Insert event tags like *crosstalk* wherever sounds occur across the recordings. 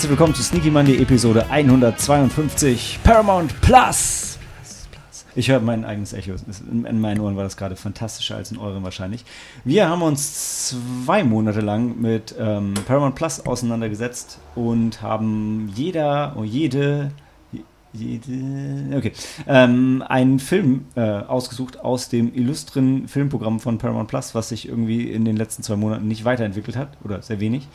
herzlich willkommen zu Sneaky Monday Episode 152 Paramount Plus. Ich höre mein eigenes Echo. In meinen Ohren war das gerade fantastischer als in euren wahrscheinlich. Wir haben uns zwei Monate lang mit ähm, Paramount Plus auseinandergesetzt und haben jeder und jede jede, okay, ähm, einen Film äh, ausgesucht aus dem illustren Filmprogramm von Paramount Plus, was sich irgendwie in den letzten zwei Monaten nicht weiterentwickelt hat oder sehr wenig.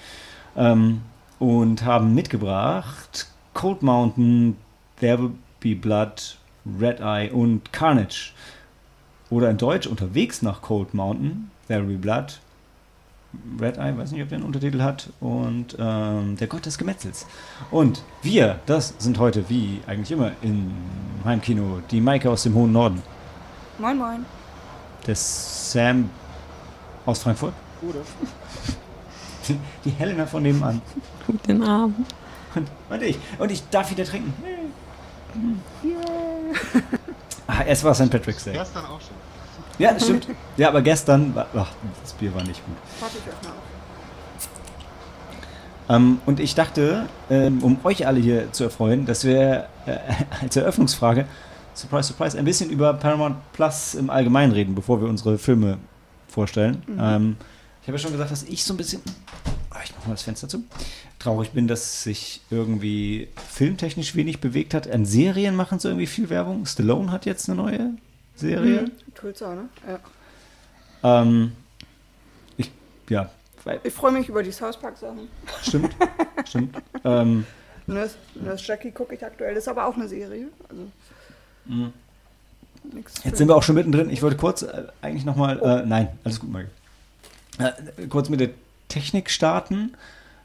Ähm, und haben mitgebracht Cold Mountain, There Will Be Blood, Red Eye und Carnage. Oder in Deutsch unterwegs nach Cold Mountain, There Will Be Blood, Red Eye, weiß nicht, ob der einen Untertitel hat, und ähm, Der Gott des Gemetzels. Und wir, das sind heute, wie eigentlich immer, im Heimkino, die Maike aus dem hohen Norden. Moin, moin. Der Sam aus Frankfurt. Gute. *laughs* Die, Helena von nebenan. Guten Abend. Und, und ich. Und ich darf wieder trinken. Ah, es war St. Patrick's Day. Gestern auch schon. Ja, stimmt. Ja, aber gestern, war, ach, das Bier war nicht gut. Warte, ich öffne auf. Ähm, und ich dachte, ähm, um euch alle hier zu erfreuen, dass wir äh, *laughs* als Eröffnungsfrage, surprise, surprise, ein bisschen über Paramount Plus im Allgemeinen reden, bevor wir unsere Filme vorstellen. Ähm, ich habe ja schon gesagt, dass ich so ein bisschen, Ah, ich mache mal das Fenster zu, traurig bin, dass sich irgendwie filmtechnisch wenig bewegt hat. An Serien machen sie irgendwie viel Werbung. Stallone hat jetzt eine neue Serie. Mhm. Tulsa, ne? Ja. Ähm, ich, ja, Ich freue mich über die South Park-Sachen. stimmt, *laughs* stimmt. Ähm, Nurse, Nurse Jackie gucke ich aktuell, das ist aber auch eine Serie. Also, Mhm. Jetzt sind wir auch schon mittendrin. Ich wollte kurz äh, eigentlich nochmal, äh, nein, alles gut, Mike. Äh, kurz mit der Technik starten.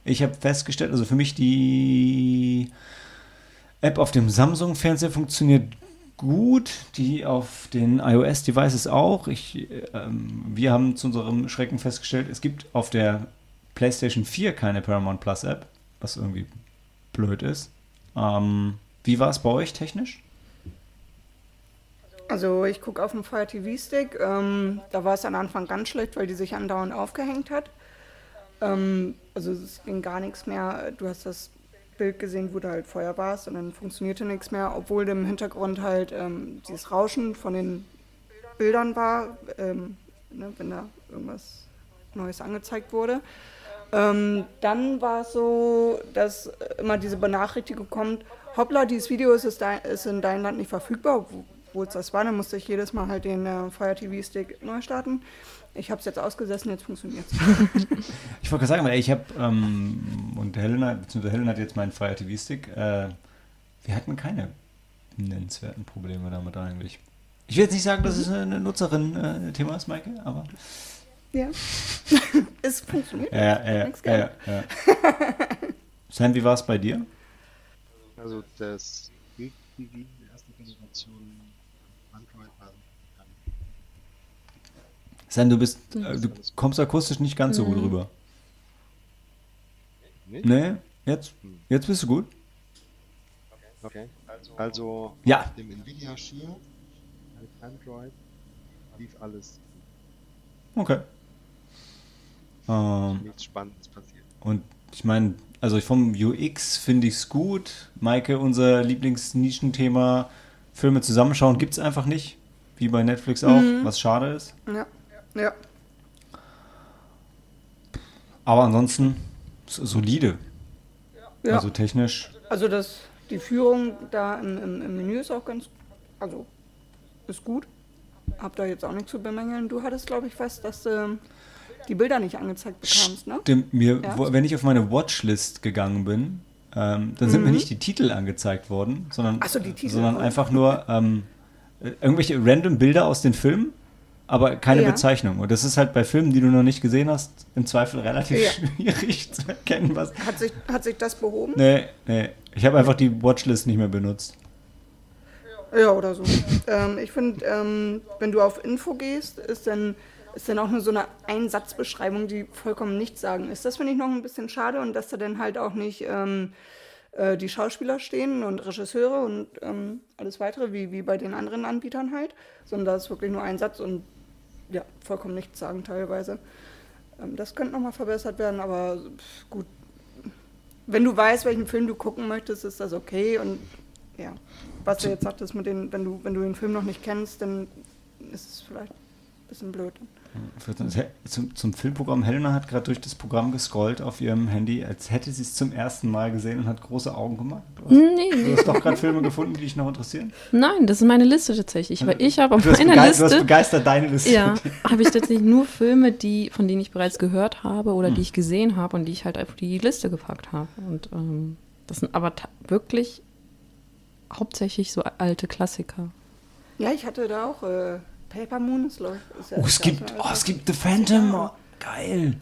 Ich habe festgestellt, also für mich die App auf dem Samsung-Fernseher funktioniert gut, die auf den iOS-Devices auch. Ich, äh, ähm, wir haben zu unserem Schrecken festgestellt, es gibt auf der PlayStation 4 keine Paramount Plus App, was irgendwie blöd ist. Ähm, wie war es bei euch technisch? Also ich gucke auf dem Fire TV Stick. Ähm, da war es am Anfang ganz schlecht, weil die sich andauernd aufgehängt hat. Ähm, also es ging gar nichts mehr. Du hast das Bild gesehen, wo du halt vorher warst und dann funktionierte nichts mehr, obwohl im Hintergrund halt ähm, dieses Rauschen von den Bildern war, ähm, ne, wenn da irgendwas Neues angezeigt wurde. Ähm, dann war es so, dass immer diese Benachrichtigung kommt, hoppla, dieses Video ist, ist in deinem Land nicht verfügbar, obwohl es das war, dann musste ich jedes Mal halt den äh, Fire TV Stick neu starten. Ich habe es jetzt ausgesessen, jetzt funktioniert es. *laughs* Ich wollte gerade sagen, weil ich habe, ähm, und Helen, beziehungsweise Helen hat jetzt meinen Fire TV Stick, äh, wir hatten keine nennenswerten Probleme damit eigentlich. Ich will jetzt nicht sagen, dass es eine Nutzerin-Thema ist, Maike, aber. ja. *laughs* es funktioniert. Ja, ja, ja, ja, ja. Sam, wie war es bei dir? Also das Bild TV der ersten Generation Android war dann Sam, du bist, äh, du kommst akustisch nicht ganz so gut rüber. nicht. Nee, jetzt, jetzt bist du gut. Okay. Also Ja. auf dem Nvidia Shield mit Android lief alles Okay. Ähm, nichts Spannendes passiert. Und ich meine, also vom UX finde ich es gut. Maike, unser Lieblingsnischenthema, Filme zusammenschauen, gibt es einfach nicht. Wie bei Netflix auch, was schade ist. Ja. Ja. Aber ansonsten solide. ja. Also technisch. Also das, die Führung da im, im, im Menü ist auch ganz, also ist gut. Hab da jetzt auch nichts zu bemängeln. Du hattest, glaube ich, fest, dass du die Bilder nicht angezeigt bekamst, ne? Stimmt, mir, Ja. wo, wenn ich auf meine Watchlist gegangen bin, ähm, dann sind mir nicht die Titel angezeigt worden, sondern, Mhm. So, Titel. sondern einfach nur ähm, äh, irgendwelche random Bilder aus den Filmen, aber keine Ja. Bezeichnung. Und das ist halt bei Filmen, die du noch nicht gesehen hast, im Zweifel relativ Ja. schwierig zu erkennen, was. Hat sich, hat sich das behoben? Nee, nee. Ich habe einfach die Watchlist nicht mehr benutzt. Ja, oder so. ähm, ich finde, ähm, wenn du auf Info gehst, ist dann, ist dann auch nur so eine Einsatzbeschreibung, die vollkommen nichts sagen ist. Das finde ich noch ein bisschen schade und dass da dann halt auch nicht ähm, äh, die Schauspieler stehen und Regisseure und ähm, alles weitere, wie, wie bei den anderen Anbietern halt, sondern da ist wirklich nur ein Satz und ja, vollkommen nichts sagen teilweise. Ähm, das könnte nochmal verbessert werden, aber gut, wenn du weißt, welchen Film du gucken möchtest, ist das okay. Und ja, was du jetzt sagtest mit den, wenn du, wenn du den Film noch nicht kennst, dann ist es vielleicht ein bisschen blöd. Zum, zum Filmprogramm Helena hat gerade durch das Programm gescrollt auf ihrem Handy, als hätte sie es zum ersten Mal gesehen und hat große Augen gemacht. Du hast, Nee. du hast doch gerade Filme gefunden, die dich noch interessieren. Nein, das ist meine Liste tatsächlich, weil ich habe auf Du hast, meiner begeistert, du hast Liste begeistert deine Liste. ja, habe ich tatsächlich nur Filme, die, von denen ich bereits gehört habe oder Hm. die ich gesehen habe und die ich halt auf die Liste gepackt habe. Und ähm, das sind aber wirklich hauptsächlich so alte Klassiker. Ja, ich hatte da auch äh, Paper Moon. Ist, ich- ist ja Oh, es gibt, ja oh, es gibt The Phantom. Oh, geil.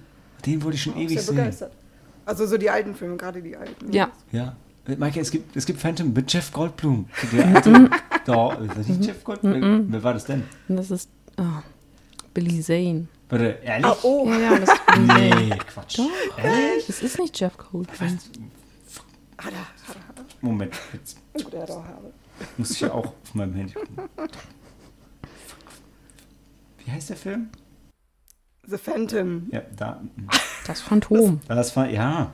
Den wollte ich schon auch ewig sehr sehen. begeistert. Also so die alten Filme, gerade die alten. Ja. Ja. Maike, es gibt, es gibt Phantom mit Jeff Goldblum. Der *laughs* alte, da, ist das nicht Jeff Goldblum? Wer war das denn? Das ist ah, Billy Zane. Warte, ehrlich? Ah, oh, Ja, ja, das ist Billy Zane. Nee, Quatsch. Doch. Ehrlich? Das ist nicht Jeff Goldblum. er, er, er. Moment, jetzt Oh, hat auch Haare. muss ich ja auch auf meinem Handy gucken. *laughs* Wie heißt der Film? The Phantom. Ja, da. Das Phantom. Das war, ja.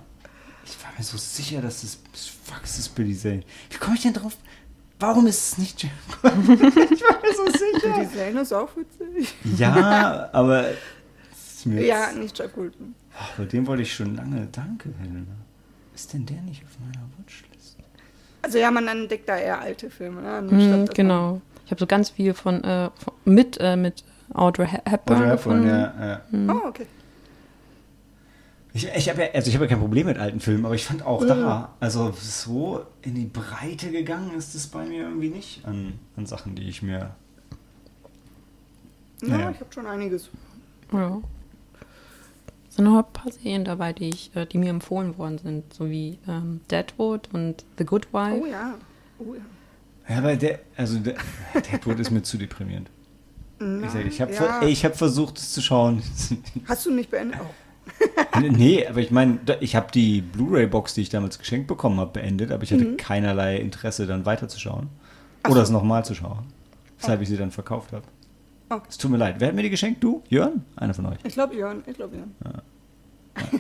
Ich war mir so sicher, dass das. Fuck, es ist Billy Zane. Wie komme ich denn drauf? Warum ist es nicht Jeff Goldblum? *laughs* ich war mir so sicher. Die Zane ist auch witzig. Ja, aber. es ist mir Ja, jetzt- nicht Jack Goldblum. Ach, bei dem wollte ich schon lange. Danke, Helena. Ist denn der nicht auf meiner Watchlist? Also ja, man entdeckt da eher alte Filme. Ne? Dass genau. Ich habe so ganz viel von, äh, von mit, äh, mit Audrey Hep- Hepburn. Audrey Hepburn, ja, ja. Man, oh, okay. Ich, ich habe ja, also ich habe ja kein Problem mit alten Filmen, aber ich fand auch da, also so in die Breite gegangen ist es bei mir irgendwie nicht an, an Sachen, die ich mir. Ja, Ja. ich habe schon einiges. Ja. Es sind noch ein paar Serien dabei, die, ich, äh, die mir empfohlen worden sind, so wie ähm, Deadwood und The Good Wife. Oh ja. Oh ja. Ja, aber der, also der, *laughs* Deadwood ist mir zu deprimierend. Ich, sag, ich habe ja. ich hab versucht, es zu schauen. *laughs* Hast du nicht beendet? Oh. nee, aber ich meine, ich habe die Blu-ray-Box, die ich damals geschenkt bekommen habe, beendet, aber ich hatte Mhm. keinerlei Interesse, dann weiterzuschauen. Ach Oder so. es nochmal zu schauen. Weshalb ich sie dann verkauft habe. Okay. Es tut mir leid. Wer hat mir die geschenkt? Du? Jörn? Einer von euch. Ich glaube, Jörn. Ich glaube, Jörn.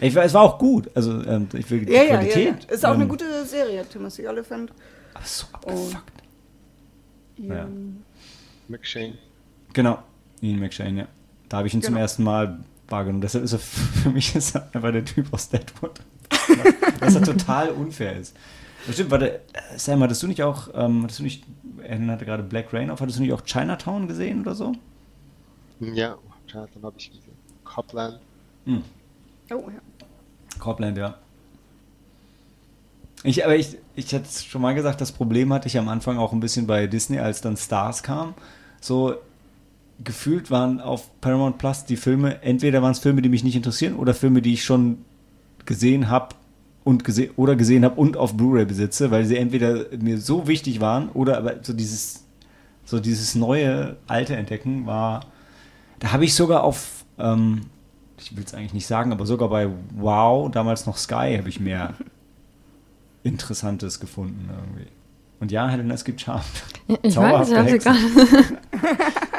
Ich, es war auch gut. Also, ähm, ich will *laughs* die Ja, ja, ja, Qualität. ja. Ist auch eine ähm, gute Serie. Timothy Oliphant. Aber so abgefuckt. Ian. McShane. Genau. Ian McShane, ja. Da habe ich ihn zum Genau. ersten Mal wahrgenommen. Deshalb ist er *laughs* für mich ist er einfach der Typ aus Deadwood. *laughs* Was er total unfair ist. Bestimmt, warte, äh, Sam, hattest du nicht auch, ähm, hattest du nicht, er hatte gerade Black Rain auf, hattest du nicht auch Chinatown gesehen oder so? Ja, Jonathan habe ich gesehen. Copland. Hm. Oh ja. Copland, ja. Ich, aber ich, ich hatte es schon mal gesagt, das Problem hatte ich am Anfang auch ein bisschen bei Disney, als dann Stars kam. So gefühlt waren auf Paramount Plus die Filme, entweder waren es Filme, die mich nicht interessieren oder Filme, die ich schon gesehen habe und gese oder gesehen habe und auf Blu-ray besitze, weil sie entweder mir so wichtig waren oder aber so dieses so dieses neue alte entdecken war da habe ich sogar auf ähm, ich will es eigentlich nicht sagen, aber sogar bei Wow, damals noch Sky, habe ich mehr *laughs* Interessantes gefunden irgendwie. Und ja, Helena, es gibt Charme. Ich weiß, ich habe sie gerade. *laughs*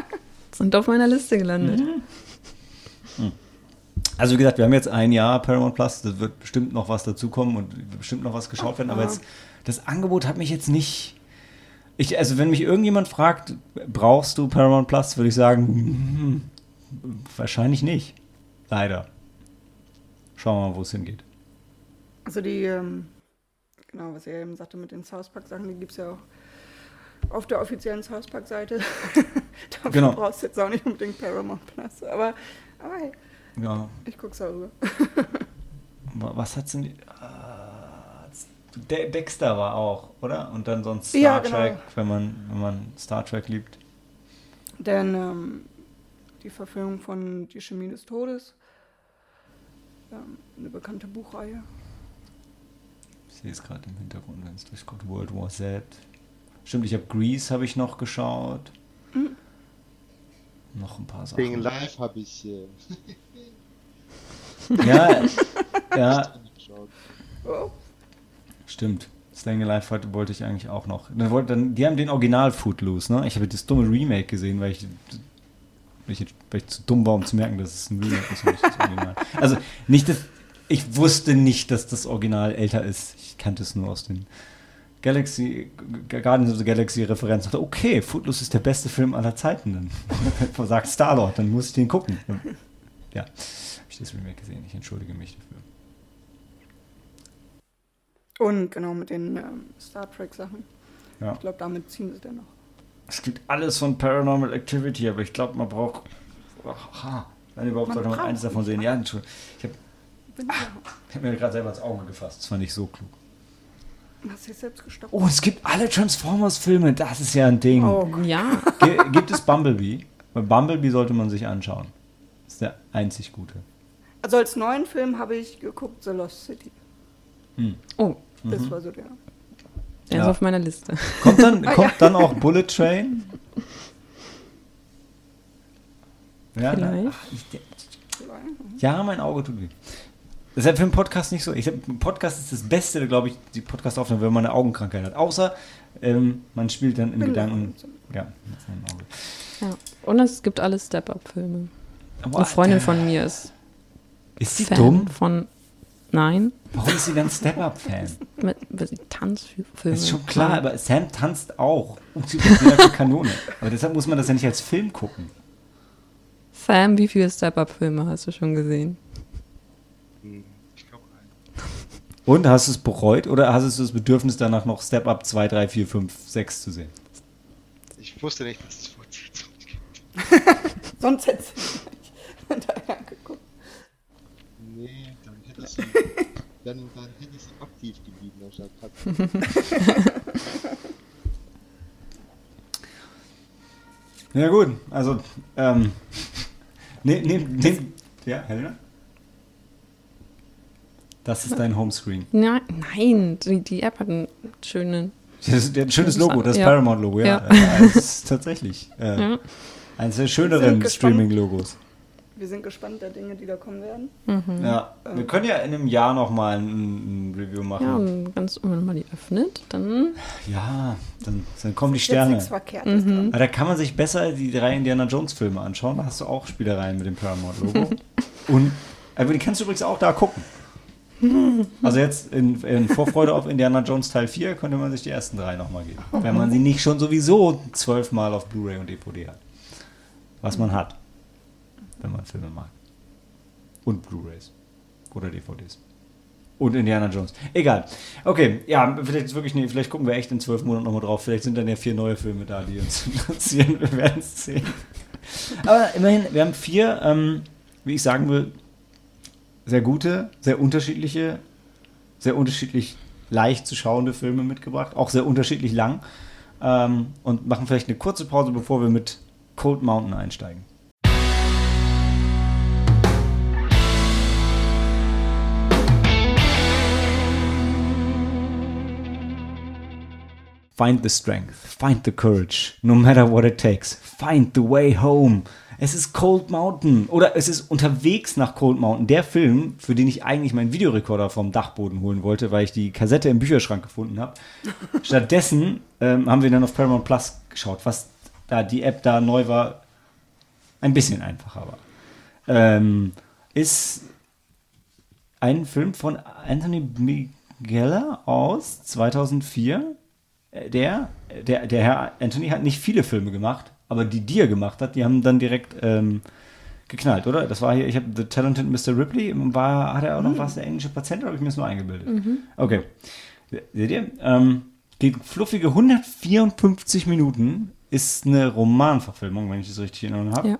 sind auf meiner Liste gelandet. Also wie gesagt, wir haben jetzt ein Jahr Paramount Plus, da wird bestimmt noch was dazukommen und bestimmt noch was geschaut werden, aber jetzt, das Angebot hat mich jetzt nicht. Ich, also wenn mich irgendjemand fragt, brauchst du Paramount Plus, würde ich sagen, hm, wahrscheinlich nicht. Leider. Schauen wir mal, wo es hingeht. Also die, ähm, genau, was er eben sagte mit den South Park-Sachen, die gibt es ja auch auf der offiziellen South Park-Seite. *laughs* *laughs* Dafür Genau. brauchst du jetzt auch nicht unbedingt Paramount Plus. Aber, aber hey, Ja, ich guck's auch rüber. *laughs* wa- was hat's denn? Äh, De Dexter war auch, oder? Und dann sonst Star Ja, genau. Trek, wenn man, wenn man Star Trek liebt. Denn ähm, die Verfilmung von Die Chemie des Todes, ähm, eine bekannte Buchreihe. Ich sehe es gerade im Hintergrund, wenn es durchkommt. World War Z. Stimmt, ich habe Grease habe ich noch geschaut. Noch ein paar Sachen. Live habe ich äh, *laughs* Ja, *laughs* ja, stimmt. Staying Alive heute wollte ich eigentlich auch noch. Dann wollte, dann, die haben den Original Footloose, ne? Ich habe das dumme Remake gesehen, weil ich, weil ich, weil ich zu dumm war, um zu merken, dass es ein Remake ist und nicht das Original. Also nicht das, Ich wusste nicht, dass das Original älter ist. Ich kannte es nur aus den Galaxy, Guardians of the Galaxy Referenzen. dachte, okay, Footloose ist der beste Film aller Zeiten. Dann *laughs* sagt Star-Lord, dann muss ich den gucken. Ja, habe ich das Remake gesehen. Ich entschuldige mich dafür. Und genau mit den ähm, Star Trek-Sachen. Ja. Ich glaube, damit ziehen sie dann noch. Es gibt alles von Paranormal Activity, aber ich glaube, man braucht. Aha, wenn überhaupt Man sollte man eines davon nicht sehen. Ja, Entschuldigung. Ich habe hab mir gerade selber ins Auge gefasst. Das fand ich so klug. Hast dich selbst gestoppt? Oh, es gibt alle Transformers-Filme. Das ist ja ein Ding. Oh. Ja, Ge gibt es Bumblebee? Weil Bumblebee sollte man sich anschauen. Das ist der einzig gute. Also als neuen Film habe ich geguckt The Lost City. oh, Das war so der. der Ja. ist auf meiner Liste. Kommt dann, *laughs* Ah, kommt ja. dann auch Bullet Train? Ja, na, Vielleicht. ach, ich, ja, mein Auge tut weh. Das ist ja für einen Podcast nicht so. Ich, ein Podcast ist das Beste, glaube ich, die Podcast-Aufnahme, wenn man eine Augenkrankheit hat. Außer ähm, man spielt dann in Gedanken. Ja, mit seinem Auge. Ja. Und es gibt alle Step-Up-Filme. Eine Freundin von mir ist Ist sie Fan dumm? von. Nein, Warum ist sie dann Step-Up-Fan? *laughs* mit, mit Tanzfilme. Ist schon klar, aber Sam tanzt auch. Und sie ist eine Kanone. Aber deshalb muss man das ja nicht als Film gucken. Sam, wie viele Step-Up-Filme hast du schon gesehen? Hm, Ich glaube ein. Und hast du es bereut oder hast du das Bedürfnis danach noch Step Up 2, 3, 4, 5, 6 zu sehen? Ich wusste nicht, dass es Fortsetzung gibt. *laughs* Sonst hätte ich nicht daher geguckt. Nee, dann hätte es dann, dann hätte es aktiv geblieben anstatt. Ja *laughs* gut, also ähm, nehm, nehm, nehm, ja, Helena? Das ist dein Homescreen. *laughs* Nein, nein, die, die App hat einen schönen. Das ist ein schönes Logo, das Ja. Paramount-Logo, ja. Ja. ja. Das ist tatsächlich äh, Ja. eines der Wir schöneren sind gespannt. Streaming-Logos. Wir sind gespannt der Dinge, die da kommen werden. Ja, wir können ja in einem Jahr nochmal ein, ein Review Ja, machen. und ganz, wenn man die öffnet, dann. Ja, dann, dann kommen die Jetzt Sterne. nichts Verkehrtes dran. Aber da kann man sich besser die drei Indiana Jones Filme anschauen. Da hast du auch Spielereien mit dem Paramount-Logo. *laughs* Und aber die kannst du übrigens auch da gucken. Also jetzt in, in Vorfreude auf Indiana Jones Teil 4 könnte man sich die ersten drei nochmal geben. Wenn man sie nicht schon sowieso zwölfmal auf Blu-ray und DVD hat. Was man hat, wenn man Filme mag. Und Blu-rays. Oder DVDs. Und Indiana Jones. Egal. Okay, ja, vielleicht ist wirklich, vielleicht gucken wir echt in zwölf Monaten nochmal drauf. Vielleicht sind dann ja vier neue Filme da, die uns *laughs* interessieren. Wir werden es sehen. Aber immerhin, wir haben vier, ähm, wie ich sagen will, sehr gute, sehr unterschiedliche, sehr unterschiedlich leicht zu schauende Filme mitgebracht. Auch sehr unterschiedlich lang. Ähm, und machen vielleicht eine kurze Pause, bevor wir mit Cold Mountain einsteigen. Find the strength, find the courage, no matter what it takes. Find the way home. Es ist Cold Mountain oder es ist unterwegs nach Cold Mountain. Der Film, für den ich eigentlich meinen Videorekorder vom Dachboden holen wollte, weil ich die Kassette im Bücherschrank gefunden habe. *laughs* Stattdessen ähm, haben wir dann auf Paramount Plus geschaut, was da die App da neu war, ein bisschen einfacher war. Ähm, ist ein Film von Anthony Migella aus 2004. Äh, Der, der, der Herr Anthony hat nicht viele Filme gemacht, aber die, die er gemacht hat, die haben dann direkt ähm, geknallt, oder? Das war hier, ich habe The Talented Mr. Ripley, war, hat er auch noch was, der englische Patient, oder habe ich mir das nur eingebildet? Okay. Seht ihr? Ähm, geht fluffige 154 Minuten, ist eine Romanverfilmung, wenn ich das richtig in Erinnerung habe Ja.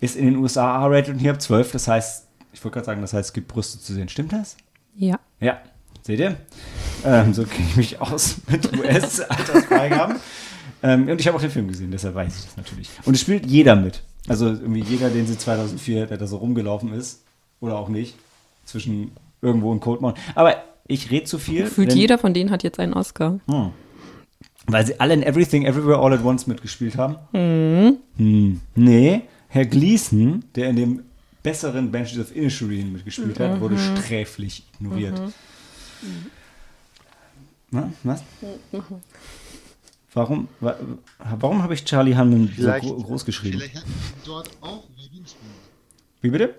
ist in den USA R-rated und hier ab 12. Das heißt, ich wollte gerade sagen, das heißt, es gibt Brüste zu sehen. Stimmt das? Ja. Ja. Seht ihr? Ähm, so kenne ich mich aus mit US-Altersfreigaben. *laughs* ähm, und ich habe auch den Film gesehen, deshalb weiß ich das natürlich. Und es spielt jeder mit. Also irgendwie jeder, den sie 2004, der da so rumgelaufen ist, oder auch nicht, zwischen irgendwo und Cold Mountain. Aber ich rede zu viel. Fühlt denn- jeder von denen hat jetzt einen Oscar. hm. Weil sie alle in Everything Everywhere All at Once mitgespielt haben? Hm. Nee, Herr Gleason, der in dem besseren Banshees of Inisherin mitgespielt hat, wurde sträflich ignoriert. Na, was? Warum, wa, warum habe ich Charlie so Vielleicht, gro groß geschrieben? vielleicht hätten sie dort auch Violin spielen. Wie bitte?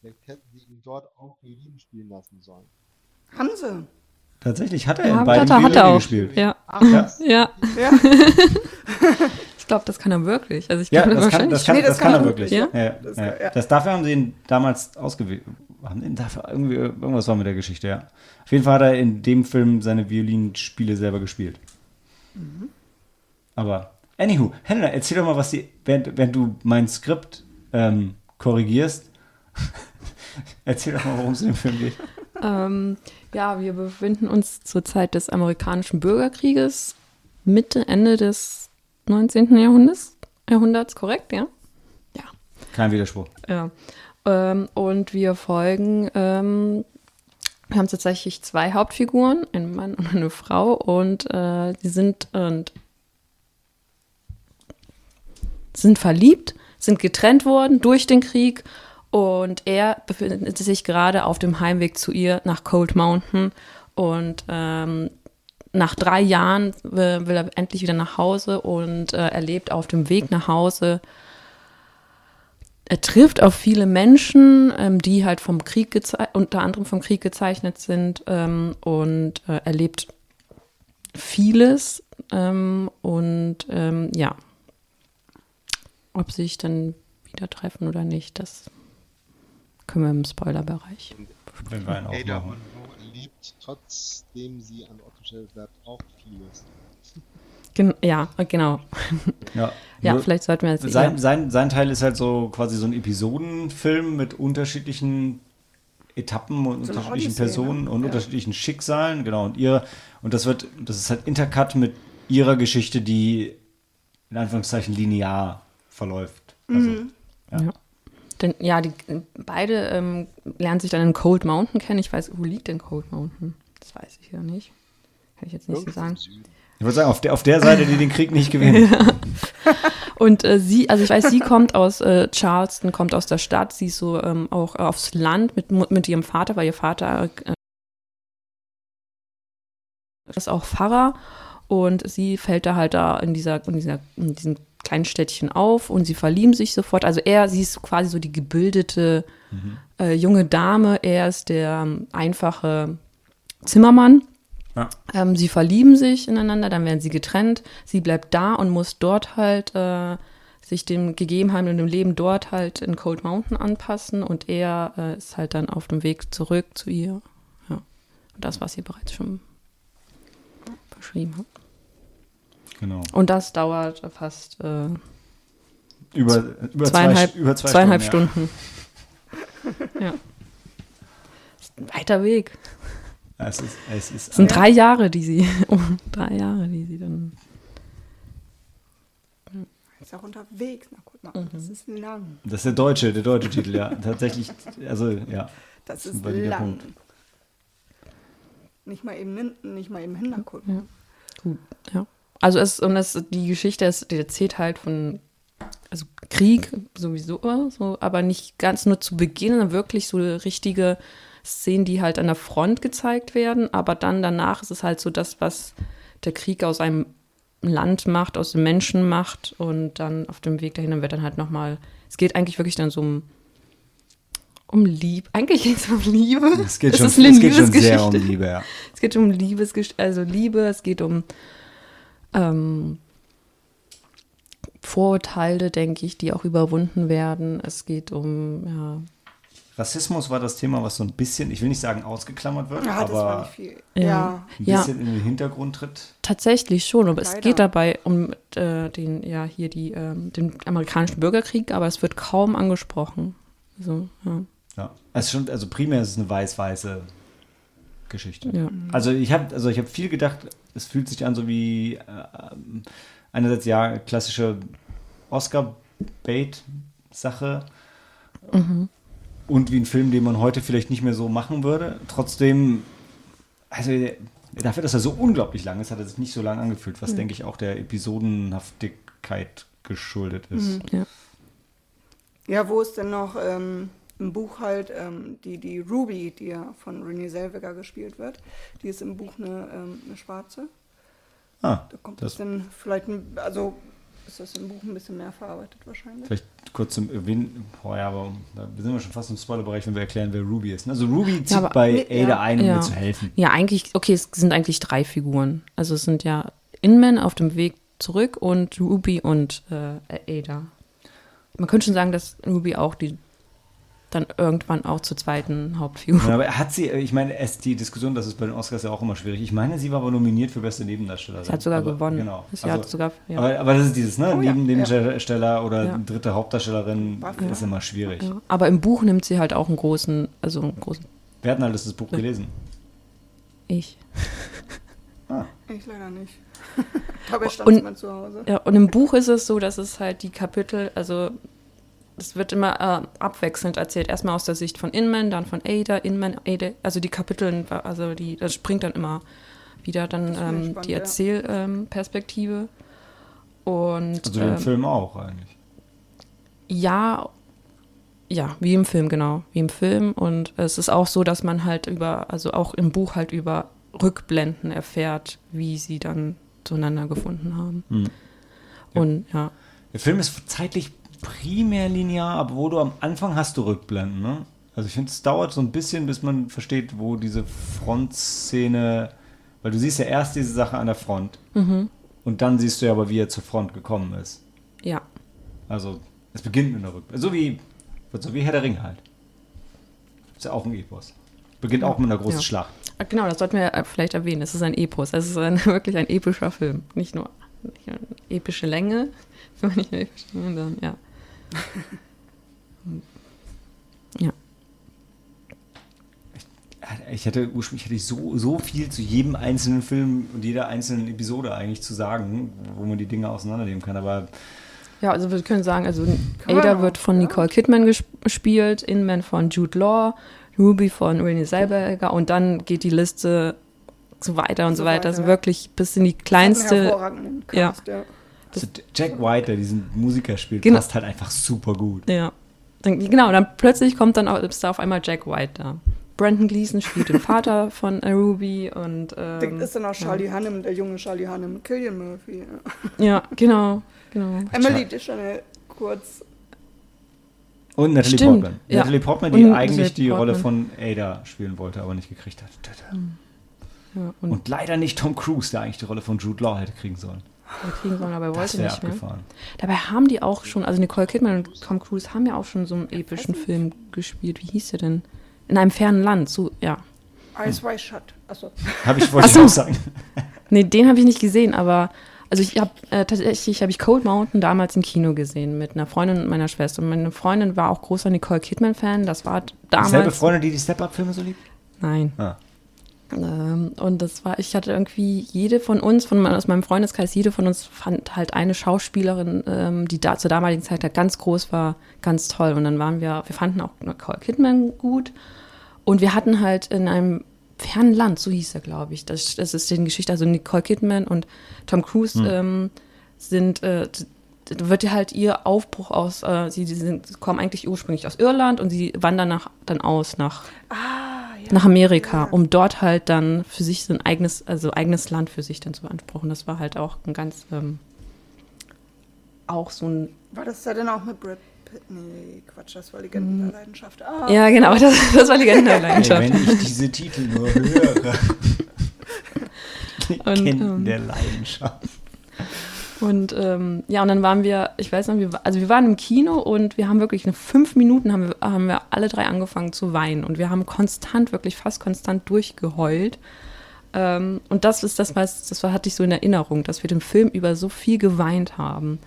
Vielleicht hätten sie ihn dort auch Violin spielen lassen sollen. Haben sie. Tatsächlich hat er Ja, in beiden hat er, hat er Violine auch. gespielt. Ja, Ach, Ja. ja. Ja. *laughs* Ich glaube, das kann er wirklich. Also ich Ja, das kann, wahrscheinlich. das kann, Nee, das das kann kann er er wirklich. Ja? Ja, Das- ja. ja. Das, dafür haben sie ihn damals ausgewählt. Haben ihn dafür irgendwie irgendwas war mit der Geschichte, ja. Auf jeden Fall hat er in dem Film seine Violinspiele selber gespielt. Mhm. Aber, anywho, Henna, erzähl doch mal, was die, während, während du mein Skript ähm, korrigierst, *laughs* erzähl doch mal, worum es in dem Film geht. Ähm, ja, wir befinden uns zur Zeit des amerikanischen Bürgerkrieges, Mitte, Ende des 19. Jahrhunderts. Jahrhunderts, korrekt, ja? Kein Widerspruch. Ja. Ähm, und wir folgen, ähm, wir haben tatsächlich zwei Hauptfiguren, einen Mann und eine Frau, und äh, die sind, und sind verliebt, sind getrennt worden durch den Krieg und er befindet sich gerade auf dem Heimweg zu ihr nach Cold Mountain und ähm, nach drei Jahren will, will er endlich wieder nach Hause und äh, erlebt auf dem Weg nach Hause er trifft auf viele Menschen, ähm, die halt vom Krieg gezei- unter anderem vom Krieg gezeichnet sind ähm, und äh, erlebt vieles ähm, und ähm, ja, ob sie sich dann wieder treffen oder nicht, das können wir im Spoilerbereich. Wenn wir einen Ada aufmachen. Monroe erlebt, trotzdem sie an Ort und Stelle bleibt, auch vieles. Gen ja, genau. Ja, *laughs* Ja, vielleicht sollten wir jetzt Sein, sein, sein Teil ist halt so quasi so ein Episodenfilm mit unterschiedlichen Etappen und So unterschiedlichen Odyssee, Personen ne? und Ja. unterschiedlichen Schicksalen, genau. Und ihre, und das wird, das ist halt Intercut mit ihrer Geschichte, die in Anführungszeichen linear verläuft. Also, ja. Ja. Denn ja, die beide ähm, lernen sich dann in Cold Mountain kennen. Ich weiß, wo liegt denn Cold Mountain? Das weiß ich ja nicht. Kann ich jetzt nicht so sagen. Süden. Ich würde sagen, auf der, auf der Seite, die den Krieg nicht gewinnt. *laughs* Und äh, sie, also ich weiß, sie kommt aus äh, Charleston, kommt aus der Stadt, sie ist so ähm, auch aufs Land mit, mit ihrem Vater, weil ihr Vater äh, ist auch Pfarrer und sie fällt da halt da in dieser, in dieser, in diesem kleinen Städtchen auf und sie verlieben sich sofort. Also er, sie ist quasi so die gebildete äh, junge Dame, er ist der ähm, einfache Zimmermann. Ja. Ähm, sie verlieben sich ineinander, dann werden sie getrennt. Sie bleibt da und muss dort halt äh, sich dem Gegebenheiten und dem Leben dort halt in Cold Mountain anpassen und er äh, ist halt dann auf dem Weg zurück zu ihr. Ja. Und das, was sie bereits schon beschrieben hat. Genau. Und das dauert fast äh, Über, über zweieinhalb, zwei, über zwei zweieinhalb Stunden. Stunden. Ja. Ist *laughs* ein weiter Weg. Es, ist, es ist Es sind drei Jahre, die sie, *laughs* oh, drei Jahre, die sie dann. Ist auch unterwegs. Na, guck mal, Mhm. das ist lang. Das ist der deutsche, der deutsche Titel, ja. Tatsächlich, also ja. Das ein ist valider lang. Punkt. Nicht mal eben, hin- nicht mal eben hingucken. Ja. Gut, ja. Also es, und es, die Geschichte ist, die erzählt halt von, also Krieg sowieso, so, aber nicht ganz nur zu Beginn, sondern wirklich so richtige Szenen, die halt an der Front gezeigt werden, aber dann danach ist es halt so das, was der Krieg aus einem Land macht, aus den Menschen macht und dann auf dem Weg dahin dann wird dann halt nochmal, es geht eigentlich wirklich dann so um, um Liebe, eigentlich geht es um Liebe. Es geht Es schon, ist es geht schon sehr um Liebesgeschichte. Liebe, ja. Es geht um Liebesgesch also Liebe, es geht um ähm, Vorurteile, denke ich, die auch überwunden werden. Es geht um, ja, Rassismus war das Thema, was so ein bisschen, ich will nicht sagen ausgeklammert wird, Ja, das war aber nicht viel. Ja. Ja. ein Ja. bisschen in den Hintergrund tritt. tatsächlich schon. Aber es Leider. geht dabei um äh, den, ja, hier die, ähm, den amerikanischen Bürgerkrieg, aber es wird kaum angesprochen. Also, ja. Ja. Also, schon, also primär ist es eine weiß-weiße Geschichte. ja. Also ich habe also ich hab viel gedacht, es fühlt sich an so wie äh, einerseits ja klassische Oscar-Bait-Sache und wie ein Film, den man heute vielleicht nicht mehr so machen würde. Trotzdem, also dafür, dass er so unglaublich lang ist, hat er sich nicht so lang angefühlt, was denke ich auch der Episodenhaftigkeit geschuldet ist. ja. Ja, wo ist denn noch ähm, im Buch halt ähm, die, die Ruby, die ja von Renée Zellweger gespielt wird, die ist im Buch eine, ähm, eine Schwarze. Ah, Da kommt das, es dann vielleicht, ein, also ist das im Buch ein bisschen mehr verarbeitet wahrscheinlich. Vielleicht kurz zum Erwähnen, oh ja, aber da sind wir schon fast im Spoilerbereich, wenn wir erklären, wer Ruby ist. Also Ruby zieht aber- bei Ada ja. ein, um Ja. ihr zu helfen. Ja, eigentlich, okay, es sind eigentlich drei Figuren. Also es sind ja Inman auf dem Weg zurück und Ruby und äh, Ada. Man könnte schon sagen, dass Ruby auch die dann irgendwann auch zur zweiten Hauptfigur. Ja, aber hat sie, ich meine, es die Diskussion, das ist bei den Oscars ja auch immer schwierig. Ich meine, sie war aber nominiert für beste Nebendarstellerin. Sie hat sogar aber, gewonnen. Genau. Sie Also, hat sogar, ja. aber, aber das ist dieses, ne? Oh Neben ja. Nebendarsteller oder Ja. dritte Hauptdarstellerin ist immer schwierig. ja. Aber im Buch nimmt sie halt auch einen großen, also einen großen Wer hat denn alles das Buch gelesen? Ich. *laughs* Ich leider nicht. *laughs* Dabei stand Und- zu Hause. Ja, und im Buch ist es so, dass es halt die Kapitel, also es wird immer äh, abwechselnd erzählt. Erstmal aus der Sicht von Inman, dann von Ada, Inman, Ada. Also die Kapitel, also die, das springt dann immer wieder dann ähm, spannend, die ja. Erzählperspektive. Und Also den ähm, Film auch eigentlich. ja, ja, wie im Film, genau, wie im Film. Und es ist auch so, dass man halt über, also auch im Buch halt über Rückblenden erfährt, wie sie dann zueinander gefunden haben. Hm. Und ja. Der Film ist zeitlich primär linear, aber wo du am Anfang hast du Rückblenden, ne? Also ich finde, es dauert so ein bisschen, bis man versteht, wo diese Frontszene, weil du siehst ja erst diese Sache an der Front Mhm. und dann siehst du ja aber, wie er zur Front gekommen ist. Ja, Also es beginnt mit einer Rückblende. So wie, so wie Herr der Ringe halt. Ist ja auch ein Epos. Beginnt auch mit einer großen Ja. Schlacht. Ah, Genau, das sollten wir äh, vielleicht erwähnen. Es ist ein Epos. Es ist ein, *laughs* wirklich ein epischer Film. Nicht nur nicht nur epische Länge, *laughs* sondern nicht nur epische Länge, sondern ja. Ja. Ich hätte ursprünglich hätte ich so, so viel zu jedem einzelnen Film und jeder einzelnen Episode eigentlich zu sagen, wo man die Dinge auseinandernehmen kann. Aber Ja, also wir können sagen, also Ada auch, wird von ja. Nicole Kidman ges- gespielt, Inman von Jude Law, Ruby von Renée Zellweger und dann geht die Liste so weiter und so, So weiter. Also weiter. wirklich bis in die kleinste. hervorragenden ja. Cast, ja. Das- also Jack White, der diesen Musiker spielt, Genau. passt halt einfach super gut. Ja. Dann, genau, dann plötzlich kommt dann auch, ist da auf einmal Jack White da. Brandon Gleason spielt den *laughs* Vater von Ruby und Da ähm, ist dann auch Charlie Hunnam, der junge Charlie Hunnam, Killian Murphy. Ja. ja, genau, genau. Emily Deschanel, kurz. Und Natalie Stimmt, Portman. ja. Natalie Portman, die Und eigentlich die Rolle von Ada spielen wollte, aber nicht gekriegt hat. Ja, und, Und leider nicht Tom Cruise, der eigentlich die Rolle von Jude Law hätte kriegen sollen. Kriegen sollen, aber er wollte nicht mehr. abgefahren. Dabei haben die auch schon, also Nicole Kidman und Tom Cruise haben ja auch schon so einen epischen Film gespielt. Wie hieß der denn? In einem fernen Land, so, ja. Eyes Wide Shut. Achso. Habe ich, wollte Ach ich sagen. *laughs* Nee, den habe ich nicht gesehen, aber also ich habe äh, tatsächlich habe ich Cold Mountain damals im Kino gesehen mit einer Freundin und meiner Schwester. Und meine Freundin war auch großer Nicole Kidman Fan. Das war damals. Selbe Freundin, die die Step-Up-Filme so liebt? Nein. Ah. Ähm, und das war, ich hatte irgendwie jede von uns, von aus meinem Freundeskreis, jede von uns fand halt eine Schauspielerin, ähm, die da zur damaligen Zeit halt ganz groß war, ganz toll. Und dann waren wir, wir fanden auch Nicole Kidman gut. Und wir hatten halt in einem fernen Land, so hieß er, glaube ich. Das, das ist die Geschichte, also Nicole Kidman und Tom Cruise ähm, sind, äh, wird ja halt ihr Aufbruch aus, äh, sie, sie sind, kommen eigentlich ursprünglich aus Irland und sie wandern nach, dann aus nach Ah. Nach Amerika, um dort halt dann für sich so ein eigenes, also eigenes Land für sich dann zu beanspruchen. Das war halt auch ein ganz, ähm, auch so ein, War das da denn auch mit Brad Pitt? Nee, Quatsch, das war Legenden der Leidenschaft. Ah, ja genau, das, das war Legende der Leidenschaft. wenn ich diese Titel nur höre. Und, Legenden ähm, der Leidenschaft. Und ähm, ja, und dann waren wir, ich weiß noch, wir, also wir waren im Kino und wir haben wirklich in fünf Minuten haben wir, haben wir alle drei angefangen zu weinen und wir haben konstant, wirklich fast konstant durchgeheult. Ähm, und das ist das, was, das war, hatte ich so in Erinnerung, dass wir den Film über so viel geweint haben.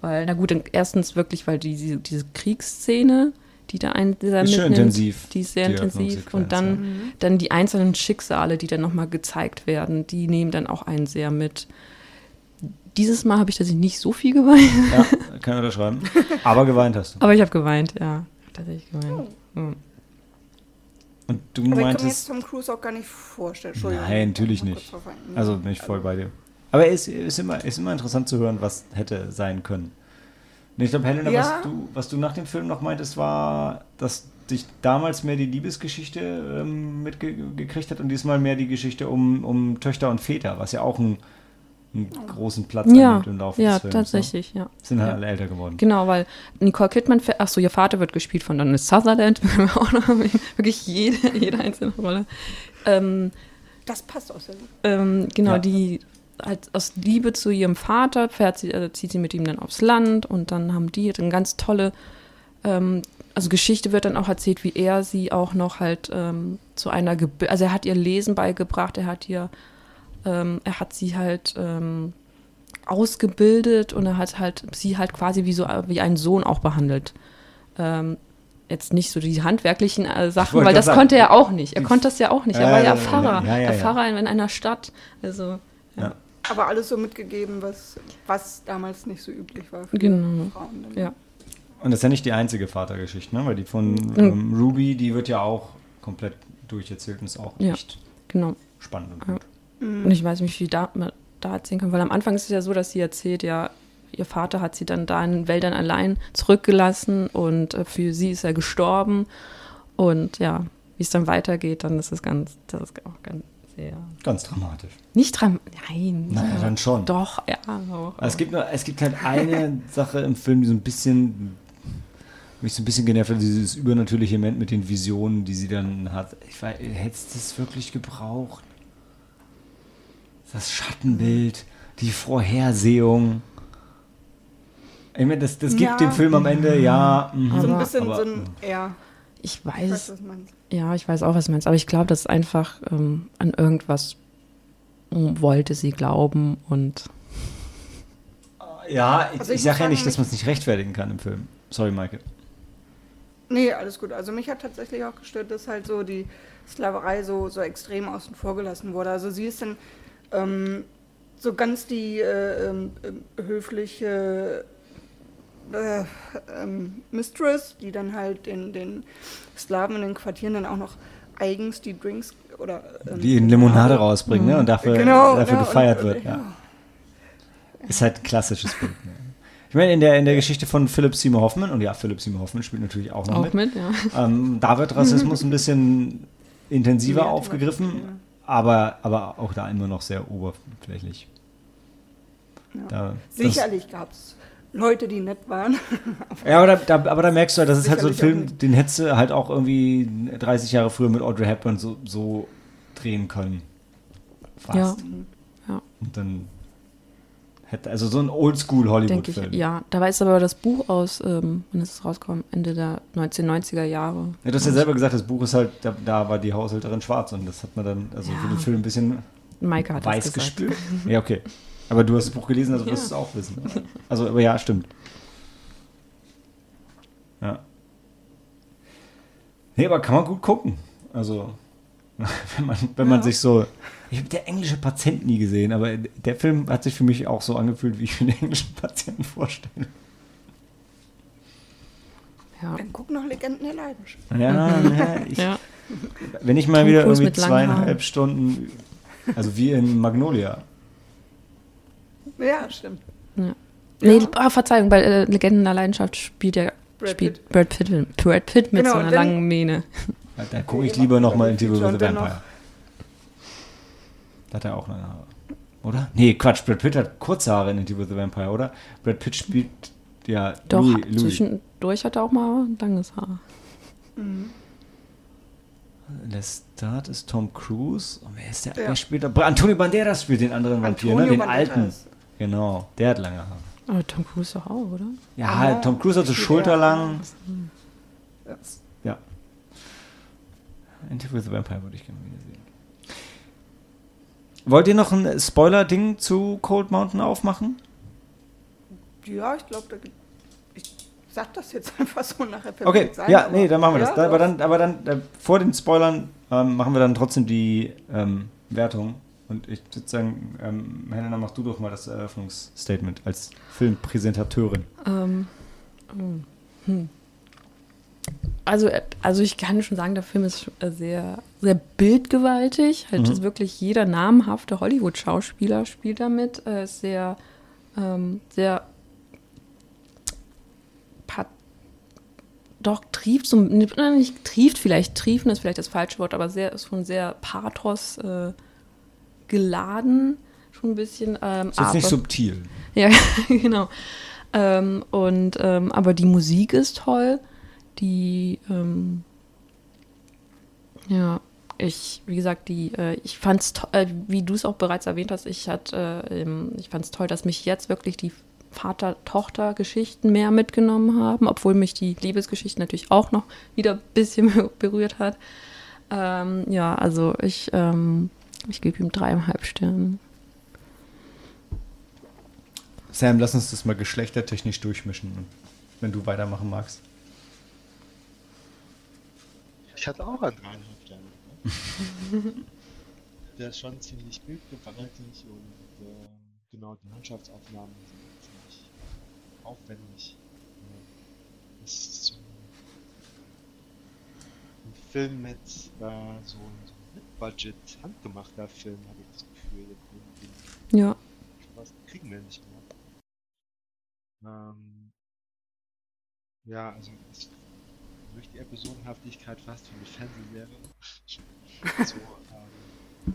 Weil, na gut, erstens wirklich, weil die, diese, diese Kriegsszene, die da ein, dieser Ist mitnimmt, intensiv, die ist sehr die intensiv. Und dann, dann die einzelnen Schicksale, die dann nochmal gezeigt werden, die nehmen dann auch einen sehr mit. Dieses Mal habe ich tatsächlich nicht so viel geweint, Ja, kann ich unterschreiben. Aber geweint hast du. aber ich habe geweint, ja. Tatsächlich geweint. Mhm. Und du Aber ich kann mir jetzt meintest. Tom Cruise auch gar nicht vorstellen. Entschuldigung. Nein, natürlich nicht. Also bin ich voll bei dir. Aber es ist immer, ist immer interessant zu hören, was hätte sein können. Und ich glaube, Helena, Ja. was, du, was du nach dem Film noch meintest, war, dass dich damals mehr die Liebesgeschichte ähm, mitgekriegt hat und diesmal mehr die Geschichte um, um Töchter und Väter, was ja auch ein einen großen Platz Ja, im Laufe ja, des Films. tatsächlich, ja. Ne? Sind halt Ja. alle älter geworden. Genau, weil Nicole Kidman, ach so, ihr Vater wird gespielt von Donald Sutherland, *laughs* auch noch wirklich jede, jede einzelne Rolle. Ähm, Das passt auch sehr gut. ähm, genau, Ja. die halt aus Liebe zu ihrem Vater fährt sie, also zieht sie mit ihm dann aufs Land und dann haben die eine ganz tolle, ähm, also Geschichte wird dann auch erzählt, wie er sie auch noch halt ähm, zu einer, Gebi also er hat ihr Lesen beigebracht, er hat ihr, ähm, er hat sie halt ähm, ausgebildet und er hat halt sie halt quasi wie so wie einen Sohn auch behandelt. Ähm, jetzt nicht so die handwerklichen äh, Sachen, weil das sagen, konnte er auch nicht. Er konnte das ja auch nicht. Er war ja, Pfarrer, ja, ja, ja. Pfarrer in, in einer Stadt. Also Aber alles so mitgegeben, was, was damals nicht so üblich war für Genau. Frauen. Dann. Ja. Und das ist ja nicht die einzige Vatergeschichte, ne? weil die von Mhm. ähm, Ruby, die wird ja auch komplett durcherzählt und ist auch Ja. echt genau. spannend und Ja. Gut. Und ich weiß nicht, wie viel da, man da erzählen kann, weil am Anfang ist es ja so, dass sie erzählt, ja, ihr Vater hat sie dann da in den Wäldern allein zurückgelassen und äh, für sie ist er gestorben. Und ja, wie es dann weitergeht, dann ist es ganz, das ist auch ganz sehr. Ganz dramatisch. Nicht dran. Nein. Naja, dann schon. Doch, ja. Auch, es, gibt nur, es gibt halt eine *laughs* Sache im Film, die so ein bisschen mich so ein bisschen genervt hat, dieses übernatürliche Element mit den Visionen, die sie dann hat. Ich weiß, hättest du das wirklich gebraucht? Das Schattenbild, die Vorhersehung. Ich meine, das, das gibt Ja. dem Film am Ende, ja. mhm, So ein bisschen aber, so ein, ja, ich ich weiß, weiß, was man ja, ich weiß auch, was du meinst, aber ich glaube, das ist einfach ähm, an irgendwas wollte sie glauben und Ja, ich, Also ich ich sage ja nicht, dass man es nicht rechtfertigen kann im Film. Sorry, Michael. Nee, alles gut. Also mich hat tatsächlich auch gestört, dass halt so die Sklaverei so, so extrem außen vor gelassen wurde. Also sie ist dann ähm, so ganz die äh, ähm, ähm, höfliche äh, ähm, Mistress, die dann halt den, den Sklaven in den Quartieren dann auch noch eigens die Drinks oder ähm, Die in Limonade rausbringen ne? und dafür, Genau, dafür ja, gefeiert und- wird. und- Ja. Ist halt ein klassisches Bild. Ne? Ich meine, in der, in der Geschichte von Philip Seymour Hoffman, und ja, Philip Seymour Hoffman spielt natürlich auch noch auch mit, mit, ja. ähm, da wird Rassismus *laughs* ein bisschen intensiver aufgegriffen, aber, aber auch da immer noch sehr oberflächlich. Ja. Da, Sicherlich gab es Leute, die nett waren. ja, aber da, da, aber da merkst du halt, das ist halt so ein Film, den hättest du halt auch irgendwie 30 Jahre früher mit Audrey Hepburn so, so drehen können. Fast. Ja. Ja. Und dann hätte, also so ein Oldschool-Hollywood-Film. ja. Da ist aber das Buch aus, ähm, wann ist es rausgekommen? Ende der 1990er Jahre. Ja, du hast ja selber gesagt, das Buch ist halt, da, da war die Haushälterin schwarz und das hat man dann, also für Ja. den Film ein bisschen Maike hat weiß gespült. Ja, okay. Aber du hast das Buch gelesen, also wirst du es auch wissen. Also, aber ja, stimmt. Ja. Nee, aber kann man gut gucken. Also, *laughs* wenn man, wenn man sich so. Ich habe der englische Patient nie gesehen, aber der Film hat sich für mich auch so angefühlt, wie ich mir den englischen Patienten vorstelle. Ja. Dann guck noch Legenden der Leidenschaft. Ja, ja, *laughs* ich, ja. wenn ich mal Tom wieder Cruise irgendwie zweieinhalb Stunden, also wie in Magnolia. Ja, stimmt. Nee, ah, Verzeihung, bei äh, Legenden der Leidenschaft spielt ja Brad spielt Brad Pitt, Brad Pitt mit Genau, so einer langen Mähne. Ja, Da gucke ich lieber nochmal Interview with the dann noch- Vampire. Da hat er auch lange Haare. Oder? Nee, Quatsch, Brad Pitt hat kurze Haare in Interview with the Vampire, oder? Brad Pitt spielt ja Doch, Louis. Louis. zwischendurch hat er auch mal langes Haar. Lestat ist Tom Cruise. Und wer ist der? Ja. Wer spielt da? Antonio Banderas spielt den anderen Vampir, ne? Den Banderas. alten. Genau, der hat lange Haare. Aber Tom Cruise doch auch, oder? Ja, Aha. Tom Cruise hat so schulterlang. Ja. Interview with the Vampire würde ich gerne wieder sehen. Wollt ihr noch ein Spoiler-Ding zu Cold Mountain aufmachen? Ja, ich glaube, da gibt. Ich sag das jetzt *laughs* einfach so nachher. Okay, nichts ein, ja, nee, dann machen wir das. Ja, Da, aber dann, aber dann äh, vor den Spoilern ähm, machen wir dann trotzdem die ähm, Wertung. Und ich würde sagen, ähm, Helena, mach du doch mal das Eröffnungsstatement als Filmpräsentateurin. Ähm, hm. Also, äh, also ich kann schon sagen, der Film ist äh, sehr, sehr bildgewaltig. Halt Mhm. ist wirklich jeder namhafte Hollywood-Schauspieler spielt damit. Äh, ist sehr, ähm, sehr doch trieft so nicht trieft vielleicht triefen ist vielleicht das falsche Wort aber sehr ist schon sehr Pathos äh, geladen schon ein bisschen. Ähm, ist jetzt nicht subtil. Ja, *laughs* genau. Ähm, und ähm, aber die Musik ist toll. Die ähm, ja, ich, wie gesagt, die, äh, ich fand's äh, wie du es auch bereits erwähnt hast, ich hatte, äh, ich fand's toll, dass mich jetzt wirklich die Vater-Tochter-Geschichten mehr mitgenommen haben, obwohl mich die Liebesgeschichte natürlich auch noch wieder ein bisschen *laughs* berührt hat. Ähm, ja, also ich, ähm, ich gebe ihm dreieinhalb Sterne. Sam, lass uns das mal geschlechtertechnisch durchmischen, wenn du weitermachen magst. Ich hatte auch an dreieinhalb Sterne. Ne? *laughs* Der ist schon ziemlich bildgewaltig und äh, genau die Landschaftsaufnahmen sind ziemlich aufwendig. Es ist so ein Film mit äh, so ein so Budget handgemachter Film, habe ich das Gefühl. Irgendwie Ja. was kriegen wir nicht mehr. Ähm, ja, also es, durch die Episodenhaftigkeit fast wie eine Fernsehserie. *laughs* so, ähm,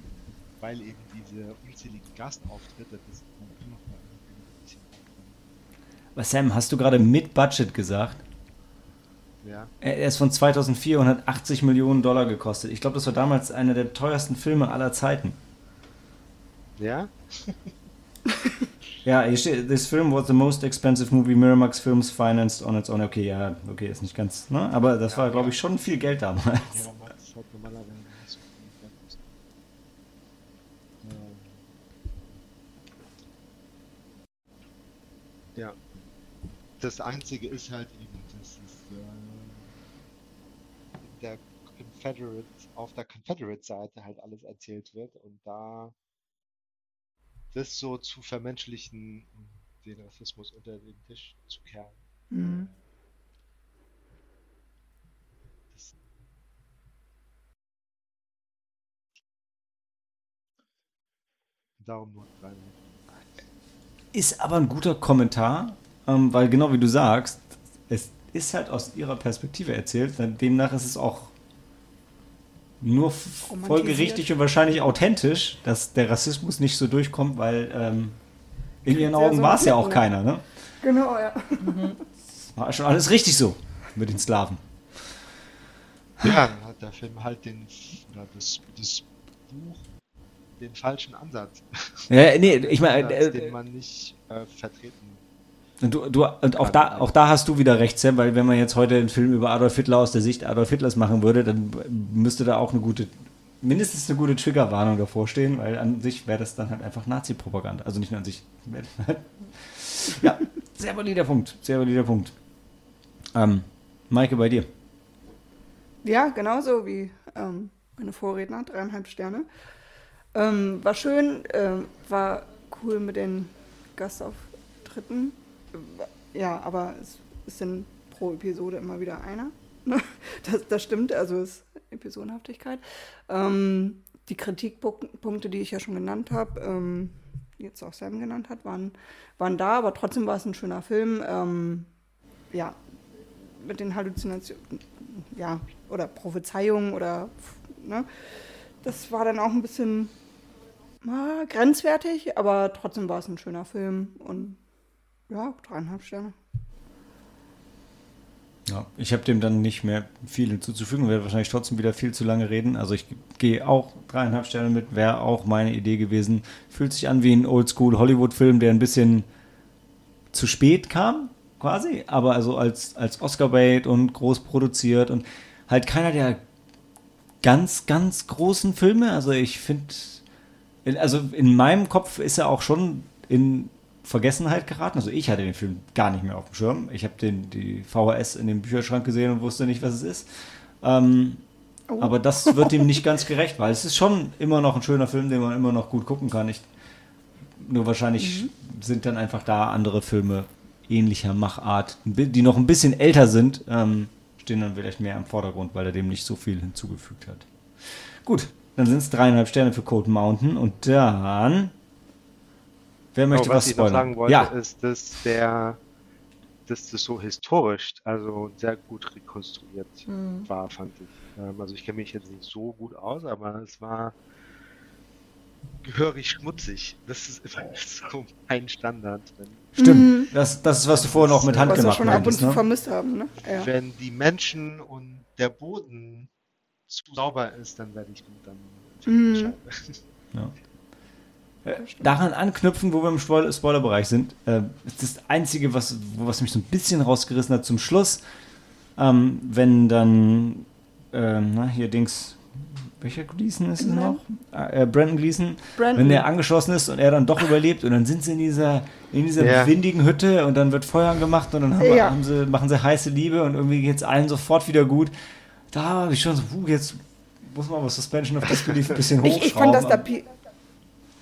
weil eben diese unzähligen Gastauftritte, das ist noch mal ein bisschen. Aber Sam, hast du gerade mit Budget gesagt? Ja, Er er ist von 2004 und hat 80 Millionen Dollar gekostet. Ich glaube, das war damals einer der teuersten Filme aller Zeiten. ja, *laughs* *laughs* Ja, hier steht, this film was the most expensive movie Miramax Films financed on its own. Okay, ja, okay, ist nicht ganz, ne? Aber das Ja, war, glaube ich, schon viel Geld damals. normalerweise Geld. Ähm, Ja. Das einzige ist halt eben, dass es äh, der Confederate, auf der Confederate-Seite halt alles erzählt wird und da das so zu vermenschlichen den Rassismus unter den Tisch zu kehren. Mhm. Darum nur drei. Ist aber ein guter Kommentar, ähm, weil genau wie du sagst, es ist halt aus ihrer Perspektive erzählt. Demnach ist es auch nur folgerichtig und wahrscheinlich authentisch, dass der Rassismus nicht so durchkommt, weil ähm, in ihren Augen war es ja auch keiner, ne? Genau, ja. War schon alles richtig so mit den Slaven. Ja, dann hat der Film halt den, oder das, das Buch den falschen Ansatz. Ja, nee, ich meine, *laughs* äh, den man nicht äh, vertreten. Du, du, und auch da, auch da hast du wieder recht, Sam, weil wenn man jetzt heute einen Film über Adolf Hitler aus der Sicht Adolf Hitlers machen würde, dann müsste da auch eine gute, mindestens eine gute Triggerwarnung davor stehen, weil an sich wäre das dann halt einfach Nazi-Propaganda. Also nicht nur an sich. *laughs* ja, sehr valider Punkt, sehr valider Punkt. Ähm, Maike, bei dir. Ja, genauso wie ähm, meine Vorredner, dreieinhalb Sterne. Ähm, war schön, ähm, war cool mit den Gastauftritten. Ja, aber es, es sind pro Episode immer wieder einer. *laughs* Das, das stimmt, also ist Episodenhaftigkeit. Ähm, die Kritikpunkte, die ich ja schon genannt habe, ähm, jetzt auch Sam genannt hat, waren, waren da, aber trotzdem war es ein schöner Film. Ähm, ja, mit den Halluzinationen, ja, oder Prophezeiungen oder, ne, das war dann auch ein bisschen ah, grenzwertig, aber trotzdem war es ein schöner Film und ja, dreieinhalb Sterne. Ja, ich habe dem dann nicht mehr viel hinzuzufügen, werde wahrscheinlich trotzdem wieder viel zu lange reden. Also ich gehe auch dreieinhalb Sterne mit, wäre auch meine Idee gewesen. Fühlt sich an wie ein Oldschool-Hollywood-Film, der ein bisschen zu spät kam, quasi, aber also als, als Oscar-Bait und groß produziert und halt keiner der ganz, ganz großen Filme. Also ich finde, also in meinem Kopf ist er auch schon in Vergessenheit geraten. Also ich hatte den Film gar nicht mehr auf dem Schirm. Ich habe den die VHS in dem Bücherschrank gesehen und wusste nicht, was es ist. Ähm, Oh. Aber das wird ihm nicht ganz gerecht, weil es ist schon immer noch ein schöner Film, den man immer noch gut gucken kann. Ich, nur wahrscheinlich sind dann einfach da andere Filme ähnlicher Machart, die noch ein bisschen älter sind, ähm, stehen dann vielleicht mehr im Vordergrund, weil er dem nicht so viel hinzugefügt hat. Gut, dann sind es dreieinhalb Sterne für Cold Mountain und dann. Wer möchte was was ich noch spoilern? sagen wollte, ja, ist, dass der, dass das so historisch, also sehr gut rekonstruiert Mhm. war, fand ich. Ähm, also ich kenne mich jetzt nicht so gut aus, aber es war gehörig schmutzig. Das ist immer *laughs* so ein Standard. Wenn, Stimmt. Mhm. Das, das ist, was du vorher noch mit Hand Was wir gemacht schon ab und zu ne? vermisst haben, ne? Ja. wenn die Menschen und der Boden zu sauber ist, dann werde ich gut dann Mhm. Scheibe. *laughs* Äh, Daran anknüpfen, wo wir im Spoil Spoilerbereich sind, äh, ist das Einzige, was, was mich so ein bisschen rausgerissen hat zum Schluss, ähm, wenn dann, ähm, na, hier Dings, welcher Gleason ist es noch? Äh, Brandon Gleason, Brandon. wenn der angeschossen ist und er dann doch überlebt und dann sind sie in dieser, in dieser Ja. windigen Hütte und dann wird Feuer angemacht und dann haben, Ja. haben sie, machen sie heiße Liebe und irgendwie geht es allen sofort wieder gut. Da habe ich schon so, puh, jetzt muss man was Suspension of Disbelief ein bisschen hochschrauben. Ich, ich fand das da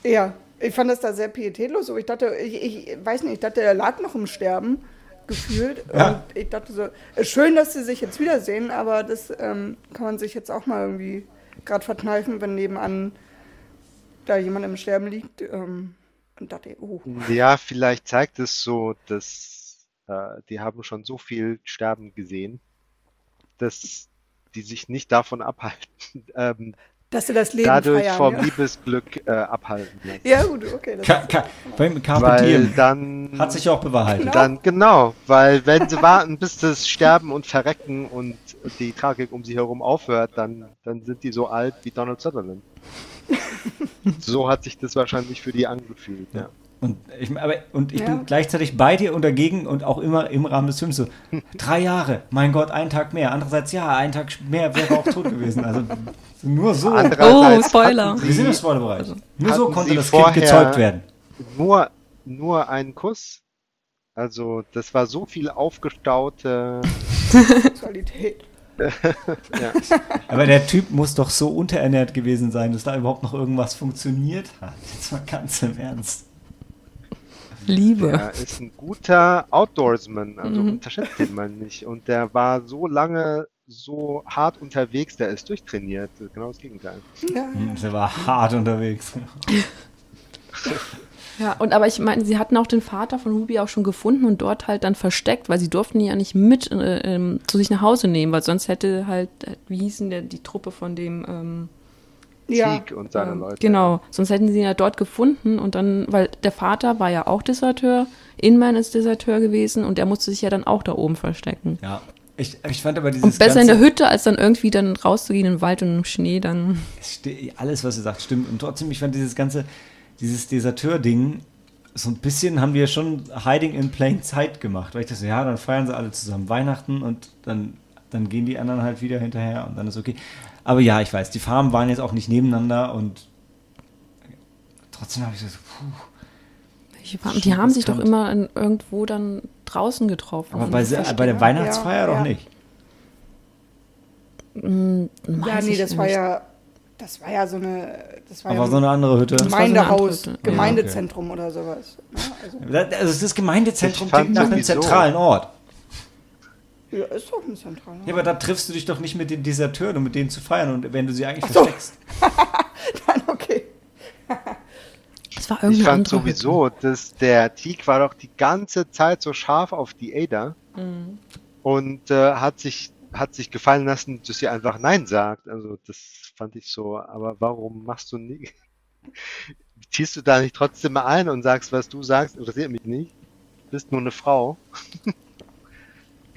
ja, ich fand das da sehr pietätlos. So, ich dachte, ich, ich weiß nicht, ich dachte, er lag noch im Sterben gefühlt. *laughs* Ja. Und ich dachte so, äh, schön, dass sie sich jetzt wiedersehen, aber das ähm, kann man sich jetzt auch mal irgendwie gerade verkneifen, wenn nebenan da jemand im Sterben liegt. Ähm, und dachte, oh. Ja, vielleicht zeigt es so, dass äh, die haben schon so viel Sterben gesehen, dass die sich nicht davon abhalten, *laughs* ähm, Dass sie das Leben dadurch feiern. vom ja. Liebesglück äh, abhalten *laughs* lassen. ja, gut, okay. Das Ka Ka beim Carpe Weil Diem dann, hat sich auch bewahrheitet. Genau. dann, genau, weil wenn sie warten, bis das Sterben und Verrecken und die Tragik um sie herum aufhört, dann, dann sind die so alt wie Donald Sutherland. *laughs* so hat sich das wahrscheinlich für die angefühlt, ja. Und ich, aber, und ich Ja. bin gleichzeitig bei dir und dagegen und auch immer im Rahmen des Films so, drei Jahre, mein Gott, ein Tag mehr. Andererseits, ja, ein Tag mehr wäre auch tot gewesen. Also nur so. Oh, Spoiler. hatten Wir sind im sie Spoilerbereich. Nur so konnte sie das Kind gezeugt werden. nur, nur einen Kuss. Also, das war so viel aufgestaute. Sexualität. *laughs* Ja. Aber der Typ muss doch so unterernährt gewesen sein, dass da überhaupt noch irgendwas funktioniert hat. Jetzt mal ganz im Ernst. Liebe. Er ist ein guter Outdoorsman, also Mhm. unterschätzt den mal nicht. Und der war so lange so hart unterwegs, der ist durchtrainiert. Genau das Gegenteil. Ja. Hm, Der war hart unterwegs. Ja, und aber ich meine, sie hatten auch den Vater von Ruby auch schon gefunden und dort halt dann versteckt, weil sie durften ihn ja nicht mit äh, ähm, zu sich nach Hause nehmen, weil sonst hätte halt, wie hießen der, die Truppe von dem, ähm, Ja. Sieg und seine ähm, Leute. genau, sonst hätten sie ihn ja dort gefunden und dann, weil der Vater war ja auch Deserteur, Inman ist Deserteur gewesen und er musste sich ja dann auch da oben verstecken. Ja. Ich, ich fand aber dieses Und besser ganze, in der Hütte, als dann irgendwie dann rauszugehen im Wald und im Schnee, dann. Alles, was ihr sagt, stimmt. Und trotzdem, ich fand dieses ganze, dieses Deserteur-Ding, so ein bisschen haben wir schon Hiding in Plain Sight gemacht. Weil ich dachte, ja, dann feiern sie alle zusammen Weihnachten und dann, dann gehen die anderen halt wieder hinterher und dann ist okay. Aber ja, ich weiß, die Farben waren jetzt auch nicht nebeneinander und trotzdem habe ich so, puh. Die haben sich doch immer in, irgendwo dann draußen getroffen. Aber bei, bei der Weihnachtsfeier Ja, doch ja. nicht. Hm, Ja, nee, das war nicht. ja, das war ja so eine, das war Aber ja so eine andere Hütte. So Gemeindehaus, andere Hütte. Ja, Gemeindezentrum oder sowas. Ne? Also, Das- Also das Gemeindezentrum klingt nach einem zentralen Ort. Ja, ist doch ein zentraler. Ja, aber da triffst du dich doch nicht mit den Deserteuren, um mit denen zu feiern und wenn du sie eigentlich Ach so. versteckst. *laughs* Nein, okay. Das war Ich irgendeine fand andere sowieso, dass der Teak war doch die ganze Zeit so scharf auf die Ada Mhm. und äh, hat sich hat sich gefallen lassen, dass sie einfach Nein sagt. Also das fand ich so. Aber warum machst du nicht? *laughs* Ziehst du da nicht trotzdem mal ein und sagst, was du sagst, interessiert mich nicht. Du bist nur eine Frau. *laughs*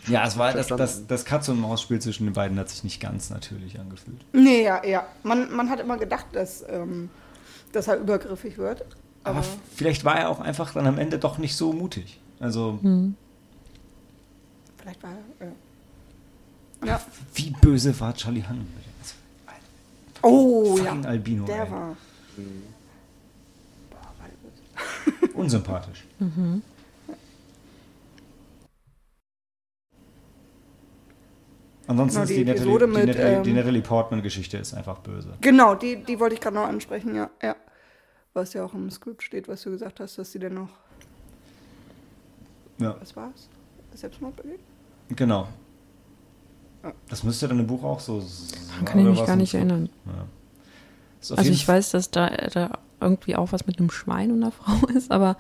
Ja, es war das, das, das Katz- und Maus-Spiel zwischen den beiden hat sich nicht ganz natürlich angefühlt. Nee, ja, ja. Man, man hat immer gedacht, dass, ähm, dass er übergriffig wird. Aber Aber, vielleicht war er auch einfach dann am Ende doch nicht so mutig. Also, vielleicht war er. Äh, ja. wie böse war Charlie Hunnam? Also, Oh, ja. Albino. Der ey. war. Unsympathisch. Ansonsten Genau, ist die die, Natalie, Episode die, mit, Natalie, die ähm, Natalie Portman-Geschichte ist einfach böse. Genau, die, die wollte ich gerade noch ansprechen, ja. ja. Was ja auch im Skript steht, was du gesagt hast, dass sie denn noch. Ja, Was war's? Selbstmord begeht? genau. Ja. Das müsste dann im Buch auch so sein. Kann ich mich gar nicht erinnern. Ja. Also ich weiß, dass da, da irgendwie auch was mit einem Schwein und einer Frau *laughs* ist, aber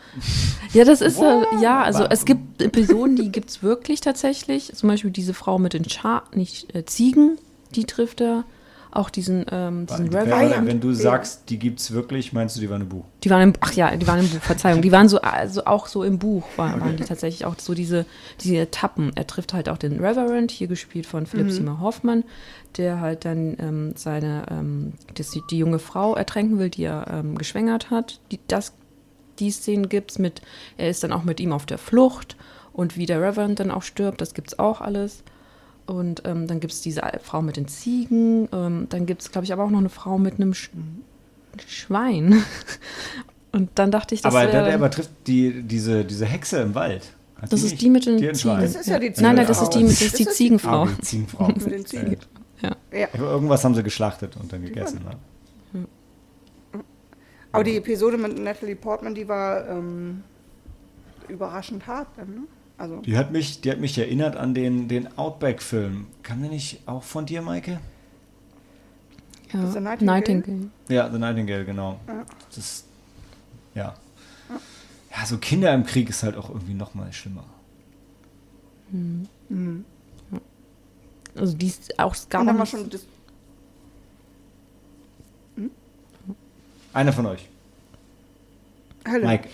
ja, das ist äh, ja, also es gibt Episoden, die gibt es wirklich tatsächlich. Zum Beispiel diese Frau mit den Scha nicht äh, Ziegen, die trifft er. Auch diesen, ähm, diesen Wenn, Reverend. wenn du sagst, die gibt's wirklich, meinst du, die waren im Buch? Die waren im, ach ja, die waren im Buch, Verzeihung. Die waren so, also auch so im Buch, war, waren die tatsächlich auch so diese, diese Etappen. Er trifft halt auch den Reverend, hier gespielt von Philipp Seymour Hoffmann, der halt dann ähm, seine, ähm, das, die, die junge Frau ertränken will, die er ähm, geschwängert hat. Die, das, die Szenen gibt's mit, er ist dann auch mit ihm auf der Flucht und wie der Reverend dann auch stirbt, das gibt's auch alles. Und ähm, dann gibt's diese Frau mit den Ziegen, ähm, dann gibt's, glaube ich, aber auch noch eine Frau mit einem Sch Schwein. *laughs* Und dann dachte ich, das aber der, wäre- der übertrifft die, diese, diese Hexe im Wald. Hat das die ist nicht? die mit den Die Ziegen. Das ist ja die Nein, nein, das Ziegenfrau. ist die, mit, das ist die Ziegenfrau. Ah, die Ziegenfrau. Mit den Ziegen. Ja. Ja. Aber Irgendwas haben sie geschlachtet und dann gegessen. Ne? Aber die Episode mit Natalie Portman, die war ähm, überraschend hart dann, ne? Also, Die hat mich, die hat mich erinnert an den, den Outback-Film. Kam der nicht auch von dir, Maike? Ja. Der Nightingale? Nightingale. Ja, The Nightingale, genau. Ja. Das ist, ja. Ja, so Kinder im Krieg ist halt auch irgendwie noch mal schlimmer. Also die ist auch schon das, Einer von euch. Hölle. Mike.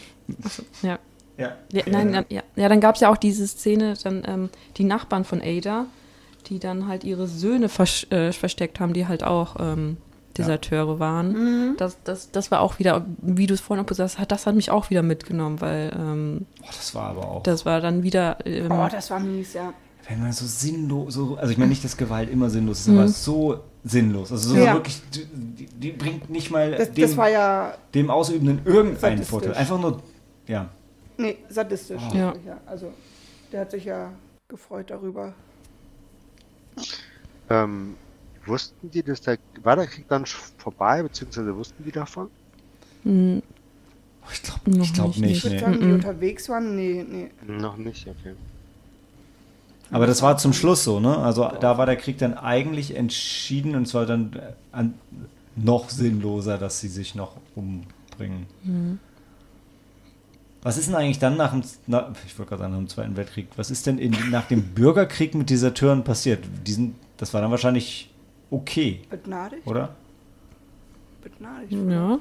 ja. Ja. Ja, nein, dann, ja. ja, dann gab es ja auch diese Szene, dann ähm, die Nachbarn von Ada, die dann halt ihre Söhne vers äh, versteckt haben, die halt auch ähm, Deserteure waren. Das, das, das war auch wieder, wie du es vorhin auch gesagt hast, das hat mich auch wieder mitgenommen, weil ähm, Boah, das war aber auch. das war dann wieder. Ähm, Oh, das war mies, ja. wenn man so sinnlos, so, also ich meine nicht, dass Gewalt immer sinnlos ist, aber so sinnlos. Also so Ja. wirklich, die, die bringt nicht mal Das, dem, das war ja, dem Ausübenden irgendeinen. Vorteil. Einfach nur, ja. Nee, sadistisch. Ja. wirklich, ja. Also, der hat sich ja gefreut darüber. Ähm, wussten die, dass der, war der Krieg dann vorbei, beziehungsweise wussten die davon? mh, Ich glaube Noch ich glaub nicht, nicht. Ich würde nee. sagen, die unterwegs waren, nee, nee. Noch nicht, okay. Aber das war zum Schluss so, ne? Also da war der Krieg dann eigentlich entschieden und es war dann äh, an, noch sinnloser, dass sie sich noch umbringen. Was ist denn eigentlich dann nach dem, na, ich wollte gerade sagen, nach dem Zweiten Weltkrieg, was ist denn in, nach dem Bürgerkrieg mit Deserteuren passiert? Die sind, das war dann wahrscheinlich okay, Begnadigt? oder? Begnadigt. Ja. Ne?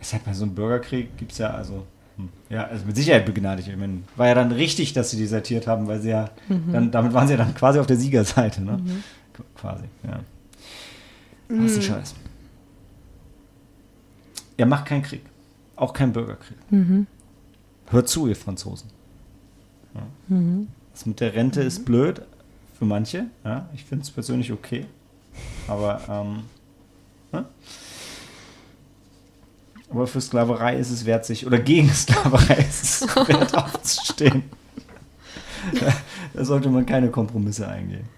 Es hat bei so einem Bürgerkrieg gibt es ja, also, hm, ja, also mit Sicherheit begnadigt. Ich meine, war ja dann richtig, dass sie desertiert haben, weil sie ja, dann, damit waren sie ja dann quasi auf der Siegerseite, ne? Qu- Quasi, ja. Das ist ein Scheiß. Er macht keinen Krieg. Auch keinen Bürgerkrieg. Hört zu, ihr Franzosen. Ja. Das mit der Rente ist blöd für manche. Ja, ich finde es persönlich okay. Aber ähm, ne? Aber für Sklaverei ist es wert, sich, oder gegen *laughs* Sklaverei ist es *laughs* wert, aufzustehen. Da, da sollte man keine Kompromisse eingehen.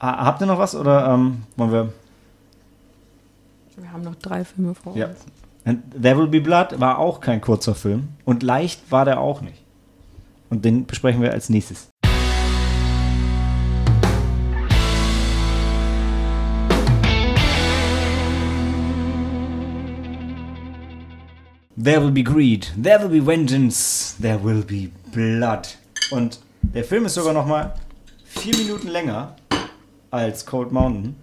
Habt ihr noch was oder ähm, wollen wir. wir haben noch drei Filme vor Ja. uns. There Will Be Blood war auch kein kurzer Film und leicht war der auch nicht. Und den besprechen wir als nächstes. There will be greed, there will be vengeance, there will be blood. Und der Film ist sogar noch mal vier Minuten länger als Cold Mountain.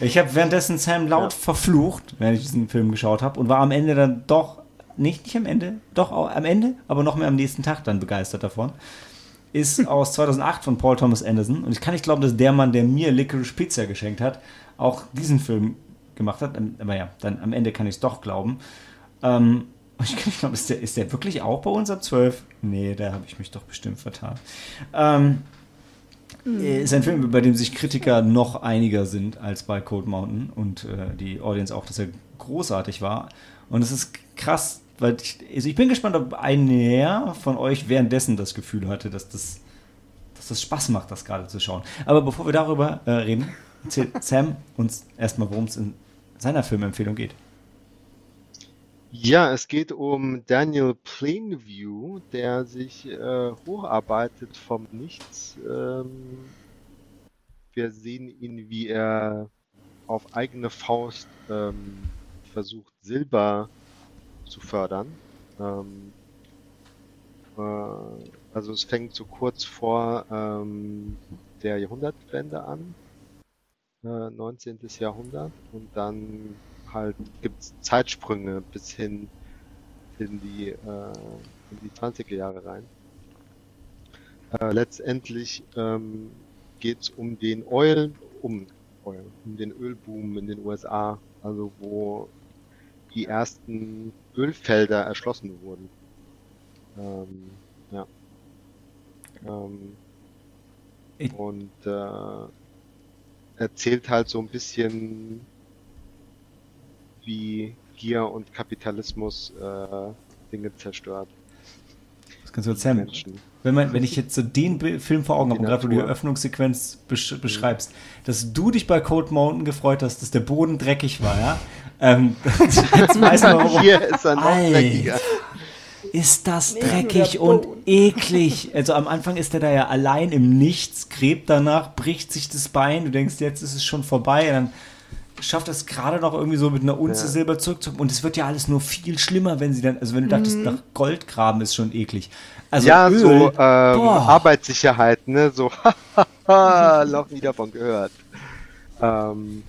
Ich habe währenddessen Sam laut verflucht, während ich diesen Film geschaut habe und war am Ende dann doch, nicht, nicht am Ende, doch auch am Ende, aber noch mehr am nächsten Tag dann begeistert davon. Ist *laughs* aus 2008 von Paul Thomas Anderson und ich kann nicht glauben, dass der Mann, der mir Licorice Pizza geschenkt hat, auch diesen Film gemacht hat. Aber ja, dann am Ende kann ich es doch glauben. Ähm, und ich kann nicht glauben, ist der, ist der wirklich auch bei uns ab 12? Nee, da habe ich mich doch bestimmt vertan. Ähm, äh, Ist ein Film, bei dem sich Kritiker noch einiger sind als bei Cold Mountain und äh, die Audience auch, dass er großartig war. Und es ist krass, weil ich, also ich bin gespannt, ob einer von euch währenddessen das Gefühl hatte, dass das, dass das Spaß macht, das gerade zu schauen. Aber bevor wir darüber äh, reden, erzählt *laughs* Sam uns erstmal, worum es in seiner Filmempfehlung geht. Ja, es geht um Daniel Plainview, der sich äh, hocharbeitet vom Nichts. Ähm, wir sehen ihn, wie er auf eigene Faust ähm, versucht, Silber zu fördern. Ähm, äh, also es fängt so kurz vor ähm, der Jahrhundertwende an, äh, 19. Jahrhundert, und dann halt gibt es Zeitsprünge bis hin in die, äh, in die 20er Jahre rein. Äh, letztendlich ähm, geht es um den Oil, um, Oil, um den Ölboom in den USA, also wo die ersten Ölfelder erschlossen wurden. Ähm, ja. Ähm, und äh, erzählt halt so ein bisschen, wie Gier und Kapitalismus äh, Dinge zerstört. Das kannst du erzählen. Menschen. Wenn, man, wenn ich jetzt so den Film vor Augen habe, gerade wo du die. Eröffnungssequenz besch beschreibst, dass du dich bei Cold Mountain gefreut hast, dass der Boden dreckig war, ja? *laughs* Ähm, jetzt weiß man, warum. Hier ist er noch Alter. dreckiger. Ist das Nee, dreckig und eklig. Also am Anfang ist er da ja allein im Nichts, gräbt danach, bricht sich das Bein, du denkst, jetzt ist es schon vorbei, und dann schafft es gerade noch irgendwie so mit einer Unze Ja. Silber zurückzukommen. Und es wird ja alles nur viel schlimmer, wenn sie dann, also wenn du dachtest, nach Gold graben ist schon eklig. Also ja, Öl, so ähm. Arbeitssicherheit, ne? So, haha, *laughs* noch nie davon gehört. Ähm,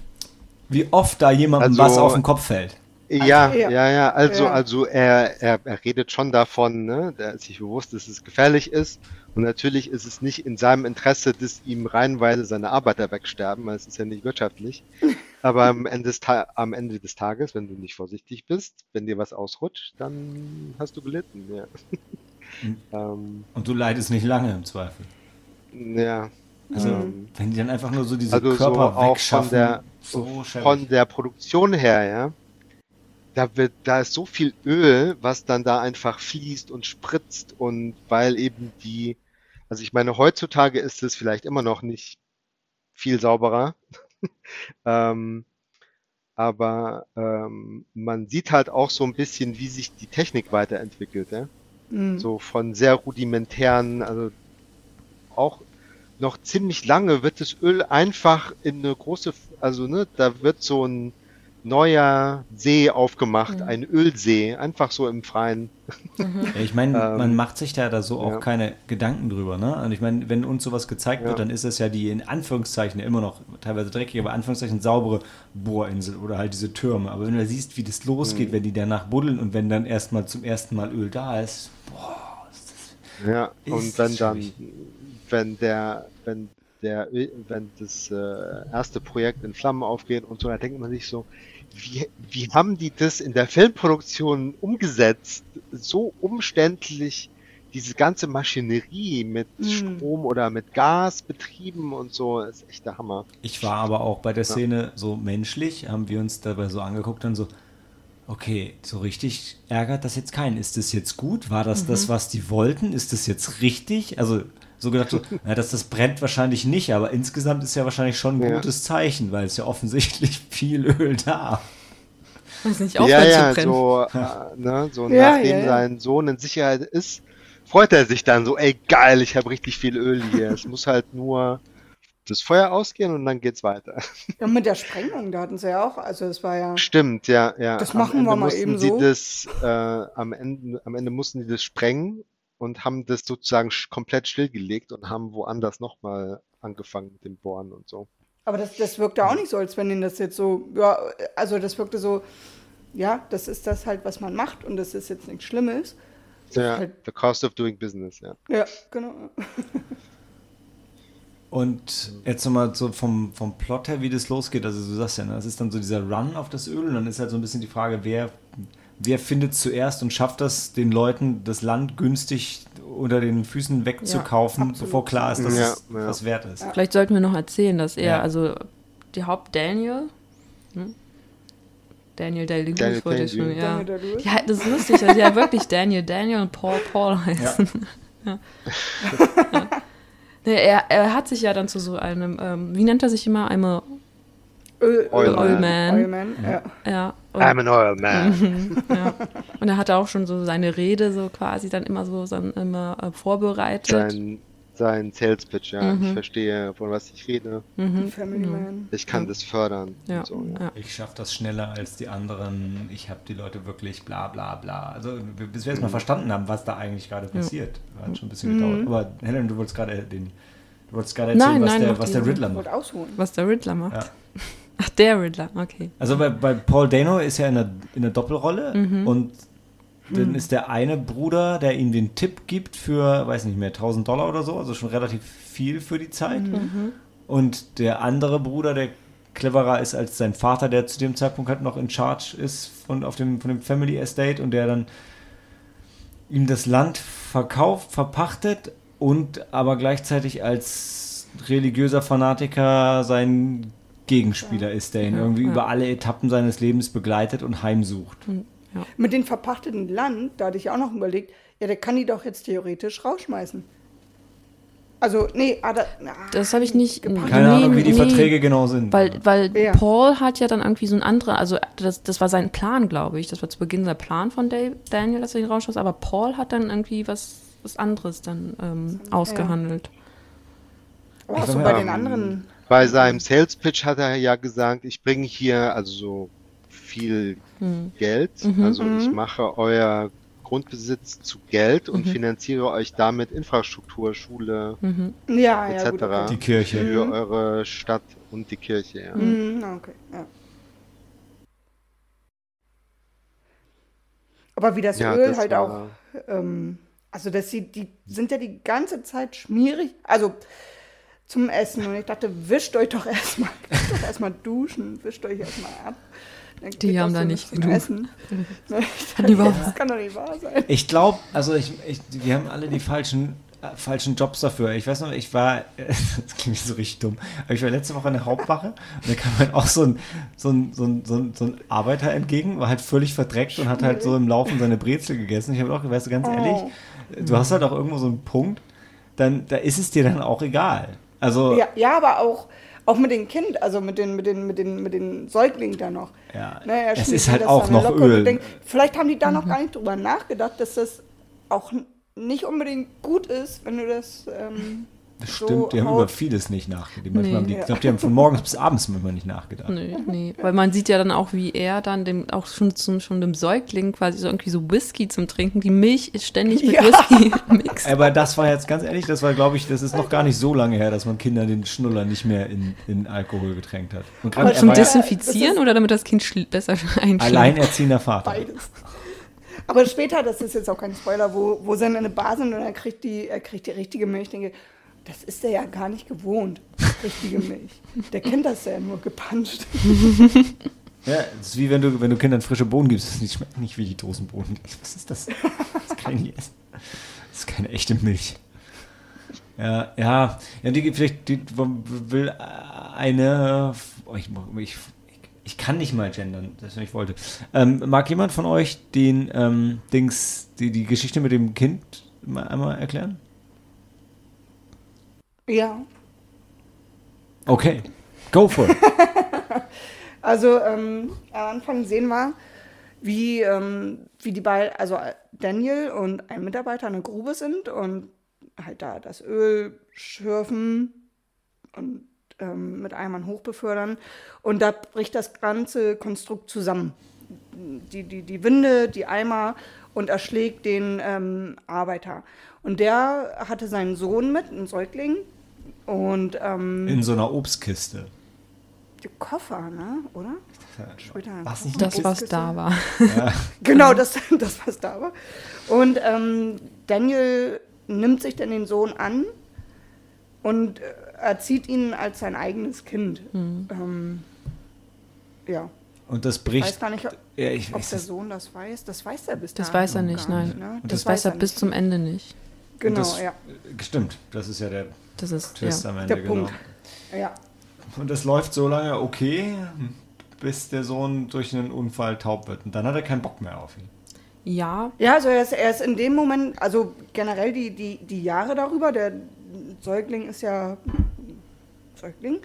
wie oft da jemandem Also- was auf den Kopf fällt. ja, ja. ja, ja, also, Ja. also er, er, er redet schon davon, ne? Der ist sich bewusst, dass es gefährlich ist. Und natürlich ist es nicht in seinem Interesse, dass ihm reihenweise seine Arbeiter wegsterben, weil es ist ja nicht wirtschaftlich. *laughs* Aber am Ende, des am Ende des Tages, wenn du nicht vorsichtig bist, wenn dir was ausrutscht, dann hast du gelitten, ja. Mhm. *laughs* ähm, Und du leidest nicht lange im Zweifel. ja. Also, Ähm, wenn die dann einfach nur so diese also so Körper auch wegschaffen, von der so von der Produktion her, ja, da wird, da ist so viel Öl, was dann da einfach fließt und spritzt und weil eben die, also ich meine, heutzutage ist es vielleicht immer noch nicht viel sauberer, *laughs* ähm, aber ähm, man sieht halt auch so ein bisschen, wie sich die Technik weiterentwickelt, ja. Mhm. So von sehr rudimentären, also auch noch ziemlich lange wird das Öl einfach in eine große, also ne, da wird so ein neuer See aufgemacht, Mhm. ein Ölsee, einfach so im Freien. Ja, ich meine, Ähm, man macht sich da, da so auch ja. keine Gedanken drüber. Ne? Und ich meine, wenn uns sowas gezeigt wird, Ja. dann ist es ja die in Anführungszeichen immer noch teilweise dreckige, aber Anführungszeichen saubere Bohrinsel oder halt diese Türme. Aber wenn du siehst, wie das losgeht, Mhm. wenn die danach buddeln und wenn dann erstmal zum ersten Mal Öl da ist, boah, ist das Ja, Ist und wenn dann, schwierig. wenn der, wenn der, wenn das äh, erste Projekt in Flammen aufgeht und so, da denkt man sich so, wie, wie haben die das in der Filmproduktion umgesetzt? So umständlich, diese ganze Maschinerie mit Mhm. Strom oder mit Gas betrieben und so, ist echt der Hammer. Ich war aber auch bei der Szene so menschlich, haben wir uns dabei so angeguckt und so, okay, so richtig ärgert das jetzt keinen. Ist das jetzt gut? War das das, was die wollten? Ist das jetzt richtig? Also so gedacht, so, *laughs* na, dass das brennt wahrscheinlich nicht, aber insgesamt ist ja wahrscheinlich schon ein Ja. gutes Zeichen, weil es ja offensichtlich *laughs* viel Öl da. Weiß nicht, ja, aufhört ja, zu brennen. so, *laughs* äh, ne, so Ja, nachdem ja, ja. sein Sohn in Sicherheit ist, freut er sich dann so, ey geil, ich habe richtig viel Öl hier. es muss halt nur das Feuer ausgehen und dann geht's weiter. Ja, mit der Sprengung, da hatten sie ja auch, also es war ja. Stimmt, ja, ja. Das Am machen Ende wir mal mussten eben sie so. das, äh, am Ende, am Ende mussten die das sprengen und haben das sozusagen komplett stillgelegt und haben woanders nochmal angefangen mit dem Bohren und so. Aber das, das wirkte auch nicht so, als wenn ihnen das jetzt so, ja, also das wirkte so, ja, das ist das halt, was man macht und das ist jetzt nichts Schlimmes. Ja, halt- the cost of doing business, ja. Ja, genau. *laughs* Und jetzt nochmal so vom, vom Plot her, wie das losgeht. Also du sagst ja, ne, das ist dann so dieser Run auf das Öl und dann ist halt so ein bisschen die Frage, wer, wer findet zuerst und schafft das den Leuten, das Land günstig unter den Füßen wegzukaufen, absolut. bevor klar ist, dass Ja, es ja. was wert ist. Vielleicht sollten wir noch erzählen, dass er, Ja. also die Haupt Daniel, hm? Daniel Day-Lewis Daniel wollte ich schon, ja. Ja. Das ist lustig, dass ja wirklich Daniel Daniel und Paul Paul heißen. Ja. *laughs* Ja. Nee, er, er hat sich ja dann zu so einem, ähm, wie nennt er sich immer, einem, Öl, Oil Oil Man. Oil Man, ja. ja. Und, I'm an oil man. *laughs* ja. Und er hatte auch schon so seine Rede so quasi dann immer so dann immer äh, vorbereitet. Sein, sein Sales Pitch, ja. Mhm. Ich verstehe, von was ich rede. Mhm. Family. Man. Ich kann das fördern. Ja, so, ja. ja. Ich schaffe das schneller als die anderen. Ich habe die Leute wirklich bla bla bla. Also bis wir erstmal verstanden haben, was da eigentlich gerade passiert. Hat schon ein bisschen gedauert. Aber Helen, du wolltest gerade den Du wolltest gerade erzählen, Nein, was, nein, der, was der Riddler macht. ausholen. Was der Riddler macht. Ja. *laughs* Ach, der Riddler, okay. Also bei, bei Paul Dano ist er in der, in der Doppelrolle Mhm. und dann ist der eine Bruder, der ihm den Tipp gibt für, weiß nicht mehr, 1000 Dollar oder so, also schon relativ viel für die Zeit. Mhm. Und der andere Bruder, der cleverer ist als sein Vater, der zu dem Zeitpunkt halt noch in Charge ist von, auf dem, von dem Family Estate und der dann ihm das Land verkauft, verpachtet und aber gleichzeitig als religiöser Fanatiker sein Gegenspieler ist, der ihn Ja, irgendwie ja. über alle Etappen seines Lebens begleitet und heimsucht. Mit dem verpachteten Land, da hatte ich auch noch überlegt, ja, der kann die doch jetzt theoretisch rausschmeißen. Also, nee, ah, da, ah, Das habe ich nicht. Gepackt. Keine nee, Ahnung, wie die nee. Verträge genau sind. Weil, weil Ja. Paul hat ja dann irgendwie so ein anderer, also das, das war sein Plan, glaube ich. Das war zu Beginn der Plan von Dave, Daniel, dass er ihn rausschmeißt, aber Paul hat dann irgendwie was, was anderes dann ähm, ausgehandelt. aber auch so sag bei den anderen. Bei seinem Sales Pitch hat er ja gesagt, ich bringe hier also so viel Hm. Geld. Mhm. Also ich Mhm. mache euer Grundbesitz zu Geld und finanziere euch damit Infrastruktur, Schule Mhm. Ja, ja, etc. Okay. Die Kirche. für Mhm. eure Stadt und die Kirche. Ja. Mhm, okay, ja. Aber wie das Ja, Öl das halt war- auch, ähm, also dass sie, die sind ja die ganze Zeit schmierig, also zum Essen. Und ich dachte, wischt euch doch erstmal, *laughs* geht doch erstmal duschen, wischt euch erstmal ab. Dann Die haben da so nicht geduscht. Essen. *laughs* Dachte, das kann doch nicht wahr sein. Ich glaube, also ich, ich, wir haben alle die falschen, äh, falschen Jobs dafür. Ich weiß noch, ich war, *laughs* das klingt so richtig dumm, aber ich war letzte Woche in der Hauptwache und da kam halt auch so ein, so ein, so ein, so ein, so ein Arbeiter entgegen, war halt völlig verdreckt und hat halt so im Laufen seine Brezel gegessen. Ich habe auch, weißt du, ganz Oh. ehrlich, du hast halt auch irgendwo so einen Punkt, dann, da ist es dir dann auch egal. Also, Ja, ja, aber auch, auch mit dem Kind, also mit den, mit den, mit den, mit den Säuglingen da noch. Ja, Ne, er es ist halt das auch dann noch locker und Öl. denkt, vielleicht haben die da noch gar nicht drüber nachgedacht, dass das auch nicht unbedingt gut ist, wenn du das. Ähm, das so stimmt, die haben haut. über vieles nicht nachgedacht. Manchmal Nee. haben die. Ich glaube, die haben von morgens bis abends manchmal nicht nachgedacht. Nee, nee. Weil man sieht ja dann auch, wie er dann dem, auch schon zum schon dem Säugling quasi so irgendwie so Whisky zum Trinken. Die Milch ist ständig mit Ja. Whisky *laughs* mixt. Aber das war jetzt ganz ehrlich, das war, glaube ich, das ist noch gar nicht so lange her, dass man Kindern den Schnuller nicht mehr in, in Alkohol getränkt hat. Und Aber gerade Zum er Desinfizieren oder damit das Kind besser *laughs* einschläft? alleinerziehender Vater. beides. Aber später, das ist jetzt auch kein Spoiler, wo, wo sie in eine Bar sind und er kriegt die, er kriegt die richtige Milch. Ich denke, das ist er ja gar nicht gewohnt, richtige Milch. Der kennt das ja nur gepanscht. *laughs* Ja, es ist wie wenn du, wenn du Kindern frische Bohnen gibst. Das schmeckt nicht wie die Dosenbohnen. Was ist das? Das kann ich essen. Das ist keine echte Milch. Ja, ja, ja die, vielleicht die, will eine. Ich, ich, ich kann nicht mal gendern, das ich wollte. Ähm, mag jemand von euch den ähm, Dings, die, die Geschichte mit dem Kind mal einmal erklären? Ja. Okay, go for it. *laughs* Also ähm, am Anfang sehen wir, wie, ähm, wie die beiden, also Daniel und ein Mitarbeiter in der Grube sind und halt da das Öl schürfen und ähm, mit Eimern hochbefördern. Und da bricht das ganze Konstrukt zusammen. Die, die, die Winde, die Eimer und erschlägt den ähm, Arbeiter. Und der hatte seinen Sohn mit, einen Säugling. Und ähm, In so einer Obstkiste. die Koffer, ne? Oder? Später Was nicht Koffer. Das, was da war. *laughs* Genau, das, das was da war. Und ähm, Daniel nimmt sich dann den Sohn an und äh, erzieht ihn als sein eigenes Kind. Ähm, ja, Und das ich bricht. weiß gar nicht, ob, ja, ich ob weiß der Sohn das weiß. Das weiß er bis Das weiß er nicht, nein. ne? Das, weiß er bis nicht. zum Ende nicht. Genau, das- ja. Stimmt, das ist ja der Das ist, Twist ja. am Ende, Der genau. Punkt. Ja, Und das läuft so lange okay, bis der Sohn durch einen Unfall taub wird. Und dann hat er keinen Bock mehr auf ihn. Ja, Ja, also er ist, er ist in dem Moment, also generell die, die, die Jahre darüber, der Säugling ist ja Säugling.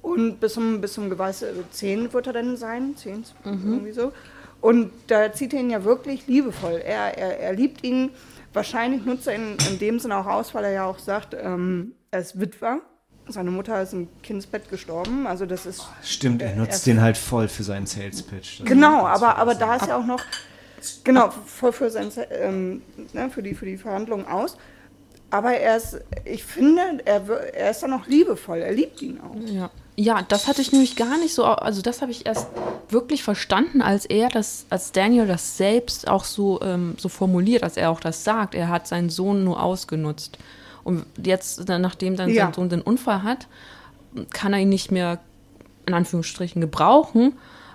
Und bis zum, bis zum Geweiß äh, 10 wird er dann sein, 10, irgendwie so. Und da zieht er ihn ja wirklich liebevoll. Er, er, er liebt ihn. Wahrscheinlich nutzt er ihn in dem Sinne auch aus, weil er ja auch sagt, ähm, er ist Witwer. Seine Mutter ist im Kindsbett gestorben. Also das ist Stimmt, er nutzt er- den halt voll für seinen Sales Pitch. Das Genau, aber, aber da ist ja auch noch, genau, voll für, sein, ähm, ne, für, die, für die Verhandlungen aus. Aber er ist, ich finde, er, er ist dann noch liebevoll. Er liebt ihn auch. Ja. Ja, das hatte ich nämlich gar nicht so, also das habe ich erst wirklich verstanden, als er das, als Daniel das selbst auch so, ähm, so formuliert, als er auch das sagt. Er hat seinen Sohn nur ausgenutzt. Und jetzt, nachdem dann Ja. sein Sohn den Unfall hat, kann er ihn nicht mehr in Anführungsstrichen gebrauchen.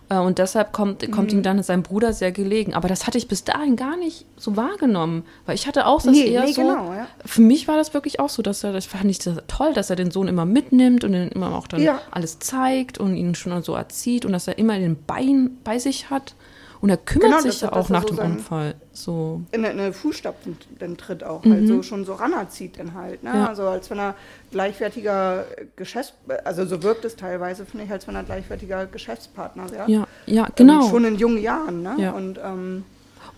Äh, Und deshalb kommt, kommt Mhm. ihm dann sein Bruder sehr gelegen. Aber das hatte ich bis dahin gar nicht so wahrgenommen. Weil ich hatte auch das Nee, eher nee, so. genau, ja. Für mich war das wirklich auch so, dass er, das fand ich das toll, dass er den Sohn immer mitnimmt und ihn immer auch dann Ja. alles zeigt und ihn schon so erzieht und dass er immer den Bein bei sich hat. Und er kümmert Genau, sich ja auch nach so dem Unfall. So. in eine Fußstapfen dann tritt auch Mhm. halt so schon so ranerzieht dann halt, ne? Ja. Also als wenn er gleichwertiger Geschäfts also so wirkt es teilweise, finde ich, als wenn er gleichwertiger Geschäftspartner wäre. Ja, ja, genau. Schon in jungen Jahren, ne? Ja. Und ähm,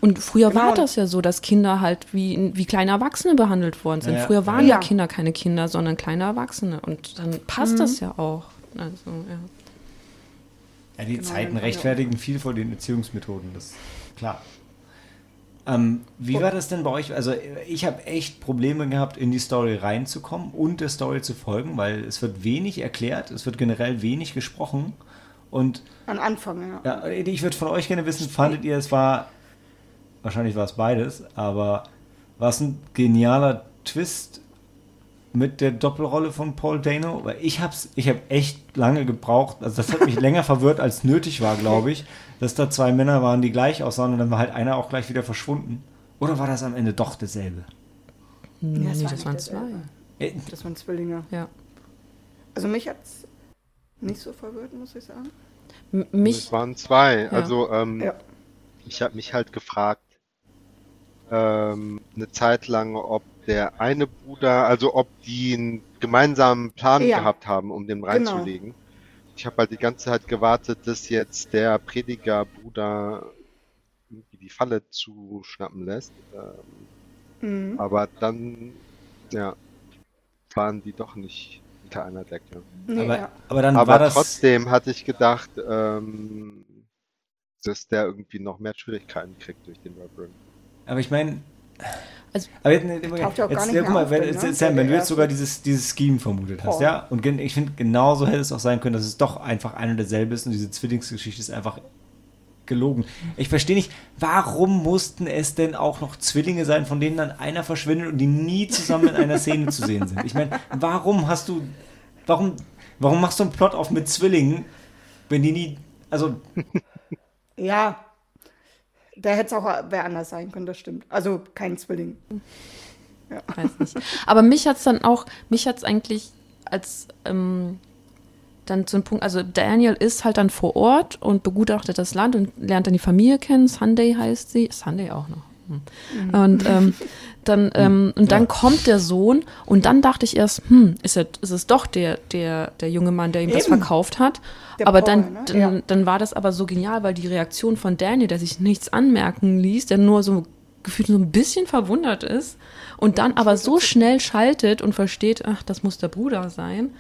Und früher Genau. war das ja so, dass Kinder halt wie, wie kleine Erwachsene behandelt worden sind. Ja. Früher waren ja. Ja. Kinder keine Kinder, sondern kleine Erwachsene. Und dann passt das ja auch. Also, ja. Ja, die Genau, Zeiten rechtfertigen viel vor den Erziehungsmethoden, das ist klar. Ähm, wie war das denn bei euch? Also ich habe echt Probleme gehabt, in die Story reinzukommen und der Story zu folgen, weil es wird wenig erklärt, es wird generell wenig gesprochen und an Anfang, ja. ja, ich würde von euch gerne wissen, fandet ihr, es war, wahrscheinlich war es beides, aber war es ein genialer Twist mit der Doppelrolle von Paul Dano? Weil ich hab's, ich habe echt lange gebraucht, also das hat mich *laughs* länger verwirrt, als nötig war, glaube ich, dass da zwei Männer waren, die gleich aussahen und dann war halt einer auch gleich wieder verschwunden. Oder war das am Ende doch dasselbe? Nee, das nee, war das waren zwei. Äh, Das waren Zwillinge. Ja. Also mich hat's nicht so verwirrt, muss ich sagen. M- Mich, Es waren zwei. Also ähm, Ja. ich habe mich halt gefragt, ähm, eine Zeit lang, ob der eine Bruder, also ob die einen gemeinsamen Plan Ja. gehabt haben, um den Genau. reinzulegen. Ich habe halt die ganze Zeit gewartet, dass jetzt der Predigerbruder irgendwie die Falle zuschnappen lässt. Ähm, Mhm. aber dann, ja, waren die doch nicht hinter einer Decke. Nee, aber, ja. aber dann war Aber das. trotzdem hatte ich gedacht, ähm, dass der irgendwie noch mehr Schwierigkeiten kriegt durch den Reverend. Aber ich meine. Also- aber jetzt, Taucht ja auch gar nicht ja, mehr guck mal, wenn, ne? Sam, wenn du jetzt sogar dieses, dieses Scheme vermutet hast, Paul. ja, und ich finde, genauso hätte es auch sein können, dass es doch einfach einer derselbe ist und diese Zwillingsgeschichte ist einfach gelogen. Ich verstehe nicht, warum mussten es denn auch noch Zwillinge sein, von denen dann einer verschwindet und die nie zusammen in einer Szene zu sehen sind? Ich meine, warum hast du, warum, warum machst du einen Plot auf mit Zwillingen, wenn die nie, also, *laughs* Ja. Da hätte es auch wer anders sein können, das stimmt. Also kein Zwilling. weiß nicht. Aber mich hat es dann auch, mich hat es eigentlich als ähm, dann zum Punkt, also Daniel ist halt dann vor Ort und begutachtet das Land und lernt dann die Familie kennen. Sunday heißt sie. Sunday auch noch. Hm. Und ähm, *laughs* dann, ähm, und dann Ja. kommt der Sohn und dann dachte ich erst, hm, ist, er, ist es doch der, der, der junge Mann, der ihm das Eben. verkauft hat. Der aber Paul, dann, ne? dann, Ja. dann war das aber so genial, weil die Reaktion von Daniel, der sich nichts anmerken ließ, der nur so gefühlt so ein bisschen verwundert ist und dann aber so schnell schaltet und versteht, ach, das muss der Bruder sein.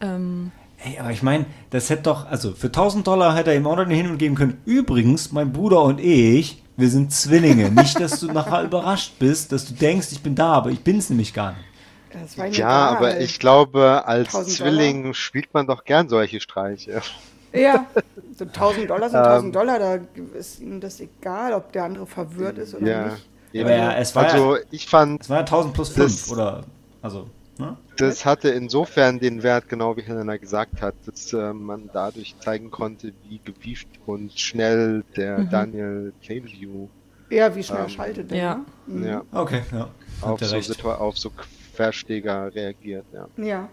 Ähm, Ey, aber ich meine, das hätte doch, also für 1000 Dollar hätte er ihm auch noch hin und geben können. Übrigens, mein Bruder und ich, wir sind Zwillinge. Nicht, dass du nachher überrascht bist, dass du denkst, ich bin da, aber ich bin es nämlich gar nicht. Das war ihm Ja, egal. aber ich glaube, als 1000 Zwilling spielt man doch gern solche Streiche. Ja, so 1000 Dollar sind Ähm. 1000 Dollar, da ist ihm das egal, ob der andere verwirrt ist oder Ja. nicht. Eben. Aber ja, es war also ich fand, Es war ja 1000 plus 5, Das- oder, also, ne? das hatte insofern den Wert, genau wie Helena gesagt hat, dass äh, man dadurch zeigen konnte, wie gewieft und schnell der Mhm. Daniel Plainview Ja, wie schnell Ähm, schaltet der? ja. Mhm. ja, Okay, ja. auf, so recht. Auf so Querschläger reagiert. Ja. Ja.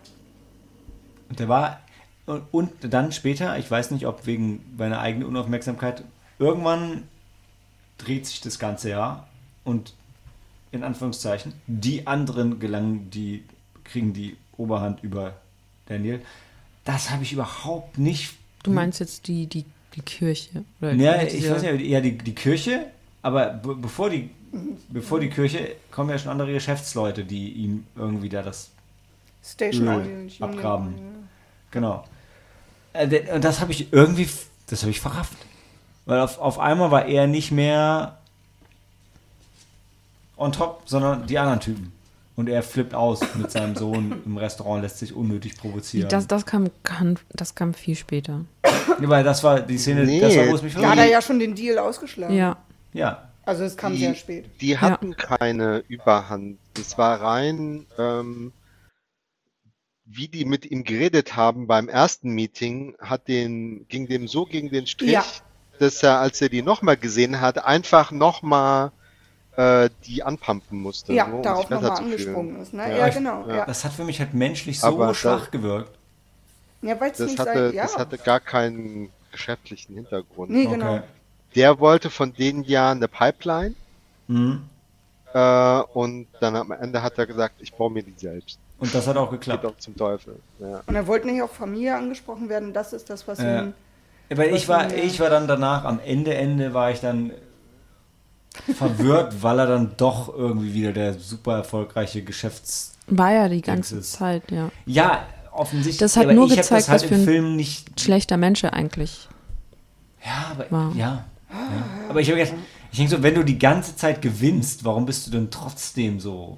Und der war, und, und dann später, ich weiß nicht, ob wegen meiner eigenen Unaufmerksamkeit, irgendwann dreht sich das ganze Jahr und in Anführungszeichen, die anderen gelangen, die kriegen die Oberhand über Daniel. Das habe ich überhaupt nicht. du meinst jetzt die, die, die Kirche? Oder Ja, ich weiß nicht, ja, die, die Kirche, aber be bevor die, bevor die Kirche kommen ja schon andere Geschäftsleute, die ihm irgendwie da das Station Öl abgraben. Genau. Äh, Und das habe ich irgendwie, das habe ich verrafft. Weil auf, auf einmal war er nicht mehr on top, sondern die anderen Typen. Und er flippt aus mit seinem Sohn im Restaurant, lässt sich unnötig provozieren. Das, das, kam, kann, das kam viel später. ja, weil das war die Szene, Nee. das war, wo es mich Da hat er ja schon den Deal ausgeschlagen. Ja. Ja, Also es kam Die- sehr spät. Die hatten keine Überhand. Es war rein, ähm, wie die mit ihm geredet haben beim ersten Meeting, hat den, ging dem so gegen den Strich, Ja. dass er, als er die nochmal gesehen hat, einfach nochmal äh, die anpumpen musste. Ja, so, darauf nochmal fühlen. angesprungen ist. Ne? Ja, Ja, genau. ja. Das hat für mich halt menschlich so Aber da- schwach gewirkt. ja. weil es Das nicht hatte, sein... Ja, das hatte gar keinen geschäftlichen Hintergrund. nee, genau. Okay. Der wollte von denen ja eine Pipeline Mhm. äh, und dann am Ende hat er gesagt, ich baue mir die selbst. Und das hat auch Geht geklappt. auch zum Teufel. Ja. Und er wollte nicht auf Familie angesprochen werden. Das ist das, was Ja. ihn... Weil ich war, ich war dann danach, am Ende, Ende war ich dann verwirrt, weil er dann doch irgendwie wieder der super erfolgreiche Geschäfts... War ja die ganze ist- Zeit, ja. Ja, offensichtlich. Das hat nur gezeigt, das halt was für im ein- Film nicht Schlechter Mensch eigentlich. Ja, aber Wow. ja, ja. Aber ich habe gedacht, ich denke so, wenn du die ganze Zeit gewinnst, warum bist du denn trotzdem so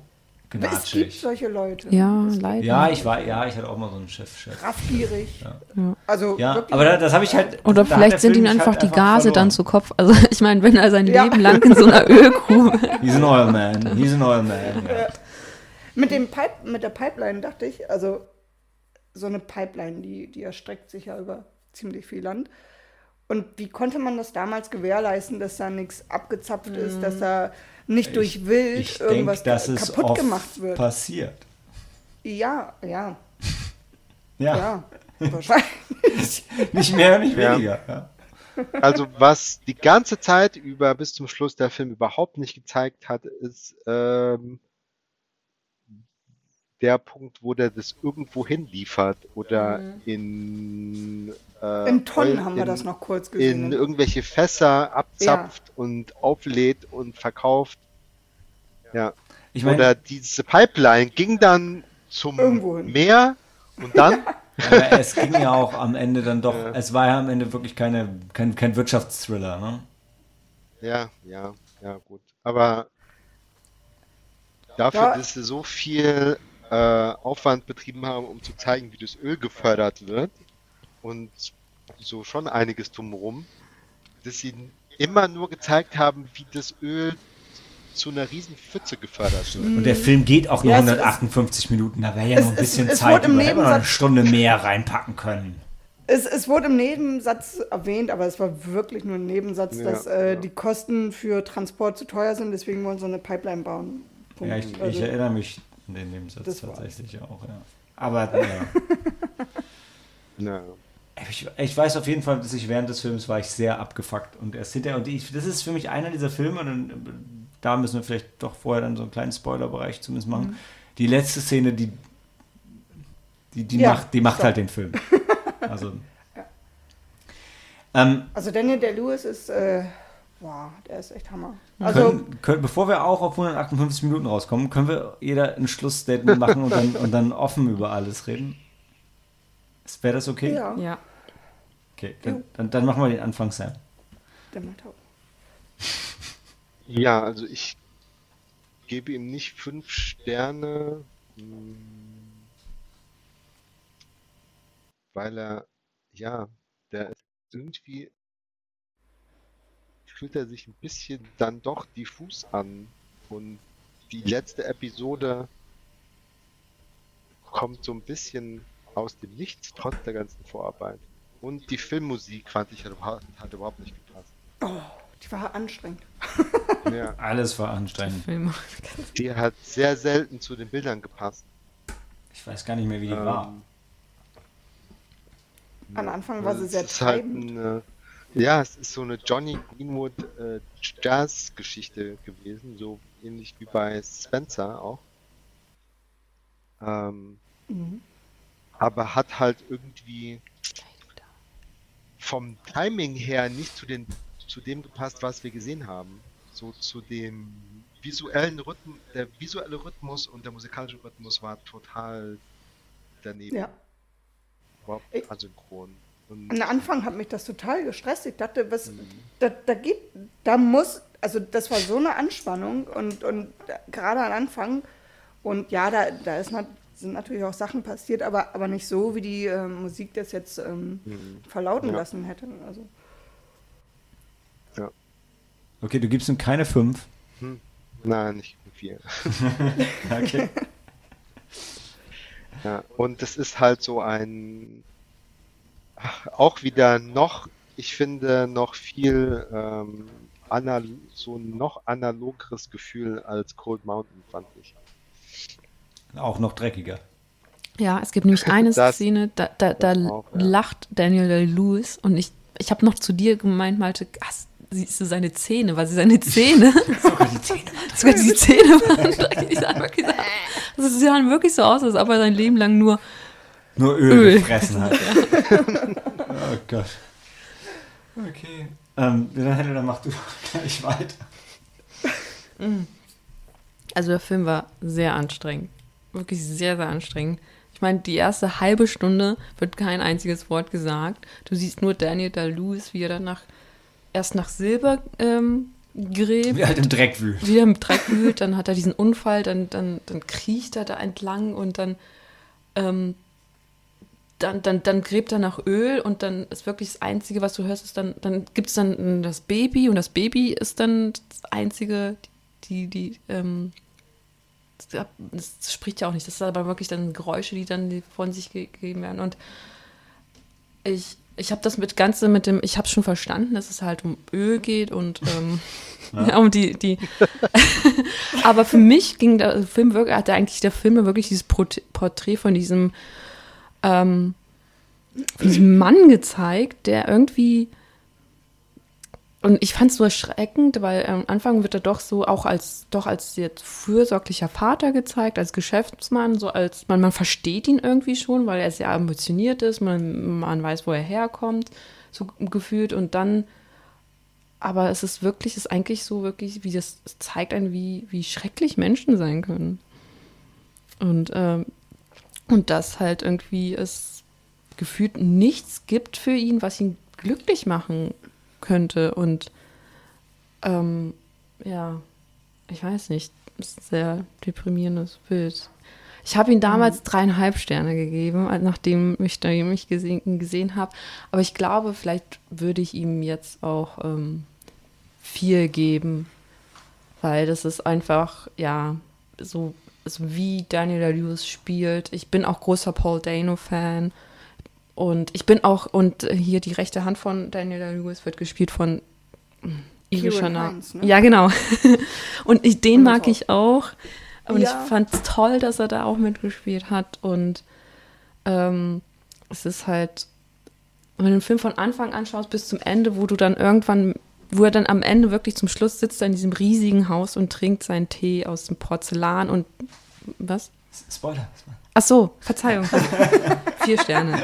Es gibt gnatschig? solche Leute. Ja, leider. Ja, ich war, ja, ich hatte auch mal so einen Chef, Chef. Raffgierig. Ja. Also Ja, wirklich. aber da, das habe ich halt. Oder vielleicht sind ihm einfach halt die Gase verloren. dann zu Kopf. Also *laughs* ich meine, wenn er sein Ja. Leben lang in so einer Ölgrube. *laughs* He's an oil man. He's an oil man. Ja. Mit, dem Pipe, mit der Pipeline dachte ich, also so eine Pipeline, die, die erstreckt sich ja über ziemlich viel Land. Und wie konnte man das damals gewährleisten, dass da nichts abgezapft ist, dass da nicht durch Wild Ich irgendwas dass es kaputt oft gemacht wird? passiert. Ja, ja, *laughs* Ja, ja, wahrscheinlich. *laughs* nicht mehr, nicht Ja. weniger. Ja. *laughs* Also was die ganze Zeit über bis zum Schluss der Film überhaupt nicht gezeigt hat, ist ähm, der Punkt, wo der das irgendwo hinliefert oder in äh, In Tonnen Oil- haben wir in, das noch kurz gesehen. in irgendwelche Fässer abzapft und auflädt und verkauft. Ja. Ich meine, Oder diese Pipeline ging dann zum. Meer und dann *laughs* aber es ging ja auch am Ende dann doch, es war ja am Ende wirklich keine, kein, kein Wirtschaftsthriller, ne? Ja, ja, ja, gut. Aber dafür, Ja. dass sie so viel äh, Aufwand betrieben haben, um zu zeigen, wie das Öl gefördert wird und so schon einiges drumherum, dass sie immer nur gezeigt haben, wie das Öl zu einer riesen Pfütze gefördert wird. Und der Film geht auch nur Ja, es- 158 Minuten, da wäre ja noch ein bisschen es- es Zeit über, hätte man noch eine Stunde mehr reinpacken können. Es, es wurde im Nebensatz erwähnt, aber es war wirklich nur ein Nebensatz, Ja, dass äh, ja. die Kosten für Transport zu teuer sind, deswegen wollen sie eine Pipeline bauen. Punkt. Ja, ich, ich Also, erinnere mich an den Nebensatz Das war's. tatsächlich auch, ja. Aber ja. Ja. *laughs* Ich, ich weiß auf jeden Fall, dass ich während des Films war ich sehr abgefuckt und erst hinterher und ich, das ist für mich einer dieser Filme und da müssen wir vielleicht doch vorher dann so einen kleinen Spoilerbereich zumindest machen. Mhm. Die letzte Szene, die die, die Ja, macht, die macht halt den Film. *laughs* Also ähm, also Daniel Day-Lewis ist, äh, wow, der ist echt Hammer. Also, können, können, bevor wir auch auf 158 Minuten rauskommen, können wir jeder ein Schlussstatement machen und dann, *laughs* und dann offen über alles reden? Wäre das okay? ja, Ja. Okay, dann, dann, dann machen wir den Anfang, Sam. der macht auch. Ja, also ich gebe ihm nicht fünf Sterne, mh, weil er, ja, der ist irgendwie fühlt er sich ein bisschen dann doch diffus an und die letzte Episode kommt so ein bisschen aus dem Nichts, trotz der ganzen Vorarbeit. Und die Filmmusik fand ich hat überhaupt, hat überhaupt nicht gepasst. Oh, die war anstrengend. *laughs* Ja. Alles war anstrengend. Film. Die hat sehr selten zu den Bildern gepasst. Ich weiß gar nicht mehr, wie die war. Ähm, Am Anfang war sie es sehr halt treibend. eine, ja, es ist so eine Johnny Greenwood äh, Jazz-Geschichte gewesen, so ähnlich wie bei Spencer auch. Ähm, Mhm. aber hat halt irgendwie vom Timing her nicht zu den zu dem gepasst, was wir gesehen haben. So zu dem visuellen Rhythmus, der visuelle Rhythmus und der musikalische Rhythmus war total daneben. Ja. Überhaupt Ich- asynchron. Und Am Anfang hat mich das total gestresst. Ich dachte, was, Mhm. da, da geht, da muss, also das war so eine Anspannung und, und gerade am Anfang Und ja, da, da ist nat sind natürlich auch Sachen passiert, aber, aber nicht so, wie die äh, Musik das jetzt ähm, Mhm. verlauten Ja. lassen hätte. Also, Okay, du gibst ihm keine fünf. Nein, nicht viel. *laughs* Okay. *laughs* Ja, und es ist halt so ein, auch wieder noch, ich finde, noch viel ähm, anal so ein noch analogeres Gefühl als Cold Mountain, fand ich. Auch noch dreckiger. Ja, es gibt nämlich *laughs* eine Das- Szene, da, da, da das auch, ja. lacht Daniel Day-Lewis und ich, ich habe noch zu dir gemeint, Malte, hast, siehst du seine Zähne, weil sie seine *laughs* Zähne, Sogar die Zähne. *laughs* sogar die Zähne waren dreckig. Sie sahen wirklich so aus, als ob er sein Leben lang nur Nur Öl, Öl. gefressen hat. *laughs* oh Gott. Okay. Ähm, dann hätte dann mach du *laughs* gleich weiter. Also der Film war sehr anstrengend. Wirklich sehr, sehr anstrengend. Ich meine, die erste halbe Stunde wird kein einziges Wort gesagt. Du siehst nur Daniel Day-Lewis, wie er dann nach, erst nach Silber ähm, gräbt, Wie halt im Dreck wühlt. wieder im Dreck wühlt, dann hat er diesen Unfall, dann, dann, dann kriecht er da entlang und dann, ähm, dann, dann, dann gräbt er nach Öl und dann ist wirklich das Einzige, was du hörst, ist dann, dann gibt es dann das Baby und das Baby ist dann das Einzige, die, die, ähm, das, spricht ja auch nicht, das ist aber wirklich dann Geräusche, die dann von sich gegeben werden und ich, ich habe das mit Ganze mit dem, ich habe schon verstanden, dass es halt um Öl geht und ähm, *laughs* ja. *laughs* um die, die. *laughs* aber für mich ging der Film wirklich, hatte eigentlich der Film wirklich dieses Porträt von diesem, ähm, von diesem Mann gezeigt, der irgendwie und ich fand es so erschreckend, weil am Anfang wird er doch so auch als doch als jetzt fürsorglicher Vater gezeigt, als Geschäftsmann, so als man, man versteht ihn irgendwie schon, weil er sehr ambitioniert ist, man, man weiß, wo er herkommt, so gefühlt und dann aber es ist wirklich, es ist eigentlich so wirklich, wie das zeigt einen, wie, wie schrecklich Menschen sein können. Und, ähm, und dass halt irgendwie es gefühlt nichts gibt für ihn, was ihn glücklich machen könnte. Und ähm, ja, ich weiß nicht, ist ein sehr deprimierendes Bild. Ich habe ihm damals dreieinhalb Sterne gegeben, nachdem ich da mich gesehen, gesehen habe. Aber ich glaube, vielleicht würde ich ihm jetzt auch ähm, vier geben, weil das ist einfach, ja, so, so wie Daniel Lewis spielt. Ich bin auch großer Paul Dano-Fan. Und ich bin auch, und hier die rechte Hand von Daniel Lewis wird gespielt von irischer Name. Ne? Ja, genau. *laughs* und ich, den mag Wundervoll. ich auch. Und Ja. ich fand es toll, dass er da auch mitgespielt hat. Und ähm, es ist halt, wenn du den Film von Anfang an schaust bis zum Ende, wo du dann irgendwann, wo er dann am Ende wirklich zum Schluss sitzt er in diesem riesigen Haus und trinkt seinen Tee aus dem Porzellan und was? Spoiler. Ach so, Verzeihung. *laughs* Vier Sterne.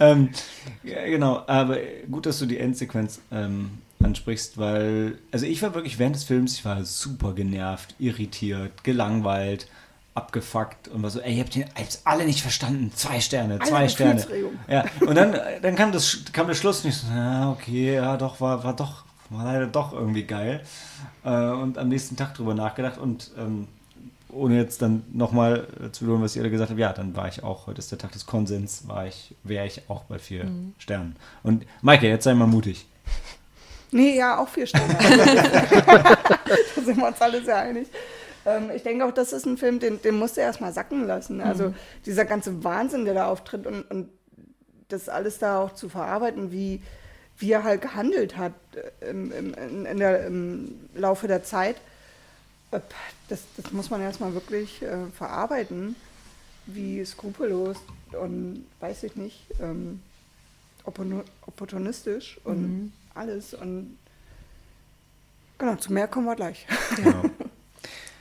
ähm, ja, genau, aber gut, dass du die Endsequenz ähm, ansprichst, weil, also ich war wirklich während des Films, ich war super genervt, irritiert, gelangweilt, abgefuckt und war so, ey, ihr habt den habt's alle nicht verstanden, zwei Sterne, zwei Alle Sterne. Ja, und dann, dann kam, das, kam der Schluss nicht so, ja, okay, ja, doch, war, war doch, war leider doch irgendwie geil. Äh, und am nächsten Tag drüber nachgedacht und ähm, ohne jetzt dann nochmal zu wiederholen, was ihr alle gesagt habt, ja, dann war ich auch, heute ist der Tag des Konsens, war ich, wäre ich auch bei vier Sternen. Und Maike, jetzt sei mal mutig. Nee, ja, auch vier Sterne. *laughs* da sind wir uns alle sehr einig. Ähm, ich denke auch, das ist ein Film, den, den musst du erstmal sacken lassen. Also dieser ganze Wahnsinn, der da auftritt und, und das alles da auch zu verarbeiten, wie, wie er halt gehandelt hat äh, im, im, in, der, im Laufe der Zeit, äh, das, das muss man erstmal wirklich äh, verarbeiten, wie skrupellos und weiß ich nicht, ähm, opportun- opportunistisch und alles. Und genau, zu mehr kommen wir gleich. Genau. *laughs*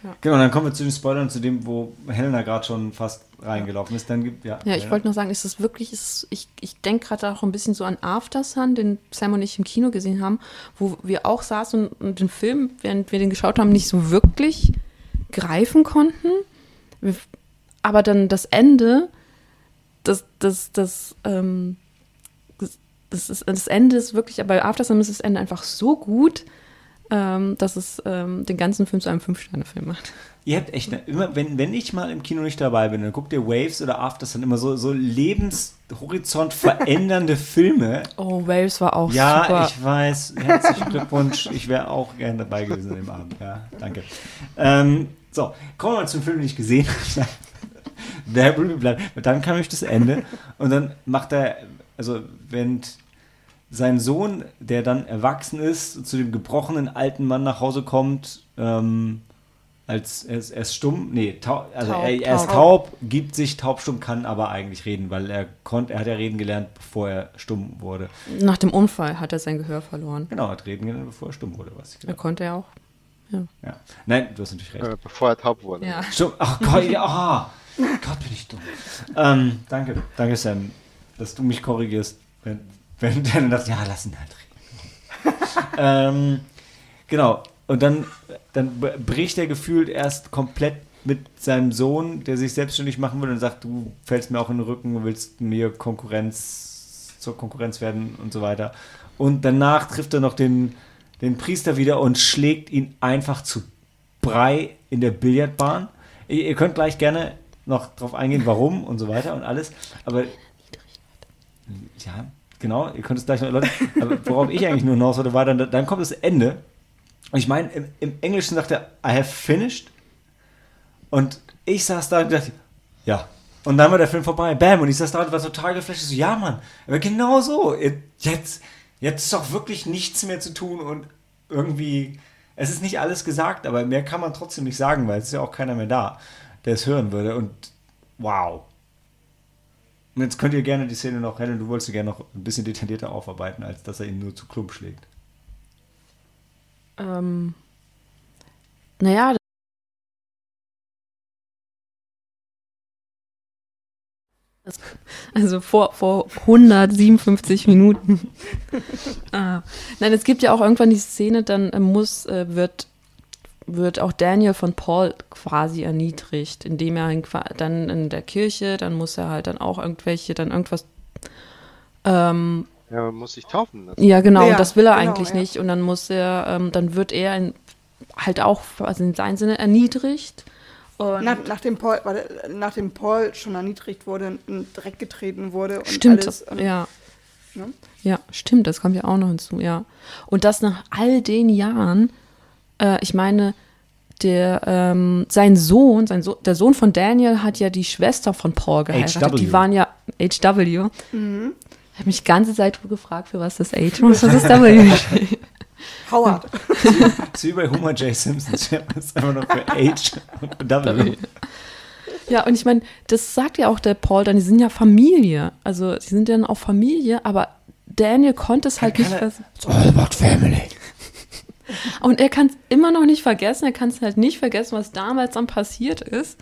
Ja. Genau, dann kommen wir zu den Spoilern, zu dem, wo Helena gerade schon fast reingelaufen ist. Dann gibt, ja, Ja, ich wollte nur sagen, ist es wirklich, ist ich, ich denke gerade auch ein bisschen so an After Sun, den Sam und ich im Kino gesehen haben, wo wir auch saßen und, den Film, während wir den geschaut haben, nicht so wirklich greifen konnten. Aber dann das Ende, das, das, das, ähm, das, das, ist, das Ende ist wirklich, bei After Sun ist das Ende einfach so gut, ähm, dass es ähm, den ganzen Film zu einem Fünf-Sterne-Film macht. Ihr habt echt, ne, immer, wenn, wenn ich mal im Kino nicht dabei bin, dann guckt ihr Waves oder Afters, dann immer so, so Lebenshorizont verändernde *laughs* Filme. Oh, Waves war auch Ja, super. ich weiß. Herzlichen Glückwunsch. Ich wäre auch gerne dabei gewesen an dem Abend. Ja, danke. Ähm, so, kommen wir mal zum Film, den ich gesehen habe. *laughs* Der Ruby bleibt. Dann kam ich das Ende und dann macht er, also wenn sein Sohn, der dann erwachsen ist, zu dem gebrochenen alten Mann nach Hause kommt, ähm, als er ist, er ist stumm, nee, taub, also Taub, er, er ist taub. taub, gibt sich taubstumm, kann aber eigentlich reden, weil er konnte, er hat ja reden gelernt, bevor er stumm wurde. Nach dem Unfall hat er sein Gehör verloren. Genau, hat reden gelernt, bevor er stumm wurde, was ich Er gedacht konnte ja auch. ja. Nein, du hast natürlich recht. Äh, bevor er taub wurde. Ja. Stumm, ach Gott, ja, ah, Gott, bin ich dumm. Ähm, danke, danke Sam, dass du mich korrigierst, wenn, wenn dann dachte, ja, lass ihn halt reden. *laughs* ähm, genau, und dann, dann bricht er gefühlt erst komplett mit seinem Sohn, der sich selbstständig machen will und sagt, du fällst mir auch in den Rücken, willst mir Konkurrenz zur Konkurrenz werden und so weiter. Und danach trifft er noch den, den Priester wieder und schlägt ihn einfach zu Brei in der Billardbahn. Ihr, ihr könnt gleich gerne noch drauf eingehen, warum und so weiter und alles. Aber ja, genau, ihr könnt es gleich noch erläutern. Aber worauf ich eigentlich nur hinaus wollte, war dann, dann kommt das Ende. Und ich meine, im, im Englischen sagt er, I have finished. Und ich saß da und dachte, ja. Und dann war der Film vorbei. Bam. Und ich saß da und war total geflasht. So, ja, Mann. Aber genau so. Jetzt, jetzt ist doch wirklich nichts mehr zu tun und irgendwie, es ist nicht alles gesagt, aber mehr kann man trotzdem nicht sagen, weil es ist ja auch keiner mehr da, der es hören würde. Und wow. Und jetzt könnt ihr gerne die Szene noch, Helen, du wolltest sie gerne noch ein bisschen detaillierter aufarbeiten, als dass er ihn nur zu Klump schlägt. Ähm, naja, also vor, vor 157 Minuten. *laughs* ah. Nein, es gibt ja auch irgendwann die Szene, dann äh, muss, äh, wird, wird auch Daniel von Paul quasi erniedrigt, indem er dann in der Kirche, dann muss er halt dann auch irgendwelche, dann irgendwas ähm, Ja, man muss sich taufen lassen. ja, genau, Ja, und das will er genau, eigentlich ja. nicht. Und dann muss er, ähm, dann wird er in, halt auch, also in seinem Sinne erniedrigt. Und Nach, nachdem, Paul, warte, nachdem Paul schon erniedrigt wurde, in Dreck getreten wurde und stimmt, alles. Und, ja. ne? Ja, stimmt, das kommt ja auch noch hinzu, ja. Und das nach all den Jahren, äh, ich meine, der, ähm, sein Sohn, sein so der Sohn von Daniel hat ja die Schwester von Paul geheiratet. HW. Die waren ja HW. Ich habe mich die ganze Zeit gefragt, für was das H und was das W steht. *laughs* Howard. Das ist wie bei Homer J. Simpson. Das ist einfach noch für H und W. Ja, und ich meine, das sagt ja auch der Paul dann, die sind ja Familie. Also, sie sind dann auch Familie, aber Daniel konnte es halt nicht It's all about family. Und er kann es immer noch nicht vergessen. Er kann es halt nicht vergessen, was damals dann passiert ist.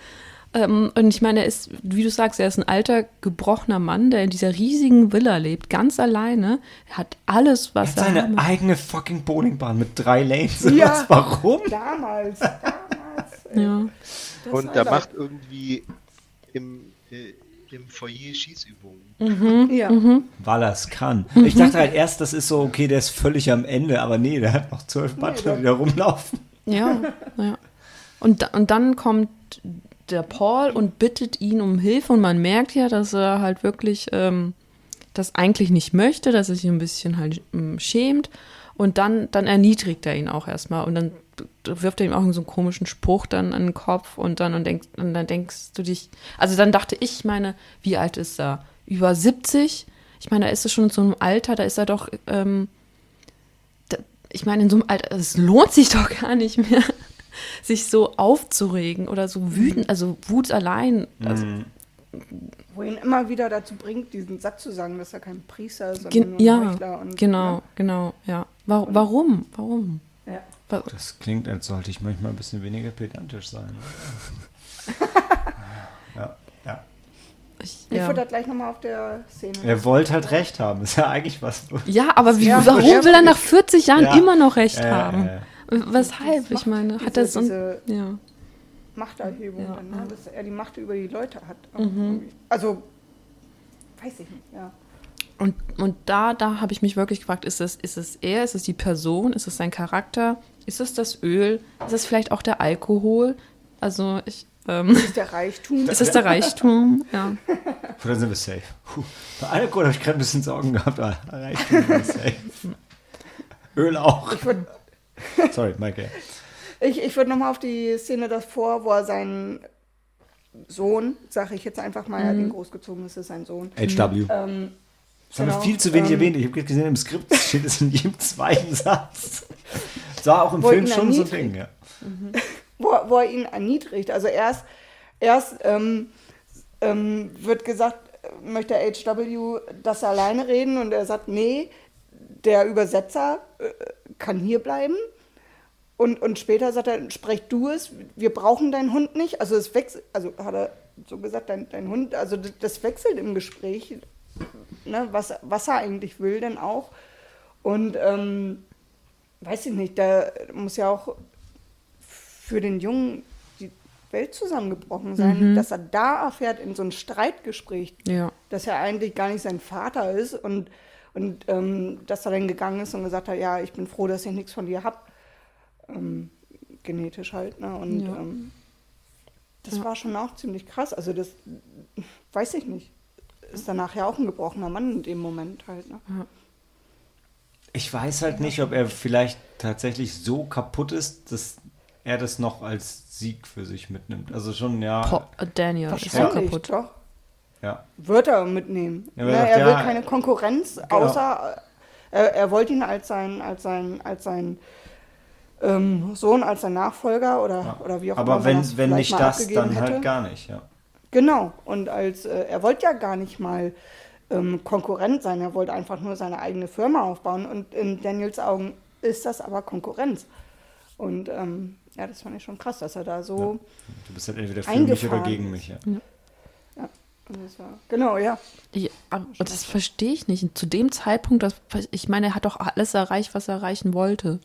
Ähm, und ich meine, er ist, wie du sagst, er ist ein alter, gebrochener Mann, der in dieser riesigen Villa lebt, ganz alleine. Er hat alles, Er was hat er seine haben- eigene fucking Bowlingbahn mit drei Lanes. und Ja. Was, warum? Damals. Damals. Ja. Das Und er da- macht irgendwie im, äh, im Foyer Schießübungen. Ja. Weil er es kann. Mhm. Ich dachte halt erst, das ist so, okay, der ist völlig am Ende, aber nee, der hat noch zwölf Butler, der- die da rumlaufen. Ja, ja. Und, und dann kommt der Paul und bittet ihn um Hilfe und man merkt ja, dass er halt wirklich ähm, das eigentlich nicht möchte, dass er sich ein bisschen halt ähm, schämt und dann, dann erniedrigt er ihn auch erstmal und dann wirft er ihm auch so einen komischen Spruch dann an den Kopf und dann und, denkst, und dann denkst du dich, also dann dachte ich, ich meine, wie alt ist er? Über 70? Ich meine, da ist er schon in so einem Alter, da ist er doch, ähm, da, ich meine, in so einem Alter, es lohnt sich doch *laughs* gar nicht mehr, sich so aufzuregen oder so wütend, also Wut allein. Also, Wo ihn immer wieder dazu bringt, diesen Satz zu sagen, dass er kein Priester ist, sondern gen- nur ja, und, genau, ne? genau, ja. Wa warum? Warum? Ja. Das klingt, als sollte ich manchmal ein bisschen weniger pedantisch sein. *laughs* ja. Ich, Ich ja. würde das gleich nochmal auf der Szene. Er wollte halt recht haben. *laughs* Ist ja eigentlich was. ja, aber wie, Ja, warum will er nach 40 Jahren Ja. immer noch recht Äh, haben? äh, Weshalb? Ich meine, hat diese- er so ein, diese ja. Machterhebung, Ja, dann, ne? dass er die Macht über die Leute hat. Mhm. Also, weiß ich nicht, ja. Und, und da, da habe ich mich wirklich gefragt, ist es, ist es er, ist es die Person, ist es sein Charakter, ist es das Öl, ist es vielleicht auch der Alkohol? Also ich, ähm, Das ist der Reichtum. ist es der Reichtum? Ja. Oder sind wir safe? Puh. Bei Alkohol habe ich gerade ein bisschen Sorgen gehabt, aber Reichtum wir safe. Öl auch. Ich würde Sorry, Michael. ich, ich würd nochmal auf die Szene davor, wo er seinen Sohn, sage ich jetzt einfach mal, er hat ihn großgezogen, es ist sein Sohn. HW. Ähm, Das haben wir genau, viel zu wenig ähm, erwähnt. Ich habe gesehen, im Skript steht es in jedem zweiten Satz. Das war auch im Film schon so ein. Ding, ja. Wo, wo er ihn erniedrigt. Also erst, erst ähm, ähm, wird gesagt, möchte HW das alleine reden und er sagt, nee, der Übersetzer äh, kann hier bleiben. Und, und später sagt er, sprech du es, wir brauchen deinen Hund nicht. Also es wechselt, also hat er so gesagt, dein, dein Hund, also das, das wechselt im Gespräch, ne, was, was er eigentlich will denn auch. Und ähm, weiß ich nicht, da muss ja auch für den Jungen die Welt zusammengebrochen sein, dass er da erfährt in so ein Streitgespräch, Ja. dass er eigentlich gar nicht sein Vater ist und, und ähm, dass er dann gegangen ist und gesagt hat, ja, ich bin froh, dass ich nichts von dir hab. Ähm, genetisch halt, ne? Und Ja. ähm, das war schon auch ziemlich krass. Also das weiß ich nicht. Ist danach ja auch ein gebrochener Mann in dem Moment halt, ne? Ich weiß halt nicht, ob er vielleicht tatsächlich so kaputt ist, dass er das noch als Sieg für sich mitnimmt. Also schon, ja. Po Daniel ist Wahrscheinlich, kaputt. doch. ja. Wird er mitnehmen. Ja, ne, aber er ja, will keine Konkurrenz, genau. außer äh, er, er wollte ihn als sein, als sein, als sein ähm, Sohn, als sein Nachfolger oder, ja. oder wie auch Aber immer. wenn, das wenn vielleicht nicht das, dann hätte. halt gar nicht, ja. Genau. Und als äh, er wollte ja gar nicht mal ähm, Konkurrent sein, er wollte einfach nur seine eigene Firma aufbauen. Und in Daniels Augen ist das aber Konkurrenz. Und ähm, ja, das fand ich schon krass, dass er da so. Du bist halt entweder für mich oder gegen mich, ja. Das war, genau, ja. Ja, aber das verstehe ich nicht. Zu dem Zeitpunkt, das, ich meine, er hat doch alles erreicht, was er erreichen wollte.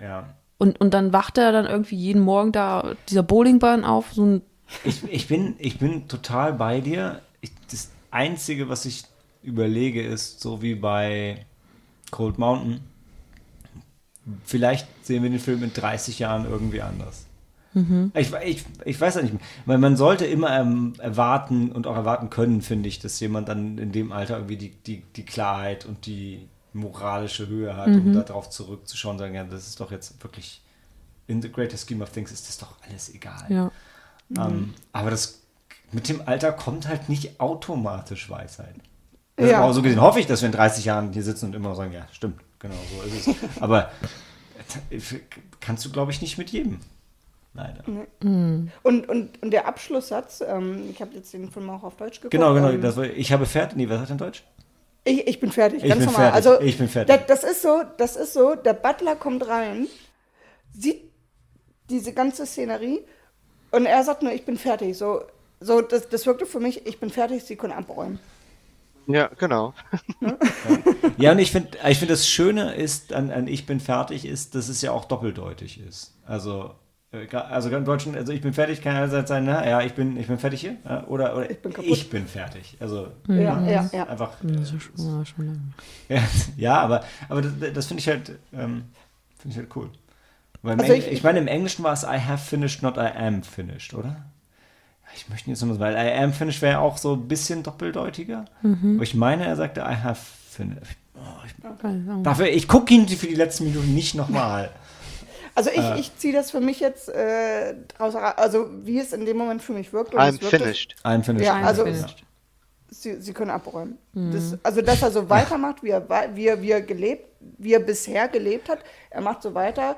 Ja. Und, und dann wacht er dann irgendwie jeden Morgen da dieser Bowlingbahn auf, so ein Ich, ich, bin, ich bin total bei dir. Ich, das Einzige, was ich überlege, ist so wie bei Cold Mountain. Vielleicht sehen wir den Film in 30 Jahren irgendwie anders. Ich, ich, ich weiß ja nicht, weil man sollte immer ähm, erwarten und auch erwarten können, finde ich, dass jemand dann in dem Alter irgendwie die, die, die Klarheit und die moralische Höhe hat, um darauf zurückzuschauen und sagen, ja, das ist doch jetzt wirklich in the greater scheme of things ist das doch alles egal. ja. Ähm, aber das mit dem Alter kommt halt nicht automatisch Weisheit. Also Ja. so gesehen hoffe ich, dass wir in 30 Jahren hier sitzen und immer sagen, ja, stimmt, genau so ist es. Aber äh, kannst du, glaube ich, nicht mit jedem. Leider. Und, und, und der Abschlusssatz, ähm, ich habe jetzt den Film auch auf Deutsch geguckt. Genau, genau. ähm, Das war, ich habe fertig. Nee, was hat in Deutsch? Ich, ich bin fertig, Ich ganz bin normal. fertig, Also, ich bin fertig. Das, das ist so, das ist so, der Butler kommt rein, sieht diese ganze Szenerie und er sagt nur, ich bin fertig. So, so das, das wirkte für mich, ich bin fertig, sie können abräumen. Ja, genau. *laughs* Ja, und ich finde, ich finde, das Schöne ist an, an Ich bin fertig ist, dass es ja auch doppeldeutig ist. Also, äh, also im Deutschen, also ich bin fertig kann einerseits sein, na, ja, ich bin, ich bin fertig hier, ja, oder, oder Ich bin kaputt. ich bin fertig. Also, Ja, ja, ja. einfach. Das ist schon, ja, schon lange. *laughs* Ja, ja aber, aber das, das finde ich halt, ähm, finde ich halt cool. Also Engl- ich- ich, meine, im Englischen war es I have finished, not I am finished, oder? Ich möchte jetzt nochmal, weil I am finished wäre ja auch so ein bisschen doppeldeutiger. Aber ich meine, er sagte I have finished. Oh, ich, dafür, ich gucke ihn für die letzten Minuten nicht nochmal. *laughs* Also ich, Äh. ich ziehe das für mich jetzt äh, draus, also wie es in dem Moment für mich wirkt. und I'm finished. I'm finished. Ja, also finished. sie, sie können abräumen. Das, also dass er so weitermacht, wie er, wie, er, wie, er gelebt, wie er bisher gelebt hat. Er macht so weiter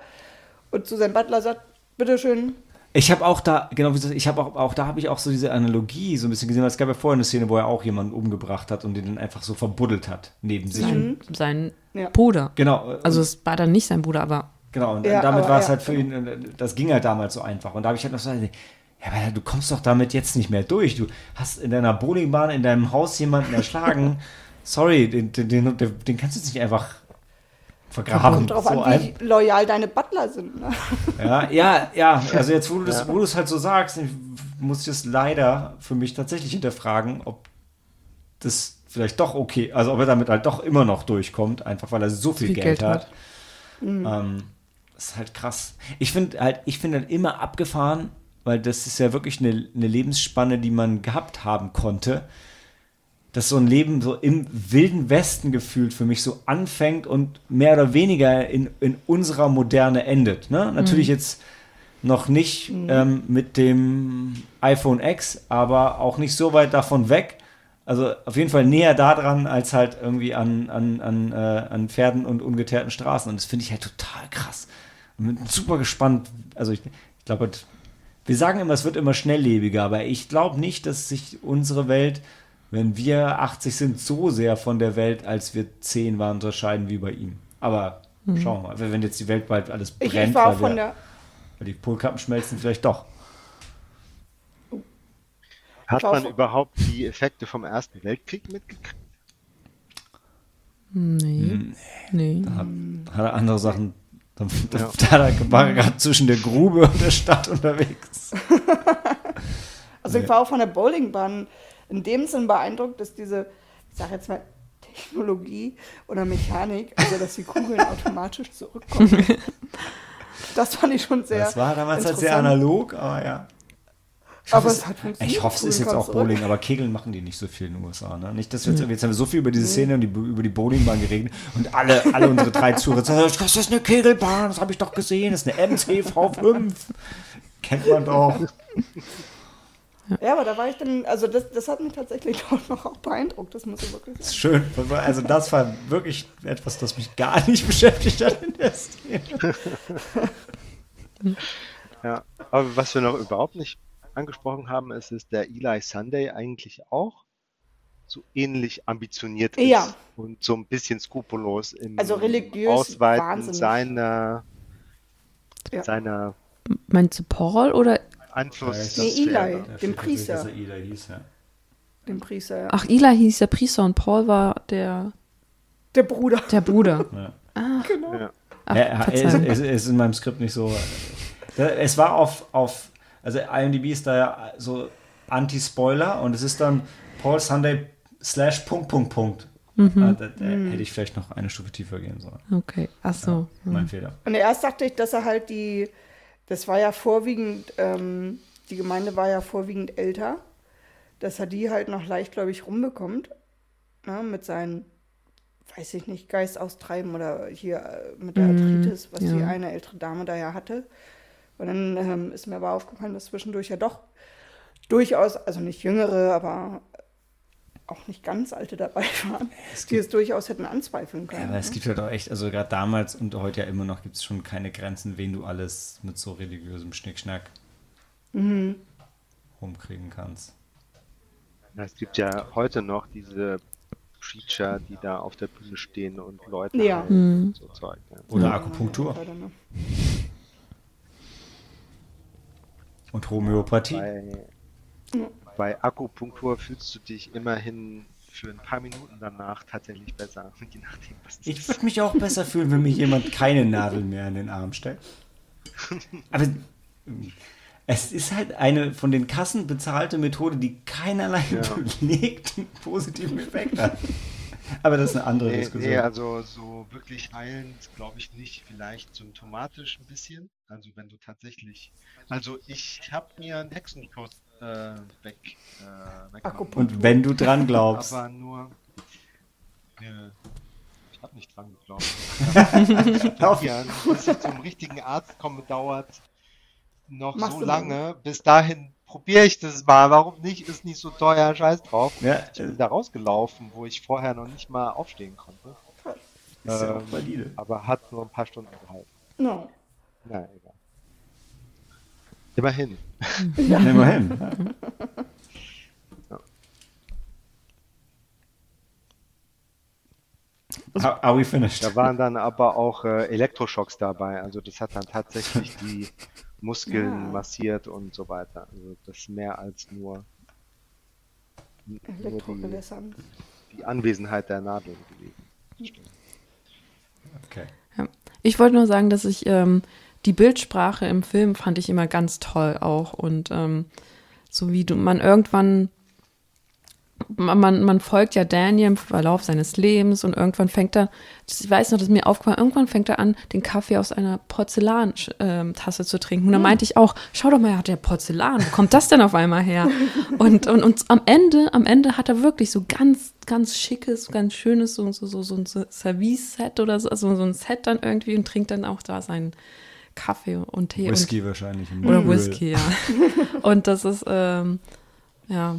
und zu seinem Butler sagt, bitteschön, Ich habe auch da, genau wie du sagst, ich habe auch, auch da habe ich auch so diese Analogie so ein bisschen gesehen, weil es gab ja vorher eine Szene, wo er auch jemanden umgebracht hat und den dann einfach so verbuddelt hat neben sich. Sein, sein Ja. Bruder. Genau. Also es war dann nicht sein Bruder, aber Genau, und Ja, damit war es ja, halt für ihn, äh, das ging halt damals so einfach. Und da habe ich halt noch so, ja, aber du kommst doch damit jetzt nicht mehr durch. Du hast in deiner Bowlingbahn in deinem Haus jemanden erschlagen. *laughs* Sorry, den, den, den, den kannst du jetzt nicht einfach vergraben. kommt drauf So an, ein- wie loyal deine Butler sind. Ne? ja, ja, ja, *laughs* also jetzt, wo du das, wo du es halt so sagst, muss ich es leider für mich tatsächlich hinterfragen, ob das vielleicht doch okay, also ob er damit halt doch immer noch durchkommt, einfach weil er so viel, viel Geld, Geld hat. hat. Ähm, das ist halt krass. Ich finde halt, ich finde halt immer abgefahren, weil das ist ja wirklich eine, eine Lebensspanne, die man gehabt haben konnte, dass so ein Leben so im wilden Westen gefühlt für mich so anfängt und mehr oder weniger in, in unserer Moderne endet. Ne? Natürlich jetzt noch nicht ähm, mit dem iPhone X, aber auch nicht so weit davon weg. Also auf jeden Fall näher daran als halt irgendwie an, an, an, äh, an Pferden und ungeteerten Straßen. Und das finde ich halt total krass. Und bin super gespannt. Also ich, ich glaube, wir sagen immer, es wird immer schnelllebiger, aber ich glaube nicht, dass sich unsere Welt, wenn wir 80 sind, so sehr von der Welt, als wir 10 waren, unterscheiden wie bei ihm. Aber schauen wir mal, wenn jetzt die Welt bald alles Ich, brennt, ich war weil, von wir, der. weil die Polkappen schmelzen, vielleicht doch. Hat man überhaupt die Effekte vom Ersten Weltkrieg mitgekriegt? Nee. Nee. Da hat, hat er andere Sachen. Da, da, Ja. da war er gerade zwischen der Grube und der Stadt unterwegs. *laughs* Also ich war auch von der Bowlingbahn in dem Sinn beeindruckt, dass diese, ich sag jetzt mal, Technologie oder Mechanik, also dass die Kugeln *laughs* automatisch zurückkommen. Das fand ich schon sehr. Das war damals halt sehr analog, aber ja. Ich Aber hoffe, es hat es, funktioniert. ich hoffe, es ist jetzt auch. Bowling, aber Kegeln machen die nicht so viel in den USA. Ne? Nicht, dass wir jetzt, jetzt haben wir so viel über diese Szene und die, über die Bowlingbahn geredet und alle, alle unsere drei Zuhörer sagen, das ist eine Kegelbahn, das habe ich doch gesehen, das ist eine MCV5. Kennt man doch. *laughs* Ja, aber da war ich dann, also das, das hat mich tatsächlich *laughs* auch noch auch beeindruckt, das muss ich wirklich Das sagen. ist schön. Also das war wirklich etwas, das mich gar nicht *laughs* beschäftigt hat in der Szene. Ja, aber was wir noch überhaupt nicht angesprochen haben, ist, dass der Eli Sunday eigentlich auch so ähnlich ambitioniert ist Ja. und so ein bisschen skrupellos im Also religiös Ausweiten wahnsinnig. seiner, Ja. seiner Meinst du Paul oder? Einfluss. Nee, Eli. Dem Priester. Dass er Ida hieß, ja. Den Priester, ja. Ach, Eli hieß der Priester und Paul war der, der Bruder. der Bruder. Genau. Ja. Ach, Ja, er, er, ist, in meinem Skript nicht so. Da- Es war auf, auf also IMDb ist da ja so Anti-Spoiler und es ist dann Paul Sunday slash Punkt, Punkt, Punkt. Mhm. Ah, da, da hätte ich vielleicht noch eine Stufe tiefer gehen sollen. Okay, ach so. Mein Fehler. Und erst dachte ich, dass er halt die, das war ja vorwiegend, ähm, die Gemeinde war ja vorwiegend älter, dass er die halt noch leichtgläubig rumbekommt, ne, mit seinen, weiß ich nicht, Geist austreiben oder hier äh, mit der Arthritis, was die ja. eine ältere Dame da ja hatte. Und dann ähm, ist mir aber aufgefallen, dass zwischendurch ja doch durchaus, also nicht jüngere, aber auch nicht ganz alte dabei *laughs* waren, die es durchaus hätten anzweifeln können. Ja, aber es ne? gibt halt auch echt, also gerade damals und heute ja immer noch gibt es schon keine Grenzen, wen du alles mit so religiösem Schnickschnack Mhm. rumkriegen kannst. Es gibt ja heute noch diese Preacher, die da auf der Bühne stehen und Leute Ja. heilen und so Zeug. Ja. Oder Ja, Akupunktur und Homöopathie. Bei, bei Akupunktur fühlst du dich immerhin für ein paar Minuten danach tatsächlich besser, *laughs* je nachdem, was Ich würde mich auch besser fühlen, wenn mir jemand keine Nadel mehr in den Arm stellt. Aber es ist halt eine von den Kassen bezahlte Methode, die keinerlei Ja. belegten *laughs* positiven Effekt hat. Aber das ist eine andere Nee, Diskussion. nee, also so wirklich heilend glaube ich nicht. Vielleicht symptomatisch ein bisschen. Also wenn du tatsächlich. Also ich habe mir einen Hexenkurs äh, weg, äh. Und wenn du dran *laughs* glaubst. Aber nur. Äh, ich habe nicht dran geglaubt. Auf- Ja, bis ich zum richtigen Arzt komme, dauert noch Machst so lange. Bis dahin probiere ich das mal. Warum nicht? Ist nicht so teuer. Scheiß drauf. Ja, Ich bin da rausgelaufen, wo ich vorher noch nicht mal aufstehen konnte. ist ja auch Ähm, valide. Aber hat nur ein paar Stunden gehalten. No. Egal. Immerhin. Nehmen wir hin. Are, are we finished? Da waren dann aber auch äh, Elektroschocks dabei. Also das hat dann tatsächlich die Muskeln Ja. massiert und so weiter. Also das ist mehr als nur, nur die, die Anwesenheit der Nadel gewesen. Okay. Ja. Ich wollte nur sagen, dass ich ähm, die Bildsprache im Film fand ich immer ganz toll auch. Und ähm, so wie du, man irgendwann man, man folgt ja Daniel im Verlauf seines Lebens und irgendwann fängt er, ich weiß noch, dass mir aufgefallen, irgendwann fängt er an, den Kaffee aus einer Porzellantasse zu trinken. Und dann meinte ich auch, schau doch mal, er hat ja Porzellan, wo kommt das denn auf einmal her? *laughs* Und, und, und am Ende, am Ende hat er wirklich so ganz, ganz schickes, ganz schönes, so, so, so, so ein Service-Set oder so, also so ein Set dann irgendwie und trinkt dann auch da seinen Kaffee und Tee. Whisky und, wahrscheinlich. Oder Öl. Whisky, ja. *laughs* und das ist, ähm, ja.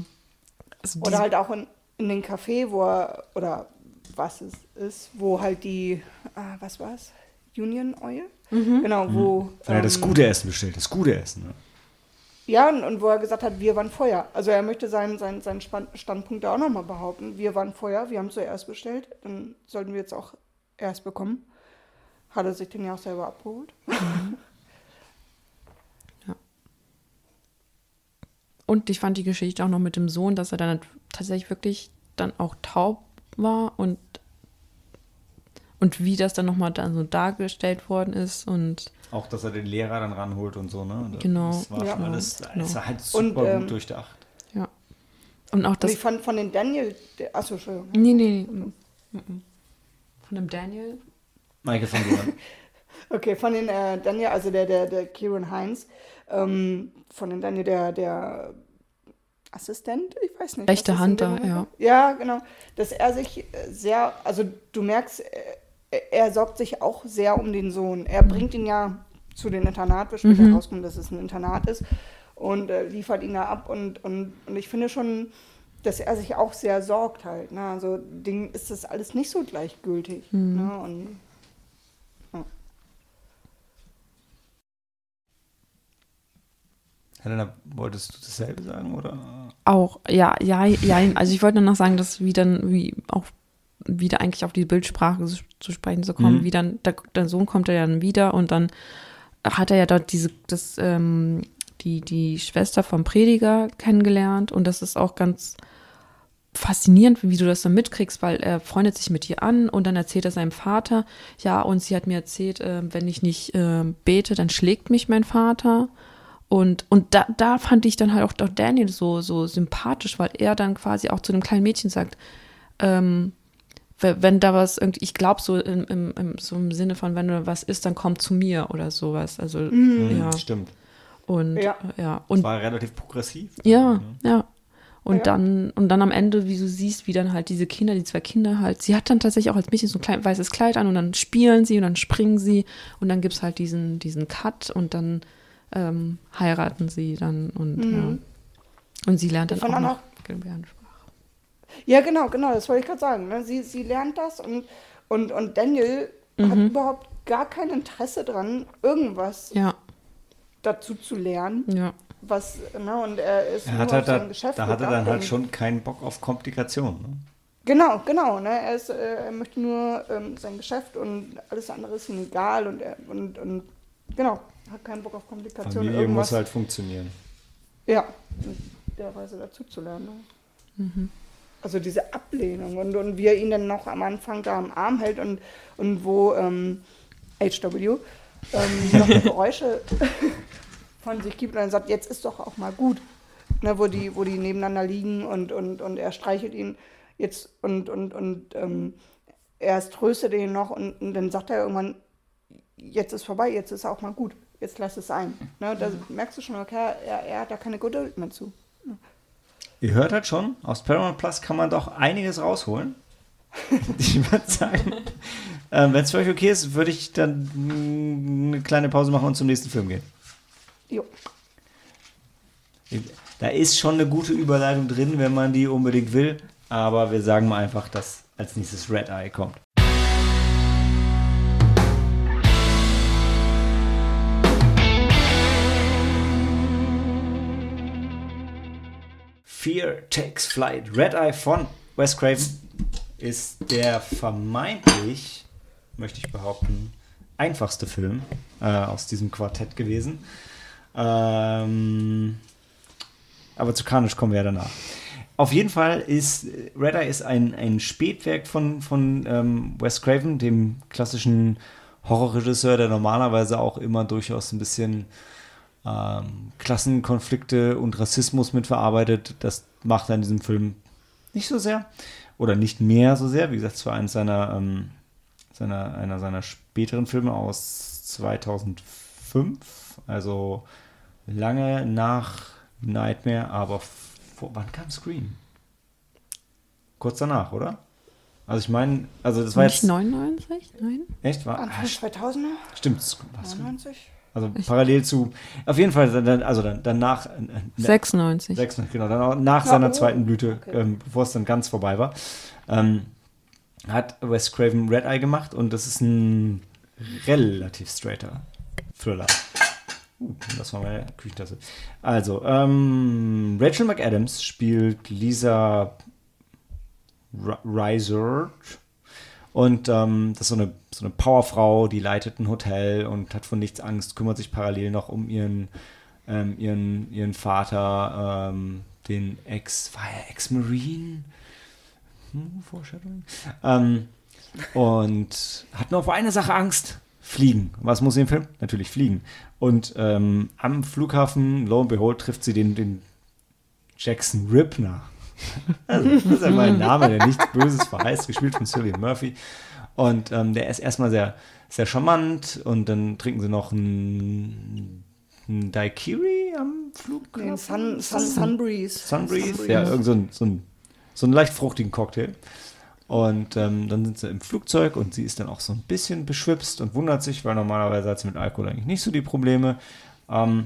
Also Oder halt auch in, in den Café, wo er, oder was es ist, wo halt die, ah, was war's? Union Oil? Genau, wo. Er das ähm, gute Essen bestellt, das gute Essen. Ne? Ja, und, und wo er gesagt hat, wir waren Feuer. Also er möchte seinen, seinen, seinen Standpunkt da auch nochmal behaupten. Wir waren Feuer, wir haben zuerst bestellt, dann sollten wir jetzt auch erst bekommen. Hat er sich den ja auch selber abgeholt. *laughs* Und ich fand die Geschichte auch noch mit dem Sohn, dass er dann tatsächlich wirklich dann auch taub war und, und wie das dann nochmal dann so dargestellt worden ist. Und Auch, dass er den Lehrer dann ranholt und so, ne? Das Genau. war Ja. schon alles, Genau. es war halt Und, super ähm, gut durchdacht. ja. Und auch Und das. ich fand von den Daniel, achso, Entschuldigung. Nee, nee, nee. mm, mm. Von dem Daniel. Maike von dir. *laughs* Okay, von den äh, Daniel, also der, der, der Kieran Heinz, ähm, von den Daniel, der, der Assistent, ich weiß nicht. Rechte Hand da, ja. Ja, genau. Dass er sich äh, sehr, also du merkst, äh, er sorgt sich auch sehr um den Sohn. Er bringt ihn ja zu den Internat, wird später Mhm. rauskommen, dass es ein Internat ist und äh, liefert ihn da ab und, und, und ich finde schon, dass er sich auch sehr sorgt halt. Ne? Also Ding ist das alles nicht so gleichgültig. Mhm. Ne? Und Helena, wolltest du dasselbe sagen, oder? Auch, ja, ja, ja. Also ich wollte nur noch sagen, dass wie dann, wie auch wieder eigentlich auf die Bildsprache zu- sprechen zu kommen, Mhm. wie dann, der, der Sohn kommt ja dann wieder und dann hat er ja dort diese, das, ähm, die, die Schwester vom Prediger kennengelernt und das ist auch ganz faszinierend, wie du das dann mitkriegst, weil er freundet sich mit ihr an und dann erzählt er seinem Vater, ja, und sie hat mir erzählt, äh, wenn ich nicht äh, bete, dann schlägt mich mein Vater. Und, und da, da fand ich dann halt auch, auch Daniel so, so sympathisch, weil er dann quasi auch zu dem kleinen Mädchen sagt, ähm, we- wenn da was irgendwie, ich glaube so im, im, im, so im Sinne von, wenn da was ist, dann komm zu mir oder sowas. Also, Mhm, ja. Stimmt. Und, Ja. ja. Und Und war relativ progressiv. ja, ja. Und Ja. dann, und dann am Ende, wie du siehst, wie dann halt diese Kinder, die zwei Kinder halt, sie hat dann tatsächlich auch als Mädchen so ein klein weißes Kleid an und dann spielen sie und dann springen sie und dann gibt es halt diesen, diesen Cut und dann ähm, heiraten sie dann und Mhm. ja. Und sie lernt dann Ich auch noch Gebärdensprache. Ja, genau, genau, das wollte ich gerade sagen. Ne? Sie, sie lernt das und, und, und Daniel hat Mhm. überhaupt gar kein Interesse dran, irgendwas Ja, dazu zu lernen. ja. Was, ne? Und er ist Er nur hat halt sein da, Geschäft da hat er dann halt schon keinen Bock auf Komplikationen. Ne? Genau, genau. Ne? Er, ist, äh, er möchte nur ähm, sein Geschäft und alles andere ist ihm egal und, er, und, und genau, hat keinen Bock auf Komplikationen. Familie irgendwas, muss halt funktionieren. Ja, in der Weise dazu zu lernen. Ne? Also diese Ablehnung und, und wie er ihn dann noch am Anfang da am Arm hält und, und wo ähm, HW ähm, noch die Geräusche *laughs* von sich gibt und dann sagt, jetzt ist doch auch mal gut. Ne, wo, die, wo die nebeneinander liegen und, und, und er streichelt ihn jetzt und, und, und ähm, erst tröstet ihn noch und, und dann sagt er irgendwann, jetzt ist vorbei, jetzt ist auch mal gut, jetzt lass es sein. Ne, da merkst du schon, okay, er, er hat da keine Geduld mehr zu. Ihr hört halt schon, aus Paramount Plus kann man doch einiges rausholen. *laughs* ich würde sagen, ähm, wenn es für euch okay ist, würde ich dann eine kleine Pause machen und zum nächsten Film gehen. Jo. Da ist schon eine gute Überleitung drin, wenn man die unbedingt will. Aber wir sagen mal einfach, dass als nächstes Red Eye kommt. Fear Takes Flight. Red Eye von Wes Craven ist der vermeintlich, möchte ich behaupten, einfachste Film äh, aus diesem Quartett gewesen. Ähm, aber zu Carnage kommen wir ja danach. Auf jeden Fall ist äh, Red Eye ist ein, ein Spätwerk von, von ähm, Wes Craven, dem klassischen Horrorregisseur, der normalerweise auch immer durchaus ein bisschen ähm, Klassenkonflikte und Rassismus mitverarbeitet. Das macht er in diesem Film nicht so sehr. Oder nicht mehr so sehr. Wie gesagt, es war eines seiner, ähm, seiner, einer seiner späteren Filme aus 2005. Also lange nach Nightmare, aber vor, wann kam Scream? Kurz danach, oder? Also ich meine, also das war Nicht jetzt 99? Nein? echt war Anfang ah, 2000er? stimmt, was, 99? Also parallel zu auf jeden Fall dann, also dann danach äh, äh, 96. 96, genau, dann auch nach Ja, seiner oh, zweiten Blüte, okay. ähm, bevor es dann ganz vorbei war, ähm, hat Wes Craven Red Eye gemacht und das ist ein relativ straighter Thriller. Uh, das war meine Küchentasse. Also, ähm, Rachel McAdams spielt Lisa R- Reisert und ähm, das ist so eine, so eine Powerfrau, die leitet ein Hotel und hat von nichts Angst, kümmert sich parallel noch um ihren, ähm, ihren, ihren Vater, ähm, den Ex, war er Ex-Marine? Hm, Foreshadowing? Ähm, und hat nur vor eine Sache Angst. Fliegen. Was muss sie im Film? Natürlich fliegen. Und ähm, am Flughafen, lo und behold, trifft sie den, den Jackson Ripner. Also, das ist ja mal ein Name, der nichts Böses verheißt, gespielt von Cillian Murphy. Und ähm, der ist erstmal sehr, sehr charmant und dann trinken sie noch ein, ein Daiquiri am Flughafen. Nee, Sun, Sun, Sunbreeze. Sunbreeze, ja, irgend so ein, so, ein, so einen leicht fruchtigen Cocktail. Und ähm, dann sind sie im Flugzeug und sie ist dann auch so ein bisschen beschwipst und wundert sich, weil normalerweise hat sie mit Alkohol eigentlich nicht so die Probleme. Ähm,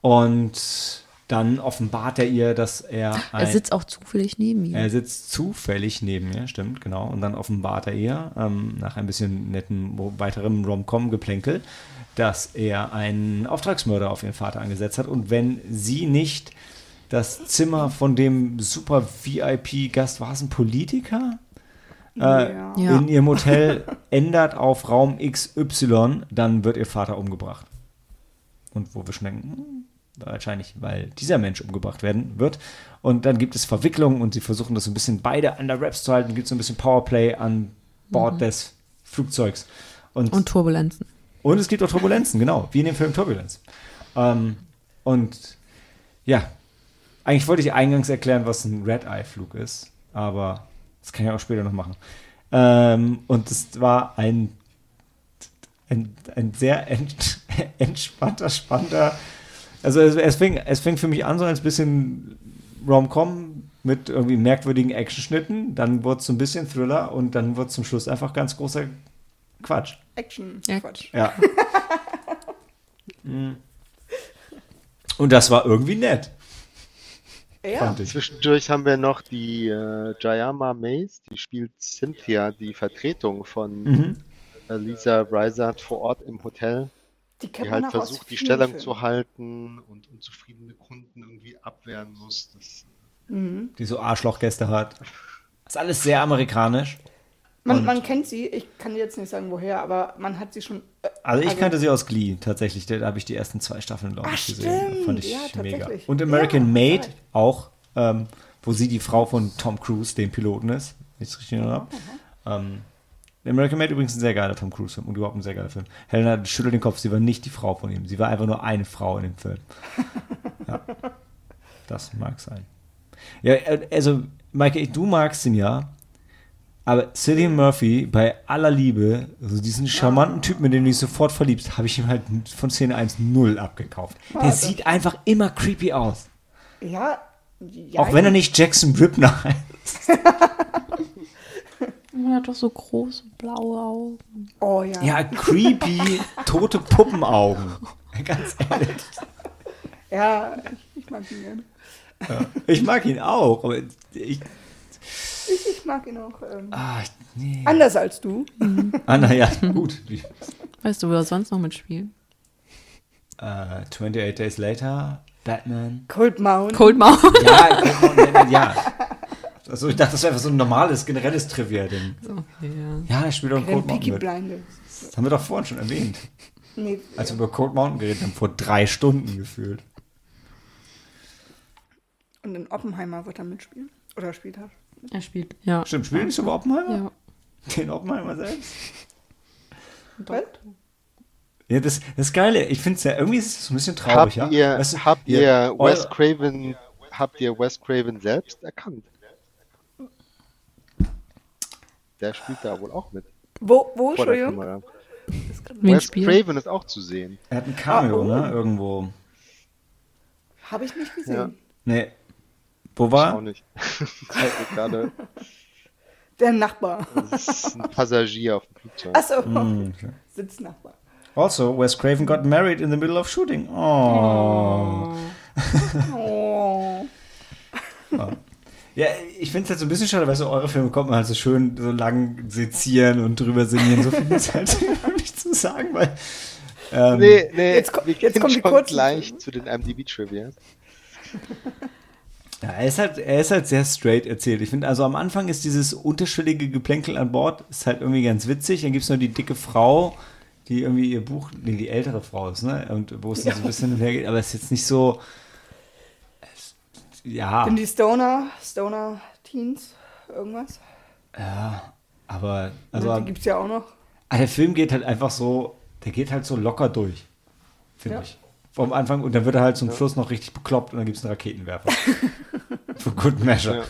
und dann offenbart er ihr, dass er ein, Er sitzt auch zufällig neben ihr. er sitzt zufällig neben mir, stimmt, genau. Und dann offenbart er ihr, ähm, nach ein bisschen netten weiteren Rom-Com-Geplänkel, dass er einen Auftragsmörder auf ihren Vater angesetzt hat. Und wenn sie nicht das Zimmer von dem super VIP-Gast, war es ein Politiker? Äh, Ja. Ja. In ihrem Hotel ändert auf Raum XY, dann wird ihr Vater umgebracht. Und wo wir schon denken, hm, wahrscheinlich, weil dieser Mensch umgebracht werden wird. Und dann gibt es Verwicklungen und sie versuchen das so ein bisschen beide an der Raps zu halten. Gibt so ein bisschen Powerplay an Bord des Flugzeugs. Und, Und Turbulenzen. und es gibt auch Turbulenzen, genau, wie in dem Film Turbulence. Ähm, und ja, eigentlich wollte ich eingangs erklären, was ein Red-Eye-Flug ist, aber das kann ich auch später noch machen. Ähm, und es war ein, ein, ein sehr ent, *laughs* entspannter, spannender. Also es, es, fing, es fing für mich an so ein bisschen Rom-Com mit irgendwie merkwürdigen Actionschnitten, dann wurde es so ein bisschen Thriller und dann wurde zum Schluss einfach ganz großer Quatsch. Action. Ja. Quatsch. Ja. *laughs* Mm. Und das war irgendwie nett, Ja. fand ich. Zwischendurch haben wir noch die äh, Jayama Mays, die spielt Cynthia, die Vertretung von Mhm. Lisa Reisert vor Ort im Hotel, Die die halt versucht, die Stellung Filmen. zu halten. Und unzufriedene Kunden irgendwie abwehren muss. Das, Mhm. Die so Arschlochgäste hat. Das ist alles sehr amerikanisch. Man, man kennt sie, ich kann jetzt nicht sagen, woher, aber man hat sie schon. Äh, Also ich Also- kannte sie aus Glee tatsächlich. Da habe ich die ersten zwei Staffeln, glaube ich, gesehen. stimmt. Fand ich Ja, mega. Und American Ja, Maid total. auch, ähm, wo sie die Frau von Tom Cruise, dem Piloten ist. Wenn ich es richtig erinnere. Ähm, American Maid übrigens ein sehr geiler Tom Cruise-Film und überhaupt ein sehr geiler Film. Helena schüttelt den Kopf, sie war nicht die Frau von ihm. Sie war einfach nur eine Frau in dem Film. Ja. Das mag sein. Ja, also, Maike, du magst ihn ja, aber Cillian Murphy, bei aller Liebe, also diesen charmanten Typen, in den du dich sofort verliebst, habe ich ihm halt von Szene 1 null abgekauft. Der sieht einfach immer creepy aus. Ja. ja Auch wenn er nicht Jackson Ripner heißt. *laughs* Man hat doch so große blaue Augen. Oh ja. Ja, creepy, *laughs* tote Puppenaugen. *laughs* Ganz ehrlich. Ja, ich, ich mag ihn gerne. Ich mag ihn auch, aber ich. Ich, ich mag ihn auch. Ähm, Ah, nee. anders als du. Ah, naja, gut. Weißt du, wo er sonst noch mitspielt? Äh, 28 Days Later, Batman. Cold Mountain. Cold Mountain. Ja, Batman, ja. Also ich dachte, das wäre einfach so ein normales, generelles Trivia-Ding. Okay, ja. Ja, er spielt auch Cold Peaky Mountain. Blinders. Das haben wir doch vorhin schon erwähnt. Nee, Als wir über Cold Mountain geredet haben, vor drei Stunden gefühlt. und in Oppenheimer wird er mitspielen. Oder spielt er? Er spielt, ja. Stimmt, spielt nicht sogar Oppenheimer? Ja. Den Oppenheimer selbst? Was? Ja, das, das Geile, ich finde es ja, irgendwie ist es so ein bisschen traurig, Habt ja. ihr, Weißt du, habt ihr ihr- Wes Craven, habt ihr Wes Craven selbst erkannt? Der spielt da wohl auch mit. Wo, wo, Vor Entschuldigung? Wes? Craven ist auch zu sehen. Er hat ein Cameo, Ah, oh. ne? Irgendwo. Habe ich nicht Ja. gesehen. Nee. Wo Auch war? nicht. *laughs* Zeigt mir gerade, *laughs* Der Nachbar. das ist ein Passagier auf dem Flugzeug. Achso, Hm, okay. Sitznachbar. Also, Wes Craven got married in the middle of shooting. Oh. Oh. *laughs* Ja, ich finde es halt so ein bisschen schade, weil so eure Filme kommt man halt so schön so lang sezieren und drüber sinnieren. So viel ist *laughs* halt nicht zu sagen, weil. Ähm, Nee, nee, Jetzt ko- wir jetzt kommen die gleich Filme. zu den MDB-Trivia. Ja, er ist halt, er ist halt sehr straight erzählt. Ich finde, also am Anfang ist dieses unterschwellige Geplänkel an Bord, ist halt irgendwie ganz witzig. Dann gibt es nur die dicke Frau, die irgendwie ihr Buch, nee, die ältere Frau ist, ne? Und wo es dann so ein bisschen *laughs* hinhergeht, aber es ist jetzt nicht so. Ja, Sind die Stoner, Stoner Teens, irgendwas? ja, aber Also, die gibt es ja auch noch. Ah, der Film geht halt einfach so, der geht halt so locker durch, finde Ja. ich. Vom Anfang und dann wird er halt zum Schluss noch richtig bekloppt und dann gibt es einen Raketenwerfer. *laughs* Für Good Measure. Ja.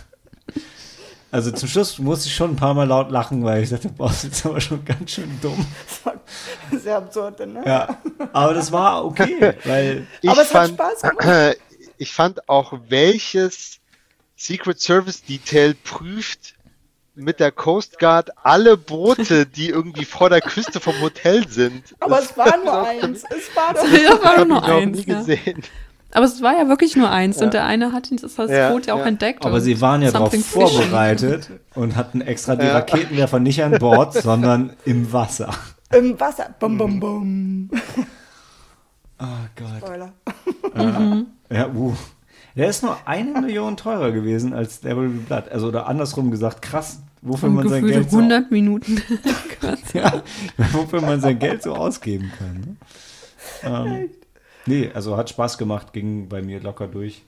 Also zum Schluss musste ich schon ein paar Mal laut lachen, weil ich dachte, boah, das ist aber schon ganz schön dumm. Das *laughs* war sehr absurd, ne? Ja, aber das war okay, *laughs* weil Ich Aber es hat fand, Spaß gemacht. *clears throat* ich fand auch, welches Secret Service Detail prüft mit der Coast Guard alle Boote, die irgendwie vor der Küste vom Hotel sind. Aber Das es war nur eins. Es war doch. *laughs* Ja, war nur noch eins. nie Ja. gesehen. Aber es war ja wirklich nur eins Ja. und der eine hat ihn- das das Ja, Boot ja auch ja. entdeckt. aber sie waren ja darauf vorbereitet und hatten extra die Ja. Raketenwerfer nicht an Bord, *laughs* sondern im Wasser. Im Wasser. Bum, bum, bum. Oh Gott. Spoiler. Ja, uh. Der ist nur eine Million teurer gewesen als There Will Be Blood. Also, oder andersrum gesagt, krass, wofür Und man sein Geld so, 100 Minuten. *laughs* ja, wofür man sein Geld so ausgeben kann. Ne? Ähm, nee, also hat Spaß gemacht, ging bei mir locker durch.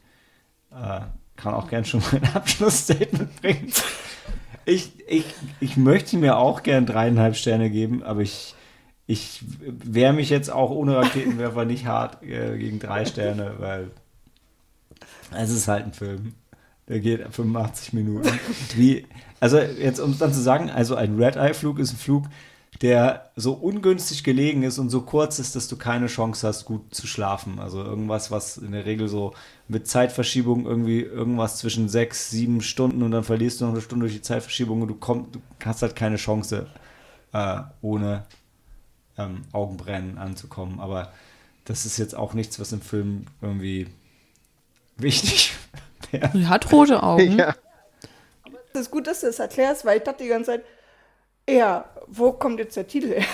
Äh, kann auch gern schon mein Abschlussstatement bringen. Ich, ich, ich möchte mir auch gern dreieinhalb Sterne geben, aber ich, ich wehre mich jetzt auch ohne Raketenwerfer nicht hart äh, gegen drei Sterne, weil es ist halt ein Film. Der geht 85 Minuten. Wie, also jetzt, um es dann zu sagen, also ein Red-Eye-Flug ist ein Flug, der so ungünstig gelegen ist und so kurz ist, dass du keine Chance hast, gut zu schlafen. Also irgendwas, was in der Regel so mit Zeitverschiebung irgendwie irgendwas zwischen sechs, sieben Stunden und dann verlierst du noch eine Stunde durch die Zeitverschiebung und du, komm, du hast halt keine Chance, äh, ohne ähm, Augenbrennen anzukommen. Aber das ist jetzt auch nichts, was im Film irgendwie wichtig wäre. Sie hat rote Augen. Ja. Es ist gut, dass du das erklärst, weil ich dachte die ganze Zeit, ja, wo kommt jetzt der Titel her?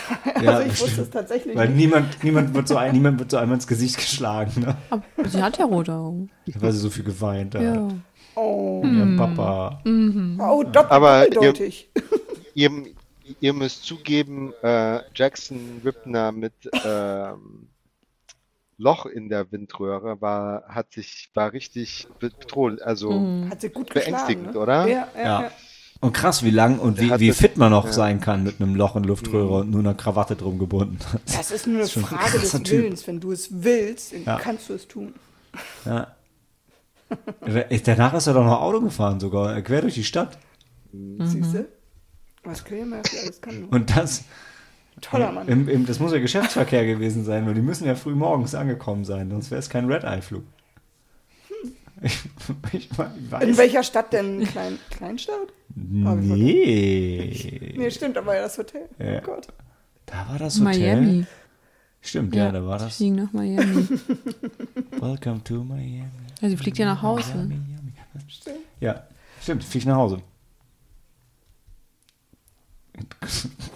Ja, also ich wusste es tatsächlich Weil nicht. niemand, niemand, wird so ein, niemand wird so einmal ins Gesicht geschlagen, ne? Aber sie hat ja rote Augen. weil sie so viel geweint hat. Ja. Oh, ihrem Papa. oh doppelt, Aber ihr- doppeldeutig. Ihr, ihr müsst zugeben, äh, Jackson Ripner mit ähm, Loch in der Windröhre war, hat sich, war richtig bedroht, also Mhm. Hat sie gut beängstigend, ne? oder? Ja, ja, Ja. ja. Und krass, wie lang und wie, wie fit man noch ja. sein kann mit einem Loch in Luftröhre und nur einer Krawatte drum gebunden. Das ist nur *laughs* eine ist Frage des Typ. Willens. Wenn du es willst, kannst du es tun. Ja. Danach ist er doch noch Auto gefahren sogar, quer durch die Stadt. Siehst du? Was Murphy alles kann. *laughs* Und das, Toller Mann. im, im, das muss ja Geschäftsverkehr gewesen sein, weil die müssen ja früh morgens angekommen sein, sonst wäre es kein Red-Eye-Flug. Ich, ich, ich weiß. In welcher Stadt denn? Klein, Kleinstadt? Nee. Nee, stimmt, da war ja das Hotel. Ja. Oh Gott. Da war das Hotel. Miami. Stimmt, ja, da war sie das. fliegen nach Miami. *laughs* Welcome to Miami. Ja, sie fliegt ja nach Hause. Miami, Miami. Ja, stimmt, flieg nach Hause.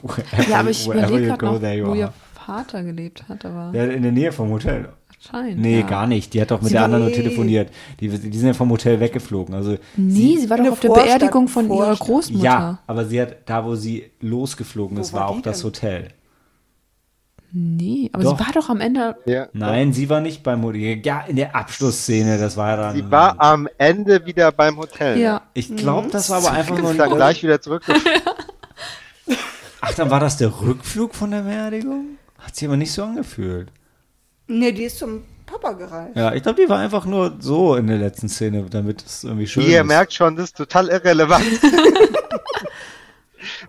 Wherever- Ja, aber ich wherever überlege you gerade go, noch, there you wo are. ihr Vater gelebt hat, aber Ja, in der Nähe vom Hotel. scheint. Nee, ja. gar nicht. Die hat doch mit Sie der war- anderen nur telefoniert. Die, die sind ja vom Hotel weggeflogen. Also Nee, sie, war In doch auf der Vorstadt- Beerdigung von ihrer Vorstadt. Großmutter. ja, aber sie hat da, wo sie losgeflogen Wo ist, war war auch das denn? Hotel. Nee, aber Doch. sie war doch am Ende. Ja. Nein, sie war nicht beim Hotel. Ja, in der Abschlussszene, das war ja dann. Sie war am Ende wieder beim Hotel. Ja. Ich glaube, das war aber einfach nur Ist dann ein. gleich wieder zurück. *laughs* Ach, dann war das der Rückflug von der Beerdigung? Hat sich aber nicht so angefühlt. Nee, die ist zum Papa gereist. Ja, ich glaube, die war einfach nur so in der letzten Szene, damit es irgendwie schön Ihr ist. merkt schon, das ist total irrelevant. *laughs*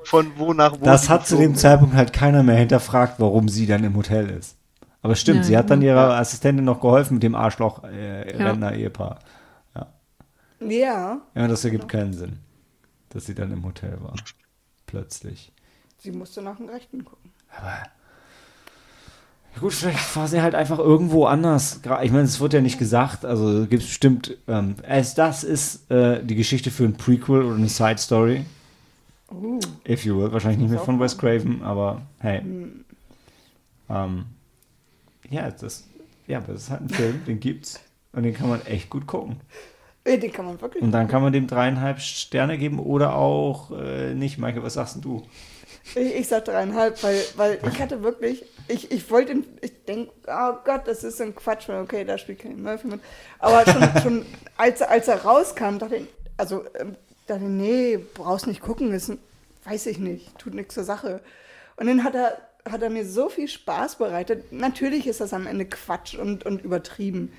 Von wo nach wo. das hat zu dem Zeitpunkt halt keiner mehr hinterfragt, warum sie dann im Hotel ist. Aber stimmt, Ja, sie hat dann ja. ihrer Assistentin noch geholfen mit dem Arschloch-Rentner-Ehepaar. Ja, Ja, das ergibt keinen Sinn, dass sie dann im Hotel war. Plötzlich. sie musste nach dem Rechten gucken. Gut, vielleicht war sie halt einfach irgendwo anders. Ich meine, es wird ja nicht gesagt, also gibt es bestimmt, ähm, es, das ist äh, die Geschichte für ein Prequel oder eine Side Story. Uh, If you will. Wahrscheinlich nicht mehr von Wes Craven, aber hey. Ähm, ja, das, ja, aber das ist halt ein Film, den gibt's. Und den kann man echt gut gucken. Äh, den kann man wirklich. Und dann kann man dem dreieinhalb Sterne geben oder auch äh, nicht. Michael, was sagst du? Ich, ich sag dreieinhalb, weil, weil ich hatte wirklich, ich, ich wollte, ihn- ich denke, oh Gott, das ist so ein Quatsch, okay, da spielt kein Murphy mit. Aber schon, *laughs* schon als, er- als er rauskam, dachte ich, also, ähm, dachte ich, nee, brauchst nicht gucken, ist, weiß ich nicht, tut nichts zur Sache. Und dann hat er, hat er mir so viel Spaß bereitet. Natürlich ist das am Ende Quatsch und, und übertrieben.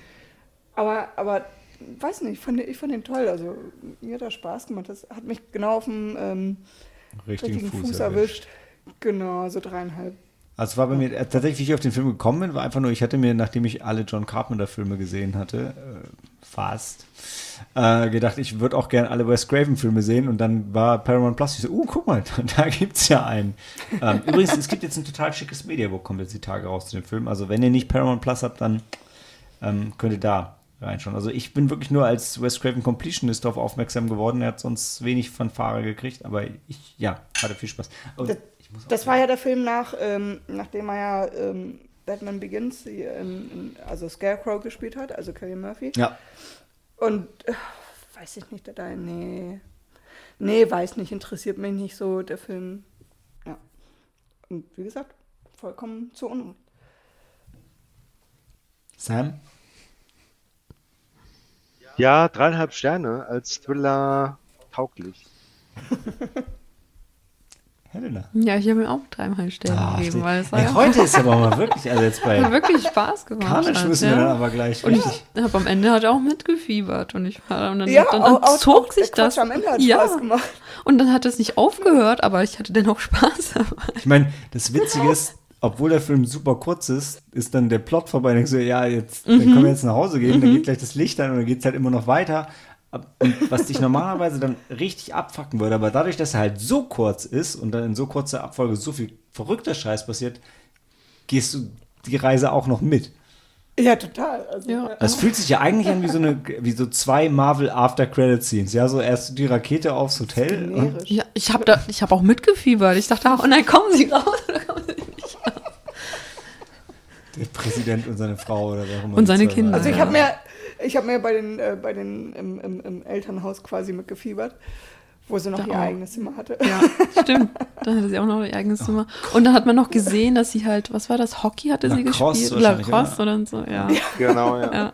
Aber, aber, weiß nicht, ich fand, ich fand ihn toll. Also, mir hat das Spaß gemacht. Das hat mich genau auf dem ähm, richtigen Fuß, erwischt. Genau, so dreieinhalb. Also es war bei mir äh, tatsächlich, wie ich auf den Film gekommen bin, war einfach nur, ich hatte mir, nachdem ich alle John Carpenter-Filme gesehen hatte, äh, fast, äh, gedacht, ich würde auch gerne alle Wes Craven-Filme sehen und dann war Paramount Plus, ich so, uh, guck mal, *laughs* da gibt's ja einen. ähm, *laughs* übrigens, es gibt jetzt ein total schickes Mediabook, kommt jetzt die Tage raus zu dem Film. Also wenn ihr nicht Paramount Plus habt, dann ähm, könnt ihr da reinschauen. Also ich bin wirklich nur als Wes Craven Completionist darauf aufmerksam geworden. Er hat sonst wenig Fanfare gekriegt, aber ich, ja, hatte viel Spaß. Das- Das war ja der Film nach, ähm, nachdem er ja ähm, Batman Begins, die, in, also Scarecrow gespielt hat, also Kelly Murphy. ja, Und äh, weiß ich nicht, da, nee. Nee, weiß nicht, interessiert mich nicht so, der Film. Ja. Und wie gesagt, vollkommen zu Unrecht. Sam? Ja, dreieinhalb Sterne als Thriller tauglich. *laughs* Helena. Ja, ich habe mir auch dreimal Sterne Ach, gegeben, die- weil es war Ey, ja heute *laughs* ist aber mal wirklich, also jetzt bei hat wirklich Spaß gemacht. Hat, müssen wir ja. dann aber gleich Und richtig. ich habe am Ende halt auch mitgefiebert und ich war und dann, Ja, dann, auch- auch- zog auch sich der das. Am Ende hat ja. Spaß gemacht. Und dann hat es nicht aufgehört, aber ich hatte dennoch Spaß dabei. Ich meine, das Witzige ist, obwohl der Film super kurz ist, ist dann der Plot vorbei. Und denkst du, ja, jetzt dann können wir jetzt nach Hause gehen, dann geht gleich das Licht an und dann geht es halt immer noch weiter. Und was dich normalerweise dann richtig abfacken würde, aber dadurch, dass er halt so kurz ist und dann in so kurzer Abfolge so viel verrückter Scheiß passiert, gehst du die Reise auch noch mit. Ja, total. Also, Ja. Das fühlt sich ja eigentlich an wie so eine, wie so zwei Marvel After Credit Scenes. Ja, so erst die Rakete aufs Hotel. Ja, ich habe da, ich habe auch mitgefiebert. Ich dachte auch, oh nein, kommen Sie raus oder kommen Sie nicht raus. Der Präsident und seine Frau oder wer auch immer. Und seine Kinder. Also ich habe mir, ich habe mir bei den, äh, bei den im, im, im Elternhaus quasi mitgefiebert, wo sie noch Da ihr auch. eigenes Zimmer hatte. Ja, stimmt. Da hatte sie auch noch ihr eigenes Zimmer. Und dann hat man noch gesehen, dass sie halt, was war das, Hockey hatte sie Lacrosse gespielt? Lacrosse oder so, ja. Genau, ja. ja.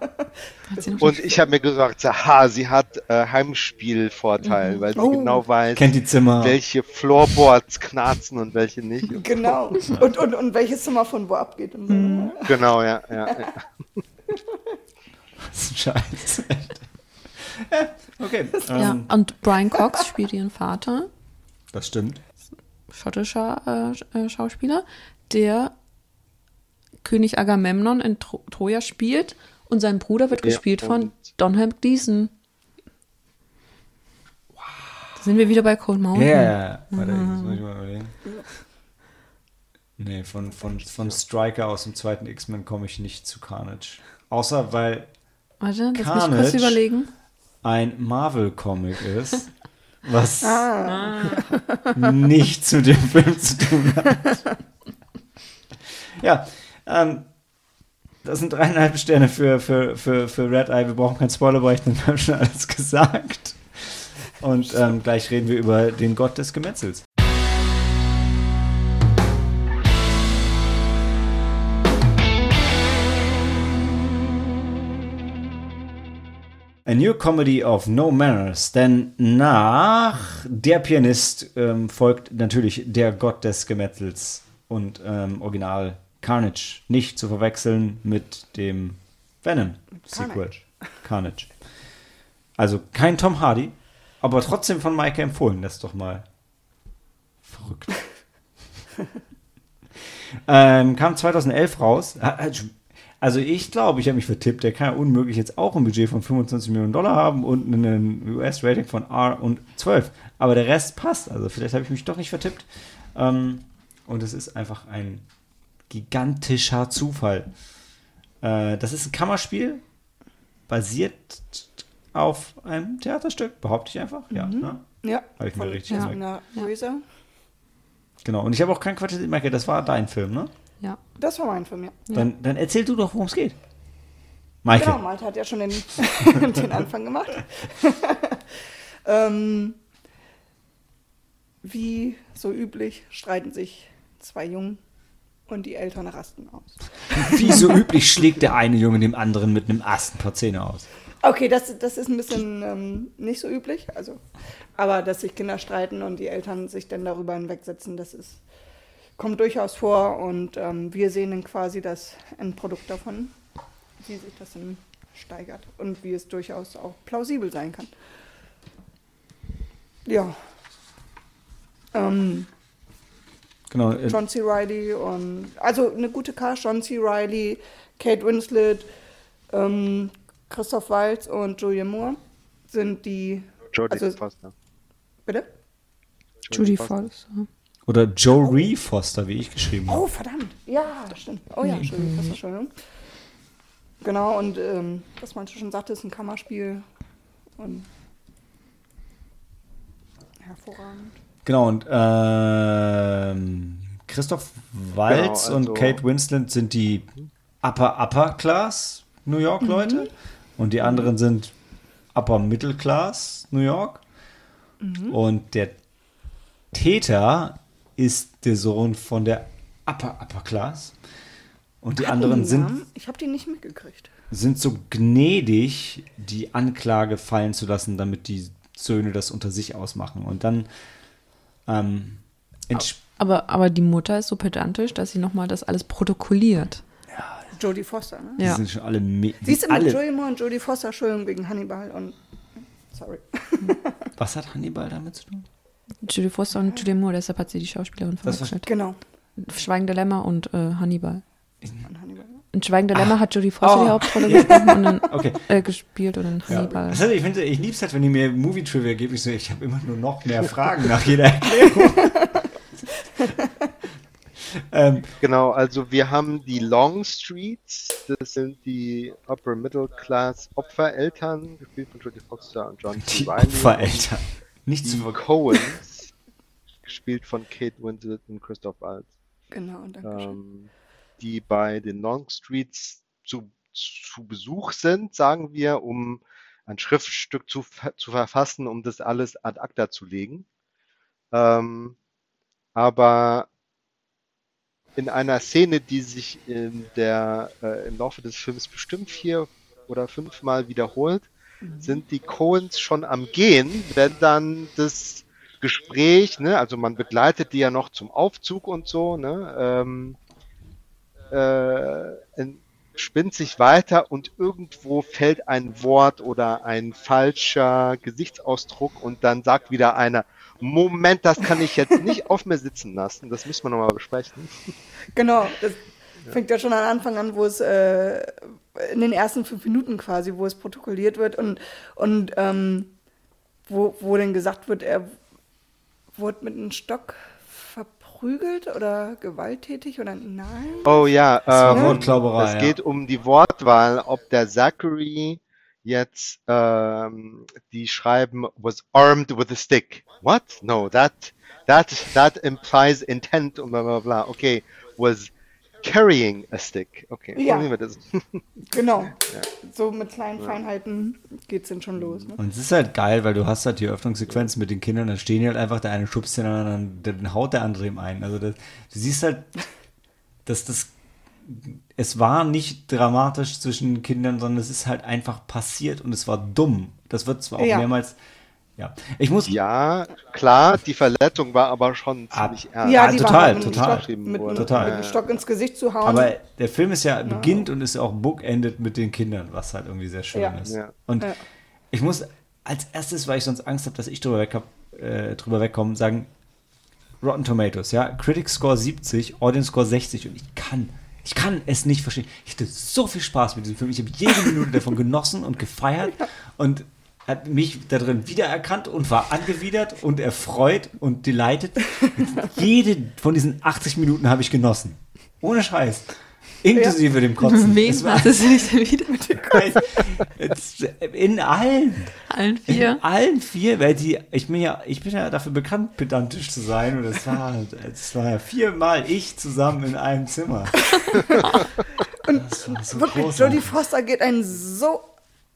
Und ich habe mir gesagt, aha, sie hat äh, Heimspielvorteil, weil sie Oh. genau weiß, Kennt die Zimmer. welche Floorboards knarzen und welche nicht. *laughs* Genau. Und, und, und welches Zimmer von wo abgeht. Und so. Mhm. Genau, ja, ja. ja. *laughs* Das ist Scheiße. ja, *laughs* okay. ja. Ähm, Und Brian Cox spielt ihren Vater, das stimmt. schottischer äh, äh, Schauspieler, der König Agamemnon in Tro Troja spielt und sein Bruder wird Ja, gespielt von Donald Gleason. Da sind wir wieder bei Cold Mountain. ja, ja. Warte, das muss ich mal überlegen. Nee, von, von, von Striker aus dem zweiten X-Men komme ich nicht zu Carnage. Außer weil Warte, lass mich Carnage. kurz überlegen. Ein Marvel-Comic ist, *laughs* was nichts mit dem Film zu tun hat. ja, ähm, das sind dreieinhalb Sterne für, für, für, für Red Eye. Wir brauchen keinen Spoiler-Bereich, denn wir *laughs* haben schon alles gesagt. Und ähm, gleich reden wir über den Gott des Gemetzels. A New Comedy of No Manners, denn nach Der Pianist ähm, folgt natürlich der Gott des Gemetzels und ähm, Original Carnage. Nicht zu verwechseln mit dem Venom Sequel. Carnage. Also kein Tom Hardy, aber trotzdem von Maike empfohlen. Das ist doch mal verrückt. *laughs* ähm, kam 2011 raus. Also ich glaube, ich habe mich vertippt. Der kann ja unmöglich jetzt auch ein Budget von 25 Millionen Dollar haben und ein US-Rating von R und 12. Aber der Rest passt. Also vielleicht habe ich mich doch nicht vertippt. Ähm, und es ist einfach ein gigantischer Zufall. Äh, das ist ein Kammerspiel, basiert auf einem Theaterstück, behaupte ich einfach. Ja, Mhm. ne? Ja, Habe ich mir richtig Ja. Luisa. Genau. Und ich habe auch kein Quartett, Michael, das war dein Film, ne? Ja. Das war mein Film, ja. Dann, dann erzähl du doch, worum es geht. Michael. Genau, Malte hat ja schon den, *laughs* den Anfang gemacht. *laughs* ähm, wie so üblich streiten sich zwei Jungen und die Eltern rasten aus. *laughs* Wie so üblich schlägt der eine Junge dem anderen mit einem Ast ein paar Zähne aus. Okay, das, das ist ein bisschen ähm, nicht so üblich, also, aber dass sich Kinder streiten und die Eltern sich dann darüber hinwegsetzen, das ist, kommt durchaus vor und ähm, wir sehen dann quasi das Endprodukt davon, wie sich das dann steigert und wie es durchaus auch plausibel sein kann. Ja. Ähm, Genau. äh, John C. Reilly und also eine gute Cast, John C. Reilly, Kate Winslet, ähm, Christoph Waltz und Julian Moore sind die. Jodie Also- Foster. Bitte? Judy Foster. Oder Joe Ree Foster, wie ich geschrieben habe. Oh, verdammt. Ja, stimmt. Oh ja, Entschuldigung, fast Entschuldigung. Genau, und ähm, was man schon sagte, ist ein Kammerspiel. Und hervorragend. Genau, und ähm, Christoph Waltz Genau, also- und Kate Winslet sind die Upper Upper Class New York Leute und die anderen sind Upper Middle Class New York. Und der Täter ist der Sohn von der Upper Upper Class. Und die Hatten anderen sind Namen? Ich habe die nicht mitgekriegt. sind so gnädig, die Anklage fallen zu lassen, damit die Söhne das unter sich ausmachen. Und dann ähm, Aber, aber die Mutter ist so pedantisch, dass sie nochmal das alles protokolliert. Jodie Foster, ne? die Ja. sind schon alle, me- die Siehst du, mit Julian Moore und Jodie Foster, Entschuldigung, wegen Hannibal und. Sorry. Was hat Hannibal damit zu tun? Judy Foster und Judy Moore, deshalb hat sie die Schauspielerin verwechselt. Genau. Schweigende Lämmer und äh, Hannibal. An Hannibal. In Schweigende Lämmer hat Judy Foster Oh. die Hauptrolle *laughs* gesprochen und dann Okay. äh, gespielt und in Ja. Hannibal. Das heißt, ich finde, ich liebe es halt, wenn ihr mir Movie-Trivia gebt. Ich so, ich habe immer nur noch mehr Fragen nach jeder Erklärung. *laughs* ähm, Genau, also wir haben die Longstreets, das sind die Upper Middle Class Opfereltern, gespielt von Jodie Foster und John C. die Reilly. Opfereltern. Nicht Die zu ver Coens, *laughs* gespielt von Kate Winslet und Christoph Waltz, Genau, danke schön. ähm, die bei den Longstreets zu, zu Besuch sind, sagen wir, um ein Schriftstück zu, zu verfassen, um das alles ad acta zu legen. Ähm, aber in einer Szene, die sich in der, äh, im Laufe des Films bestimmt vier oder fünfmal wiederholt, sind die Coens schon am Gehen, wenn dann das Gespräch, ne, also man begleitet die ja noch zum Aufzug und so, ne, ähm, äh, in- spinnt sich weiter und irgendwo fällt ein Wort oder ein falscher Gesichtsausdruck und dann sagt wieder einer, Moment, das kann ich jetzt nicht *laughs* auf mir sitzen lassen, das müssen wir nochmal besprechen. Genau, das fängt ja schon am Anfang an, wo es äh, in den ersten fünf Minuten quasi, wo es protokolliert wird und, und ähm, wo, wo dann gesagt wird, er wurde mit einem Stock verprügelt oder gewalttätig oder nein? Oh ja, ähm, Wortklauberei, es ja. geht um die Wortwahl, ob der Zachary jetzt ähm, die schreiben was armed with a stick. What? No, that that that implies intent und bla bla bla. Okay, was carrying a stick. Okay, Ja. wir das. *laughs* Genau, so mit kleinen Feinheiten geht es dann schon los. Ne? Und es ist halt geil, weil du hast halt die Öffnungssequenz mit den Kindern, da stehen die halt einfach, der eine schubst den anderen, dann, dann haut der andere ihm ein. Also das, du siehst halt, dass das, es war nicht dramatisch zwischen Kindern, sondern es ist halt einfach passiert und es war dumm. Das wird zwar auch Ja. mehrmals Ja, ich muss. Ja, klar, die Verletzung war aber schon Ah, ziemlich ernst. Ja, Ah, die total, war mit, total. Stock, mit, einem- Total. mit einem Stock ins Gesicht zu hauen. Aber der Film ist ja beginnt und ist auch bookendet mit den Kindern, was halt irgendwie sehr schön Ja. ist. Ja. Und Ja. ich muss als erstes, weil ich sonst Angst habe, dass ich drüber, weg hab, äh, drüber wegkomme, sagen, Rotten Tomatoes, ja, Critic Score 70, Audience Score 60 und ich kann, ich kann es nicht verstehen. Ich hatte so viel Spaß mit diesem Film. Ich habe jede Minute davon genossen und gefeiert und hat mich da drin wiedererkannt und war angewidert und erfreut und delighted. *laughs* Jede von diesen 80 Minuten habe ich genossen. Ohne Scheiß. Inklusive dem Kotzen. Wen Es war- du nicht wieder mit *laughs* Es- In allen. allen In vier? allen vier, weil die, ich bin ja, ich bin ja dafür bekannt, pedantisch zu sein. Und es war, es war ja viermal ich zusammen in einem Zimmer. *laughs* das war so Wirklich, großartig. Jodie Foster geht einen so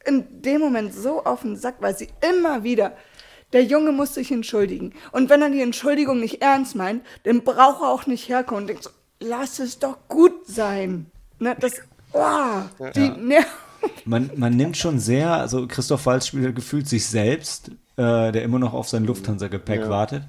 in dem Moment so auf den Sack, weil sie immer wieder. Der Junge muss sich entschuldigen. Und wenn er die Entschuldigung nicht ernst meint, dann braucht er auch nicht herkommen und denkt so, lass es doch gut sein. Ne, das, oh, die Nerven. Man, man nimmt schon sehr, also Christoph halt gefühlt sich selbst, äh, der immer noch auf sein Lufthansa-Gepäck Ja. wartet.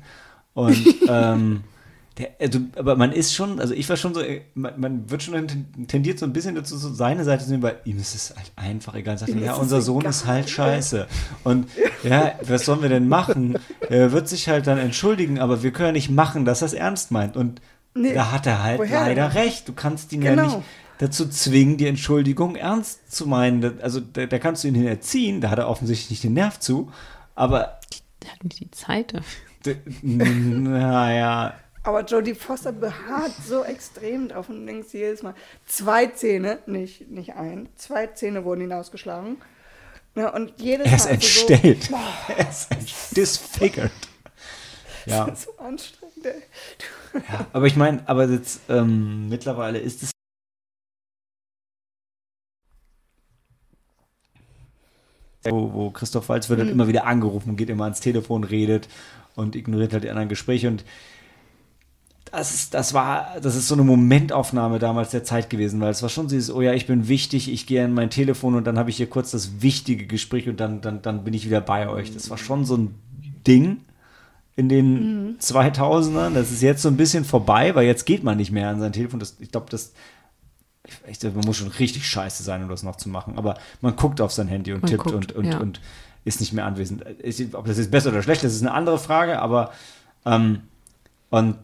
Und ähm, *laughs* der, also, aber man ist schon, also ich war schon so, äh, man, man wird schon ten- tendiert so ein bisschen dazu, so seine Seite zu nehmen, weil ihm ist es halt einfach egal. Sagt er, Ihm ja, unser Sohn ist halt scheiße. Und ja, was sollen wir denn machen? Er wird sich halt dann entschuldigen, aber wir können ja nicht machen, dass er es ernst meint. Und Nee, da hat er halt leider denn? recht. Du kannst ihn ja Genau. nicht dazu zwingen, die Entschuldigung ernst zu meinen. Also da, da kannst du ihn hin erziehen, da hat er offensichtlich nicht den Nerv zu. Aber, Der hat nicht die Zeit. dafür. naja, Aber Jodie Foster beharrt so extrem drauf und denkst jedes Mal, zwei Zähne, nicht, nicht ein, zwei Zähne wurden ihn ausgeschlagen. Ja, und jedes er ist Mal entstellt. So, *laughs* er ist disfigured. *laughs* Ja, boah, so anstrengend, ey. *laughs* ja, aber ich meine, aber jetzt ähm, mittlerweile ist es wo, wo Christoph Waltz wird dann immer wieder angerufen, geht immer ans Telefon, redet und ignoriert halt die anderen Gespräche und das ist, das war, das ist so eine Momentaufnahme damals der Zeit gewesen, weil es war schon dieses, oh ja, ich bin wichtig, ich gehe an mein Telefon und dann habe ich hier kurz das wichtige Gespräch und dann, dann, dann bin ich wieder bei euch. Das war schon so ein Ding in den 2000ern. Das ist jetzt so ein bisschen vorbei, weil jetzt geht man nicht mehr an sein Telefon. Das, ich glaube, das, ich, man muss schon richtig scheiße sein, um das noch zu machen. Aber man guckt auf sein Handy und Man tippt guckt, und, und, ja. und ist nicht mehr anwesend. Ob das jetzt besser oder schlecht ist, ist eine andere Frage, aber ähm, und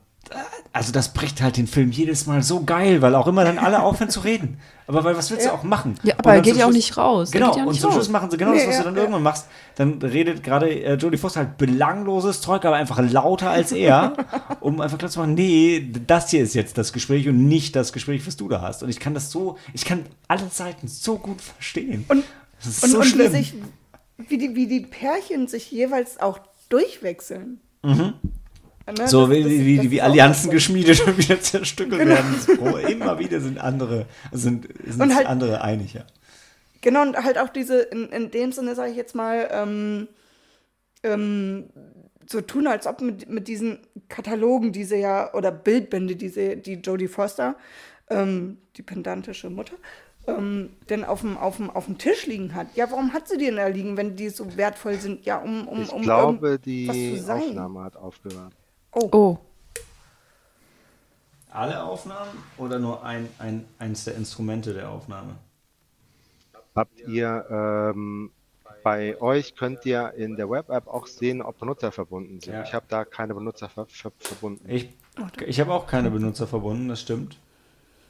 also das bricht halt den Film jedes Mal so geil, weil auch immer dann alle *laughs* aufhören zu reden. Aber weil was willst du auch machen? Ja, aber er dann geht ja auch nicht raus. Genau, und nicht zum raus. Schluss machen sie genau das, Nee, was ja, du dann ja. irgendwann machst. Dann redet gerade äh, Jodie Foster halt belangloses Zeug, aber einfach lauter als er, *laughs* um einfach klar zu machen, nee, das hier ist jetzt das Gespräch und nicht das Gespräch, was du da hast. Und ich kann das so, ich kann alle Seiten so gut verstehen. Und, das ist und, so und wie, schlimm. sich, wie, die, wie die Pärchen sich jeweils auch durchwechseln. Ne, so das- wie, das- wie, das wie, Allianzen so. geschmiedet und wieder zerstückelt Genau. werden. So, immer wieder sind andere, sind, sind halt- andere einig, ja. Genau, und halt auch diese, in, in dem Sinne sage ich jetzt mal, ähm, ähm, so tun, als ob mit, mit diesen Katalogen, diese ja, oder Bildbände, diese, die Jodie Foster, ähm, die pedantische Mutter, ähm, denn auf dem, auf, dem, auf dem Tisch liegen hat. Ja, warum hat sie die denn da liegen, wenn die so wertvoll sind? Ja, um, um, Ich um glaube, die zu sein. Aufnahme hat aufgehört. Oh, Alle Aufnahmen oder nur ein, ein, eins der Instrumente der Aufnahme? Habt ihr ähm, bei euch könnt ihr in der Web-App auch sehen, ob Benutzer verbunden sind. Ja. Ich habe da keine Benutzer ver ver verbunden. Ich, ich habe auch keine Benutzer verbunden, das stimmt.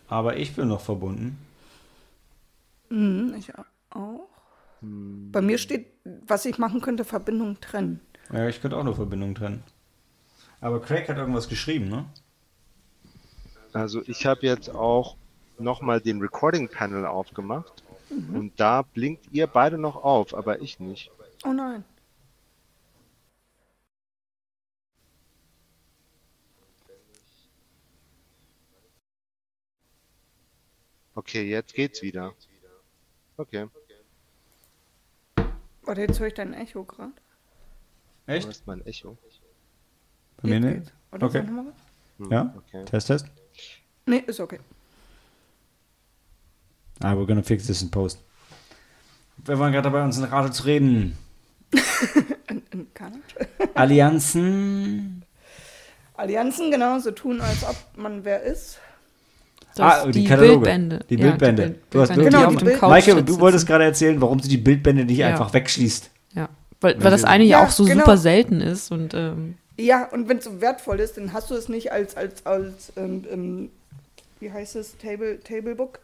Aber ich bin noch verbunden. Mhm, ich auch. Bei mir steht, was ich machen könnte, Verbindung trennen. Ja, ich könnte auch eine Verbindung trennen. Aber Craig hat irgendwas geschrieben, ne? Also ich habe jetzt auch nochmal den Recording Panel aufgemacht und da blinkt ihr beide noch auf, aber ich nicht. Oh nein. Okay, jetzt geht's wieder. Okay, Warte, jetzt höre ich dein Echo gerade. wo Echt? ist mein Echo? Bei mir nicht? Oder Okay. Hm, Ja? Okay. Test, Test. Nee, ist okay. Ah, we're gonna fix this in post. Wir waren gerade dabei, uns in Rate zu reden. *laughs* in Kanada. Allianzen. Allianzen, genau, so tun, als ob man wer ist. ah, die, die Kataloge. Bildbände. Die Ja, Bildbände. Bild- du hast Bildbände, Genau, die die auf dem Bild- Maike, du wolltest gerade erzählen, warum du die Bildbände nicht Ja. einfach wegschließt. Ja, weil, weil das eine Ja, ja auch so genau. super selten ist und ähm, Ja, und wenn es so wertvoll ist, dann hast du es nicht als, als, als ähm, ähm, wie heißt es, Table, Tablebook?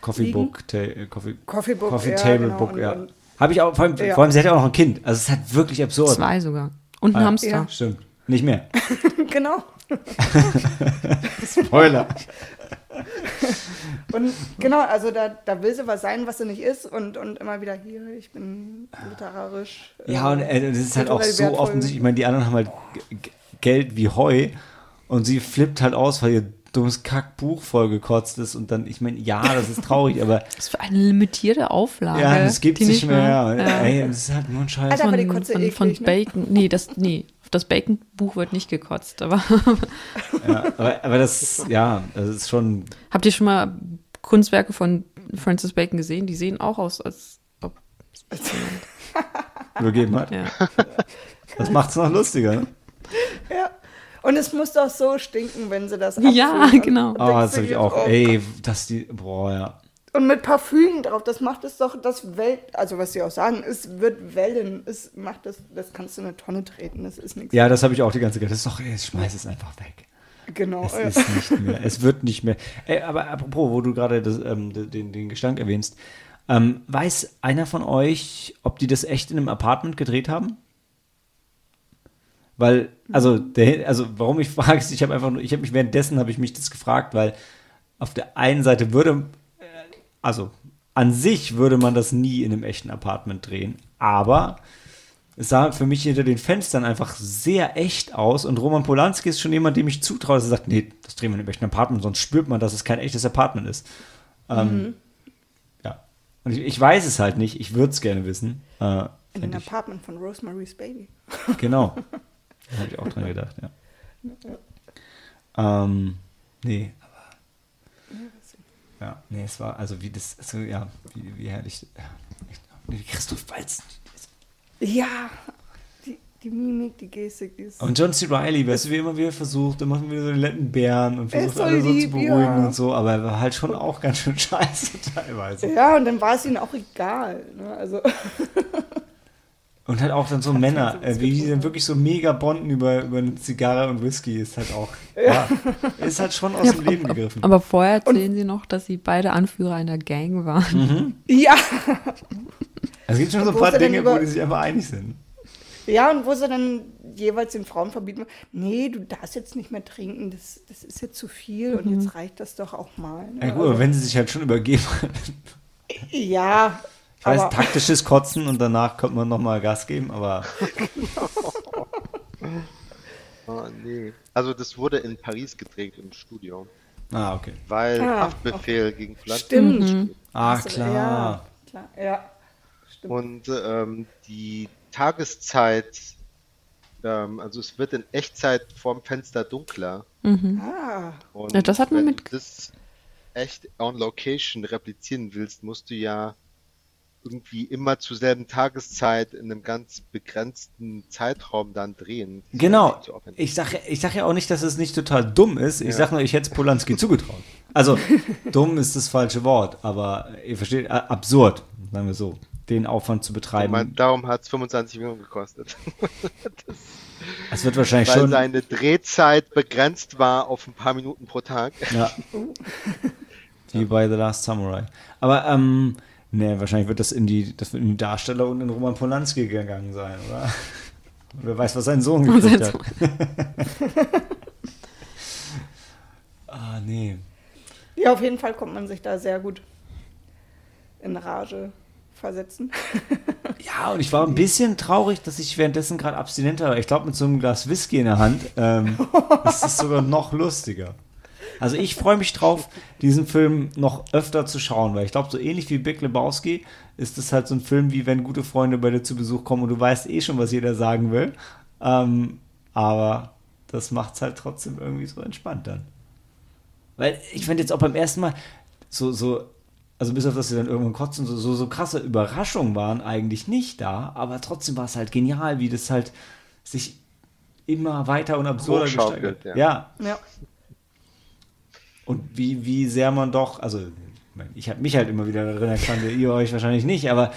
Coffee Liegen. Book, ta äh, Coffee, Coffeebook, Coffee ja, Table genau, Book, und- ja. Habe ich auch, vor allem, Ja. vor allem, sie hat ja auch noch ein Kind. Also es ist halt wirklich absurd. zwei sogar. Und ein Ah, Hamster. ja. Stimmt. Nicht mehr. *laughs* genau. Spoiler. Und genau, also da, da will sie was sein, was sie nicht ist und, und immer wieder hier, ich bin literarisch. äh, Ja, und äh, das ist halt auch so wertvoll. offensichtlich. Ich meine, die anderen haben halt Geld wie Heu und sie flippt halt aus, weil ihr dummes Kackbuch vollgekotzt ist und dann, ich meine, ja, das ist traurig, aber *laughs* Das ist für eine limitierte Auflage. ja, das gibt's die nicht mehr. Ja. Ey, das ist halt nur ein Scheiß. Alter, aber die Von, Kotze von, eklig, von ne? Bacon. Nee, das, nee, das Bacon-Buch wird nicht gekotzt. Aber Ja, aber, aber das, ja, das ist schon, habt ihr schon mal Kunstwerke von Francis Bacon gesehen? Die sehen auch aus, als ob. übergeben *laughs* hat. Ja. Das macht's noch lustiger. Ne? Ja. Und es muss doch so stinken, wenn sie das Ja, abfüllen. genau. Und Oh, das habe ich auch. oh Ey, dass die, boah, ja. Und mit Parfüm drauf, das macht es doch das Welt, also was sie auch sagen, es wird Wellen, es macht das, das kannst du in eine Tonne treten, das ist nichts. Ja, das habe ich auch die ganze Zeit. Das ist doch, ey, schmeiß es einfach weg. Genau. Es ja. ist nicht mehr. Es wird nicht mehr. Ey, aber apropos, wo du gerade ähm, den, den Gestank erwähnst, ähm, weiß einer von euch, ob die das echt in einem Apartment gedreht haben? Weil, also, der, also warum ich frage, ist, ich habe einfach nur, ich habe mich währenddessen habe ich mich das gefragt, weil auf der einen Seite würde, also an sich würde man das nie in einem echten Apartment drehen, aber es sah für mich hinter den Fenstern einfach sehr echt aus und Roman Polanski ist schon jemand, dem ich zutraue, dass er sagt, nee, das drehen wir in einem echten Apartment, sonst spürt man, dass es kein echtes Apartment ist. Ähm, ja. Und ich, ich weiß es halt nicht, ich würde es gerne wissen. Äh, In ich, Apartment von Rosemary's Baby. *laughs* genau. *laughs* Da habe ich auch dran gedacht, ja. Ähm, nee. Ja, nee, es war, also wie das, so, ja, wie, wie herrlich. Wie Christoph Waltz. Ja, die, die Mimik, die Gestik, die ist. Und John C. Reilly, weißt du, wie immer wieder versucht, dann machen wir so den netten Bären und Er versucht so alle so zu lieb, beruhigen ja. und so, aber er war halt schon auch ganz schön *laughs* scheiße teilweise. ja, und dann war es ihnen auch egal. Ne? Also, *laughs* Und halt auch dann so Männer, äh, wie die dann wirklich so mega bonden über, über eine Zigarre und Whisky, ist halt auch, *laughs* ja, ist halt schon aus dem Leben gegriffen. Aber vorher erzählen sie noch, dass sie beide Anführer einer Gang waren. ja. Es gibt schon so ein Wo paar Dinge, über- wo die sich einfach einig sind. Ja, und wo sie dann jeweils den Frauen verbieten, nee, du darfst jetzt nicht mehr trinken, das, das ist jetzt zu viel und jetzt reicht das doch auch mal. Ne? Ja, gut, aber wenn sie sich halt schon übergeben. ja, Ich weiß, aber, taktisches Kotzen und danach kommt man nochmal Gas geben, aber *laughs* Oh, nee. Also das wurde in Paris gedreht im Studio, ah, okay. weil Ah, Haftbefehl gegen Pflanzen. stimmt. Ah, Hast du- klar. Ja, klar, ja. Stimmt. Und ähm, die Tageszeit, ähm, also es wird in Echtzeit vorm Fenster dunkler. ah, Und Ja, das hat man wenn mit- du das echt on location replizieren willst, musst du ja irgendwie immer zur selben Tageszeit in einem ganz begrenzten Zeitraum dann drehen. Genau. Ich sage ich sag ja auch nicht, dass es nicht total dumm ist. Ich Ja. sage nur, ich hätte es Polanski *laughs* zugetraut. Also, dumm ist das falsche Wort, aber ihr versteht, äh, absurd, sagen wir so, den Aufwand zu betreiben. Man, darum hat es 25 Millionen gekostet. *laughs* Es wird wahrscheinlich Weil schon. seine Drehzeit begrenzt war auf ein paar Minuten pro Tag. Ja. *laughs* Wie bei The Last Samurai. Aber, ähm, ne, wahrscheinlich wird das in die, das wird in die Darsteller und in Roman Polanski gegangen sein, oder? *laughs* Wer weiß, was sein Sohn gekriegt hat. *laughs* ah, nee. ja, auf jeden Fall kommt man sich da sehr gut in Rage versetzen. *laughs* Ja, und ich war ein bisschen traurig, dass ich währenddessen gerade abstinent war. Ich glaube, mit so einem Glas Whisky in der Hand ähm, ist es sogar noch lustiger. Also ich freue mich drauf, diesen Film noch öfter zu schauen, weil ich glaube, so ähnlich wie Big Lebowski ist es halt so ein Film, wie wenn gute Freunde bei dir zu Besuch kommen und du weißt eh schon, was jeder sagen will. Ähm, aber das macht es halt trotzdem irgendwie so entspannt dann. Weil ich fand jetzt auch beim ersten Mal so, so also bis auf dass sie dann irgendwann kotzen, so, so, so krasse Überraschungen waren eigentlich nicht da, aber trotzdem war es halt genial, wie das halt sich immer weiter und absurder gesteigert. ja. ja, Ja. Und wie, wie sehr man doch, also ich habe mich halt immer wieder daran erkannt, ihr euch wahrscheinlich nicht, aber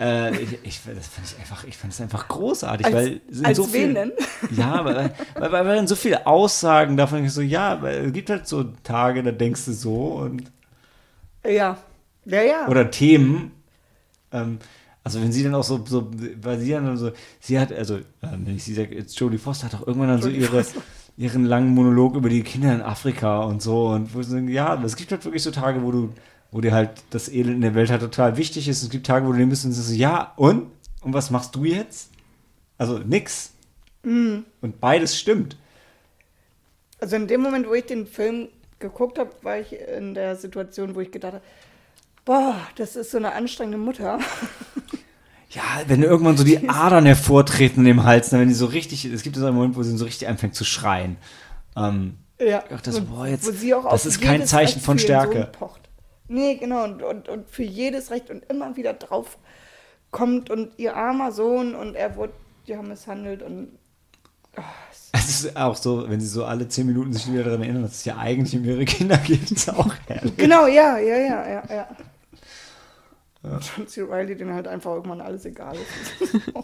äh, ich, ich, das fand ich einfach, ich fand es einfach großartig, Als, weil als so viel, *laughs* ja, weil, weil, weil, weil dann so viele Aussagen davon ich so, ja, weil es gibt halt so Tage, da denkst du so und Ja. Ja, ja. oder Themen. Ähm, also wenn sie dann auch so, so, weil sie dann so, sie hat, also, äh, wenn ich sie sage, jetzt Jodie Foster hat auch irgendwann dann so Jodie ihre, Foster. Ihren langen Monolog über die Kinder in Afrika und so und wo sie sagen, ja, es gibt halt wirklich so Tage, wo du, wo dir halt das Elend in der Welt halt total wichtig ist. Es gibt Tage, wo du dir bist und sagst, so, ja, und? Und was machst du jetzt? Also nix. Mhm. Und beides stimmt. Also in dem Moment, wo ich den Film geguckt habe, war ich in der Situation, wo ich gedacht habe, boah, das ist so eine anstrengende Mutter. *laughs* Ja, wenn irgendwann so die Adern hervortreten in dem Hals, dann wenn die so richtig, es gibt so einen Moment, wo sie so richtig anfängt zu schreien. Ähm, Ja. Ach, das- Und boah, jetzt- das ist kein Zeichen Recht von Stärke. Pocht. Nee, genau. Und, und, und für jedes Recht und immer wieder drauf kommt und ihr armer Sohn und er wurde ja misshandelt und oh, es- es ist auch so, wenn sie so alle zehn Minuten sich wieder daran erinnern, dass es ja eigentlich um ihre Kinder geht, ist auch *laughs* herrlich. Genau, ja, ja, ja, ja, ja. Und John C. Reilly, den halt einfach irgendwann alles egal ist. *laughs*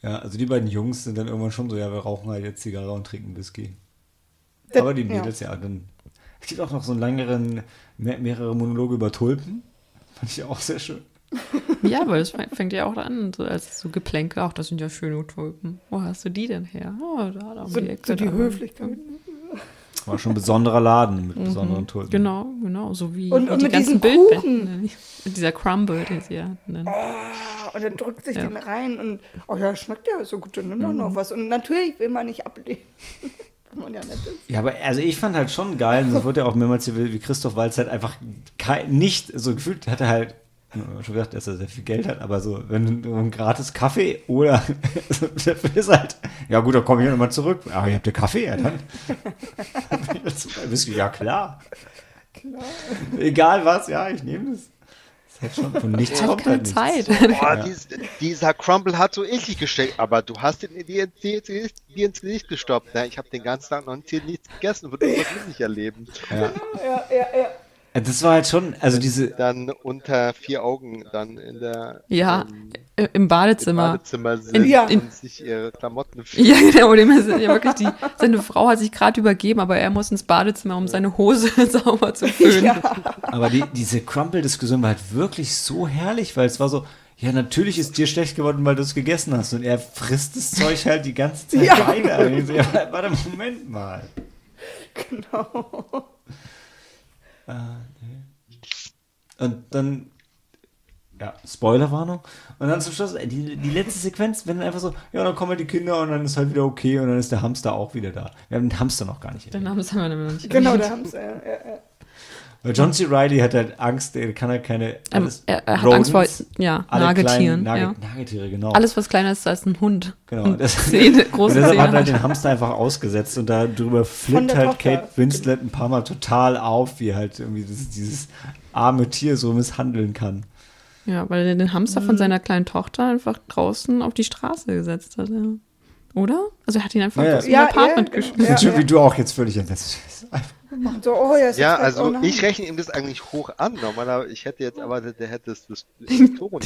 Ja, also die beiden Jungs sind dann irgendwann schon so, ja, wir rauchen halt jetzt Zigarre und trinken Whisky. Aber die ja. Mädels, ja, dann. Es gibt auch noch so einen längeren, mehr, mehrere Monologe über Tulpen. Fand ich auch sehr schön. *laughs* Ja, aber das fängt ja auch an, so als so Geplänke. Ach, das sind ja schöne Tulpen. Wo hast du die denn her? Oh, da, da um So, die Ecke. so die. Höflichkeit. War schon ein besonderer Laden mit besonderen Tulpen. Genau, genau. So wie Und- und die mit ganzen diesen Bildbänden. Mit *laughs* dieser Crumble, die sie hatten. Ah, Und dann drückt sich Ja. den rein und, oh ja, schmeckt ja so gut, dann nimm doch noch was. Und natürlich will man nicht ablehnen. *laughs* Ja nett ist. Ja, aber also ich fand halt schon geil, und das wurde ja auch mehrmals wie Christoph Walz halt einfach kein, nicht, so gefühlt hat er halt, schon gesagt, dass er sehr viel Geld hat, aber so, wenn du einen gratis Kaffee oder, *laughs* dafür ist halt, ja gut, dann komme ich nochmal zurück. Aber ihr habt ja Kaffee, ja dann. *laughs* Whisky, ja klar. Klar. Egal was, ja, ich nehme das. Das ist halt schon von nichts Ich habe kommt keine halt nichts. Zeit. Boah, dies, dieser Crumble hat so eklig gesteckt, aber du hast ihn dir, ins Gesicht gestoppt. Ne? Ich habe den ganzen Tag noch nichts gegessen und würde irgendwas nicht erleben. Ja. Ja, ja, ja. Das war halt schon, also diese, Dann unter vier Augen dann in der Ja, ähm, äh, im im Badezimmer. Badezimmer sind Ja. und sich ihre Klamotten *laughs* Ja, genau, dem ist, ja wirklich die, seine Frau hat sich gerade übergeben, aber er muss ins Badezimmer, um seine Hose *laughs* sauber zu föhnen. ja. Aber die, diese Crumple-Diskussion war halt wirklich so herrlich, weil es war so, ja, natürlich ist dir schlecht geworden, weil du es gegessen hast. Und er frisst das Zeug halt die ganze Zeit Ja. weiter. So, ja, warte, Moment mal. Genau. Und dann, ja, Spoilerwarnung. Und dann zum Schluss, die, die letzte Sequenz, wenn dann einfach so, ja, dann kommen halt die Kinder und dann ist halt wieder okay und dann ist der Hamster auch wieder da. Wir haben den Hamster noch gar nicht Den erwähnt. Namen haben wir nämlich noch nicht Genau, haben sie. Ja, ja, ja. Weil John C. Reilly hat halt Angst, er kann halt keine. Ähm, alles- er, er hat Angst vor Rodents, ja, alle Nagetieren. kleinen Nage, ja. Nagetiere, genau. Alles, was kleiner ist als ein Hund. Genau. Und Das- Zähne, *laughs* Und große deshalb hat er Zähne. den Hamster einfach ausgesetzt und darüber flippt halt Tochter. Kate Winslet ein paar Mal total auf, wie halt irgendwie das, dieses arme Tier so misshandeln kann. Ja, weil er den Hamster Mhm. von seiner kleinen Tochter einfach draußen auf die Straße gesetzt hat. Ja. Oder? Also er hat ihn einfach Ja, ja. aus dem Ja, Apartment ja, geschmissen. genau. Ja, Schön, ja. wie du auch jetzt völlig entsetzt bist. Und so, oh ja, Ja, halt- also oh ich rechne ihm das eigentlich hoch an. Normalerweise, ich hätte jetzt erwartet, der hätte das, das *laughs* Klo. Oh.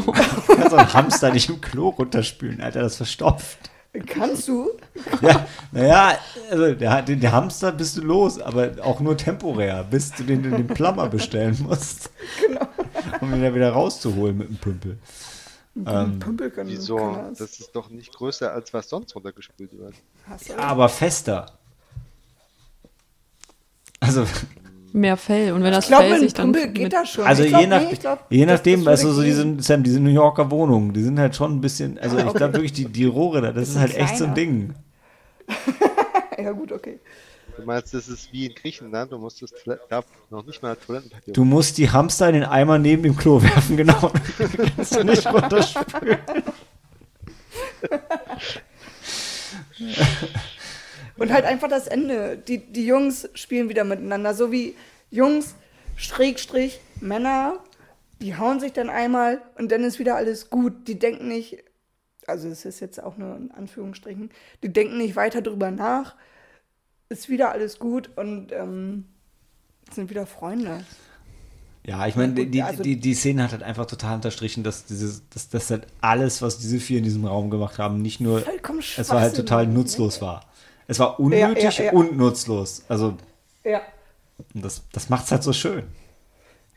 Du kannst so einen Hamster nicht im Klo runterspülen, Alter, das verstopft. Kannst du? *laughs* Ja, naja, also der, den, der Hamster bist du los, aber auch nur temporär, bis du den, den Plumber bestellen musst. Genau. Um ihn da wieder rauszuholen mit dem Pümpel. Ähm, Pümpel können. Wieso? das. Das ist doch nicht größer, als was sonst runtergespült wird. Aber fester. Also, Mehr Fell. Und wenn das Ich Fell sich dann. Geht das schon. Also Ich glaub, je, nach, nee, ich glaub, je das- nachdem, das weißt du, so diese, Sam, diese New Yorker Wohnungen, die sind halt schon ein bisschen, also *laughs* ich Okay. glaube wirklich, die, die Rohre da, das ist Bisschen halt echt so ein kleiner. Ding. *laughs* Ja, gut, okay. Du meinst, das ist wie in Griechenland, du musst das darf noch nicht mal Toilettenpapier. Du musst die Hamster in den Eimer neben dem Klo werfen, genau. *laughs* kannst du nicht runterspülen. Und halt einfach das Ende. Die, die Jungs spielen wieder miteinander. So wie Jungs Schrägstrich, Männer, die hauen sich dann einmal und dann ist wieder alles gut. Die denken nicht, also es ist jetzt auch nur in Anführungsstrichen, die denken nicht weiter drüber nach, ist wieder alles gut und ähm, sind wieder Freunde. Ja, ich meine, die, also- die, die Szene hat halt einfach total unterstrichen, dass dieses, dass das halt alles, was diese vier in diesem Raum gemacht haben, nicht nur, es war halt total nutzlos war. Es war unnötig Ja, ja, ja. und nutzlos. Also, Ja, das, das macht's halt so schön.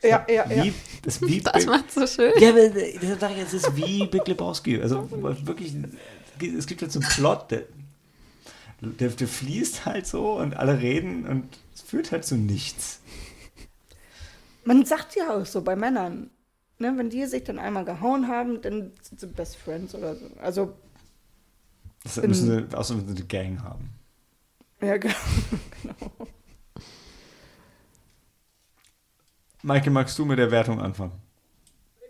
ja, ja, ja. Wie, das, wie Das macht so schön. Ja, aber das sag ich jetzt, es ist wie Big Lebowski. Also wirklich, es gibt jetzt so einen Plot, der, der, der fließt halt so und alle reden und es führt halt zu nichts. Man sagt ja auch so bei Männern, ne, wenn die sich dann einmal gehauen haben, dann sind sie Best Friends oder so. Also, Das müssen sie, außer wenn sie eine Gang haben. Ja, *laughs* genau. Maike, magst du mit der Wertung anfangen?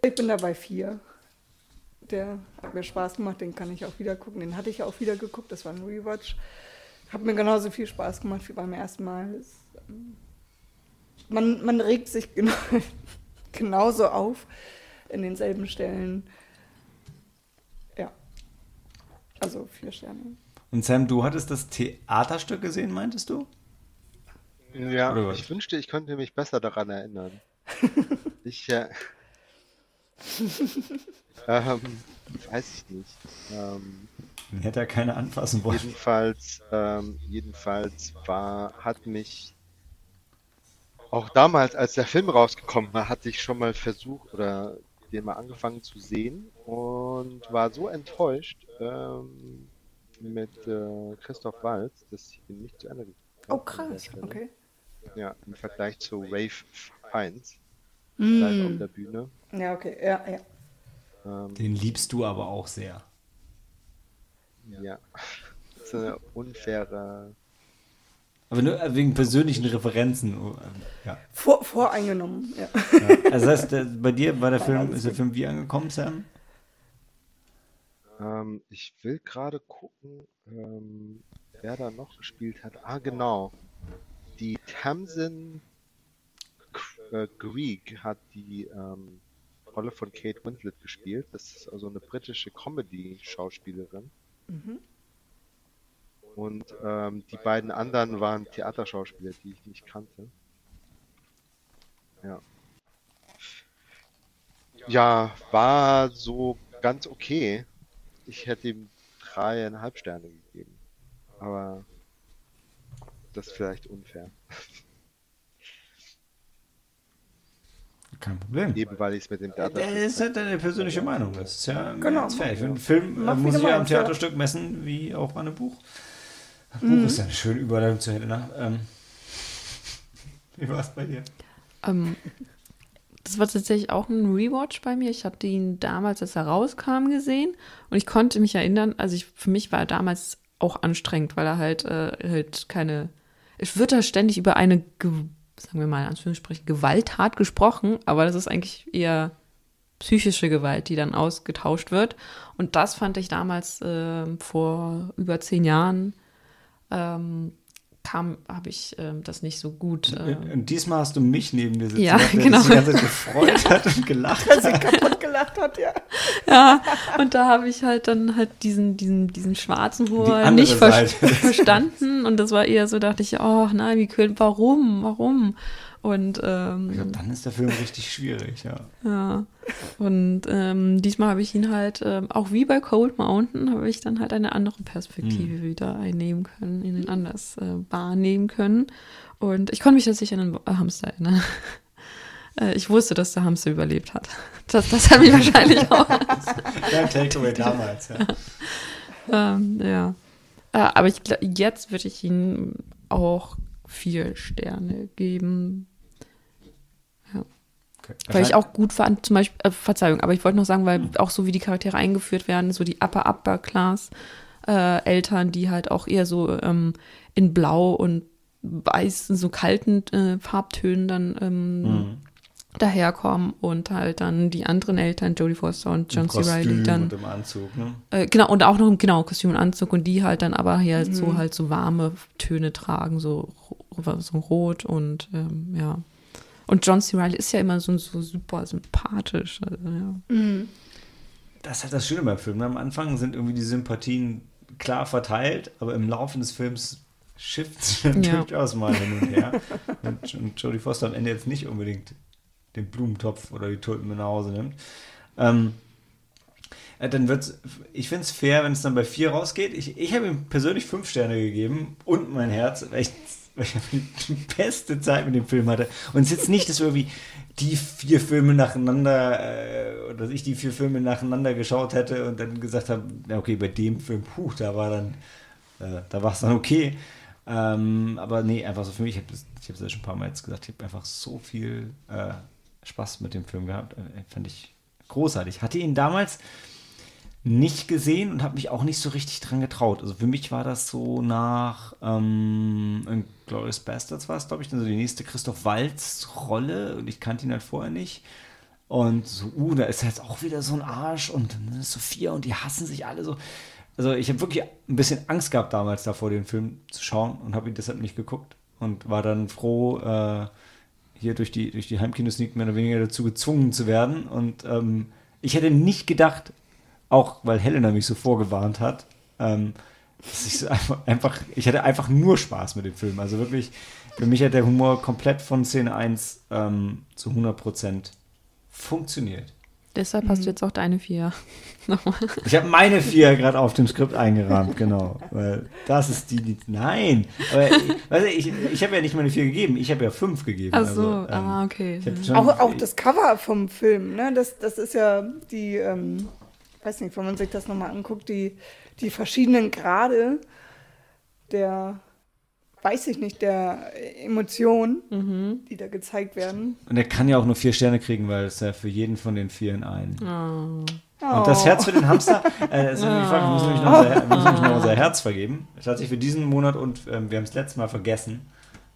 Ich bin dabei vier. Der hat mir Spaß gemacht, den kann ich auch wieder gucken. Den hatte ich ja auch wieder geguckt, das war ein Rewatch. Hat mir genauso viel Spaß gemacht wie beim ersten Mal. Es, ähm, man, man regt sich *laughs* genau, genauso auf in denselben Stellen. Ja. Also vier Sterne. Und Sam, du hattest das Theaterstück gesehen, meintest du? Ja, ich wünschte, ich könnte mich besser daran erinnern. *laughs* Ich, äh, ähm, weiß ich nicht. Ähm, hätte er keine anfassen wollen. jedenfalls, ähm, jedenfalls war, hat mich auch damals, als der Film rausgekommen war, hatte ich schon mal versucht oder den mal angefangen zu sehen und war so enttäuscht ähm, mit äh, Christoph Waltz, dass ich ihn nicht zu Ende Oh, krass. Okay. Ja, im Vergleich zu Wave 1, live auf Mm. der Bühne. Ja, okay. Ja, ja. Ähm, Den liebst du aber auch sehr. ja, *laughs* das ist eine unfaire. Aber nur wegen persönlichen Referenzen. oh, ähm, Ja. Vor, voreingenommen. Ja. ja. Also das heißt, der, bei dir war der Film, ist der Film wie angekommen, Sam? Ähm, ich will gerade gucken, ähm, wer da noch gespielt hat. Ah, genau. Die Tamsin äh, Greig hat die ähm, Rolle von Kate Winslet gespielt. Das ist also eine britische Comedy-Schauspielerin. Und ähm, die beiden anderen waren Theaterschauspieler, die ich nicht kannte. Ja. Ja, war so ganz okay. Ich hätte ihm dreieinhalb Sterne gegeben. Aber das ist vielleicht unfair. Kein Problem. Eben weil ich es mit dem Das Theater. ist halt deine persönliche Meinung. Das ist ja Genau. ganz fair. Ich finde, einen Film äh, muss ich ja am. Theaterstück messen, wie auch an einem Buch. Ein Buch ist ja eine schöne Überleitung zu Helena. Ähm, wie war es bei dir? Ähm, das war tatsächlich auch ein Rewatch bei mir. Ich hatte ihn damals, als er rauskam, gesehen und ich konnte mich erinnern, also ich, für mich war er damals auch anstrengend, weil er halt, äh, halt keine. Es wird da ständig über eine, Ge sagen wir mal in Anführungsstrichen, Gewalttat gesprochen, aber das ist eigentlich eher psychische Gewalt, die dann ausgetauscht wird. Und das fand ich damals ähm, vor über zehn Jahren ähm, kam, habe ich ähm, das nicht so gut. Äh, Und diesmal hast du mich neben dir sitzen, Ja, der genau. sich die ganze Zeit gefreut *laughs* hat und gelacht hat. sie kaputt gelacht hat, ja. *laughs* Ja, und da habe ich halt dann halt diesen, diesen, diesen schwarzen Humor nicht ver *laughs* verstanden. Und das war eher so, dachte ich, oh nein, wie cool, warum, warum? Und Ich glaub, ähm, dann ist der Film richtig schwierig, ja. ja, und ähm, diesmal habe ich ihn halt, ähm, auch wie bei Cold Mountain, habe ich dann halt eine andere Perspektive Hm. wieder einnehmen können, ihn anders äh, wahrnehmen können. Und ich konnte mich tatsächlich an den Hamster erinnern. *laughs* Äh, Ich wusste, dass der Hamster überlebt hat. *laughs* Das, das hat mich wahrscheinlich auch *laughs* Dein Takeaway damals, ja. Ähm, ja. Äh, aber ich, jetzt würde ich ihm auch vier Sterne geben, Okay. weil ich auch gut fand, zum Beispiel, äh, Verzeihung, aber ich wollte noch sagen, weil auch so wie die Charaktere eingeführt werden, so die Upper Upper Class äh, Eltern, die halt auch eher so ähm, in Blau und Weiß, so kalten äh, Farbtönen dann ähm, Mhm. daherkommen und halt dann die anderen Eltern, Jodie Foster und John Im C. Reilly, Kostüm dann und im Anzug, ne? äh, genau, und auch noch im genau, Kostüm und Anzug und die halt dann aber hier Mhm. so halt so warme Töne tragen, so, so rot und ähm, ja. Und John C. Reilly ist ja immer so, so super sympathisch. Also, ja. Das ist halt das Schöne beim Film. Am Anfang sind irgendwie die Sympathien klar verteilt, aber im Laufe des Films shiftet *laughs* Ja. durchaus mal hin und her. und, und Jodie Foster am Ende jetzt nicht unbedingt den Blumentopf oder die Tulpen mit nach Hause nimmt. Ähm, äh, dann wird's, ich finde es fair, wenn es dann bei vier rausgeht. Ich, ich habe ihm persönlich fünf Sterne gegeben und mein Herz, weil ich, weil ich die beste Zeit mit dem Film hatte. Und es ist jetzt nicht, dass wir irgendwie die vier Filme nacheinander, äh, oder dass ich die vier Filme nacheinander geschaut hätte und dann gesagt habe, okay, bei dem Film, puh, da war dann, äh, da war es dann okay. Ähm, aber nee, einfach so für mich, ich habe es ja schon ein paar Mal jetzt gesagt, ich habe einfach so viel äh, Spaß mit dem Film gehabt. Äh, fand ich großartig. Hatte ihn damals nicht gesehen und habe mich auch nicht so richtig dran getraut. Also für mich war das so nach ähm, Glorious Bastards war es, glaube ich, dann so die nächste Christoph Waltz Rolle und ich kannte ihn halt vorher nicht. Und so, uh, da ist jetzt auch wieder so ein Arsch und dann ist Sophia und die hassen sich alle so. Also ich habe wirklich ein bisschen Angst gehabt damals davor, den Film zu schauen und habe ihn deshalb nicht geguckt und war dann froh, äh, hier durch die, durch die Heimkinosneak mehr oder weniger dazu gezwungen zu werden. Und ähm, ich hätte nicht gedacht, auch weil Helena mich so vorgewarnt hat, ähm, dass ich so einfach, einfach, ich hatte einfach nur Spaß mit dem Film. Also wirklich, für mich hat der Humor komplett von Szene 1 ähm, zu 100% funktioniert. Deshalb hast du jetzt auch deine vier. *laughs* Nochmal. Ich habe meine vier gerade auf dem Skript eingerahmt, genau. Weil das ist die, die nein. Aber ich, weißt du, ich, ich habe ja nicht meine vier gegeben, ich habe ja fünf gegeben. Ach so, Also, ähm, ah, okay. schon- Auch, auch das Cover vom Film, ne? Das, das ist ja die, ähm, weiß nicht, wenn man sich das nochmal anguckt, die, die verschiedenen Grade der, weiß ich nicht, der Emotionen, Mhm. die da gezeigt werden. Und er kann ja auch nur vier Sterne kriegen, weil es ja für jeden von den vieren ein. Oh. Und das Herz für den Hamster, äh, das ist nämlich Frage, wir müssen nämlich noch unser, müssen nämlich noch unser Herz vergeben. Tatsächlich für diesen Monat und ähm, wir haben es letztes Mal vergessen.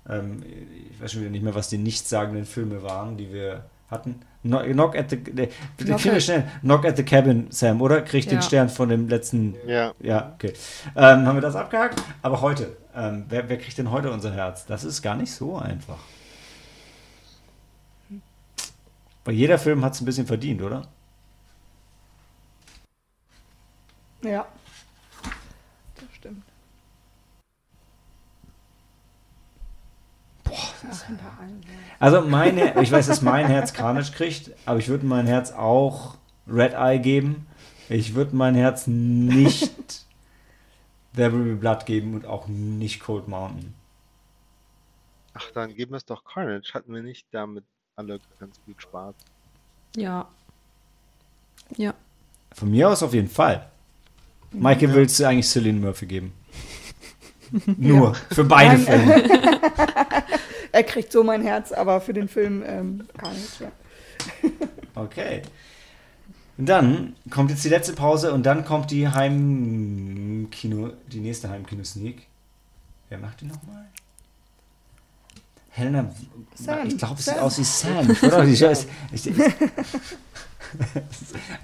Ähm, ich weiß schon wieder nicht mehr, was die nichtssagenden Filme waren, die wir hatten. Knock, knock at the, äh, Knock at- schnell, knock at the Cabin, Sam, oder? Kriegt den Ja. Stern von dem letzten. Ja. Ja, okay. Ähm, haben wir das abgehakt? Aber heute, ähm, wer, wer kriegt denn heute unser Herz? Das ist gar nicht so einfach. Weil jeder Film hat es ein bisschen verdient, oder? Ja. Das stimmt. Boah, das hinter allen. ja. Also meine, ich weiß, dass mein Herz Carnage kriegt, aber ich würde mein Herz auch Red Eye geben. Ich würde mein Herz nicht There Will Be Blood geben und auch nicht Cold Mountain. Ach, dann geben wir es doch Carnage. Hatten wir nicht damit alle ganz gut Spaß. Ja. Ja. Von mir aus auf jeden Fall. Michael willst du eigentlich Cillian Murphy geben? *laughs* Nur für beide Filme. *laughs* Er kriegt so mein Herz, aber für den Film ähm, gar nicht. Ja. *laughs* Okay. Dann kommt jetzt die letzte Pause und dann kommt die Heimkino, die nächste Heimkino-Sneak. Wer macht die nochmal? Helena, Sam. ich glaube, es sieht aus wie Sam. Ich würde auch nicht, ich, ich, *laughs* ich,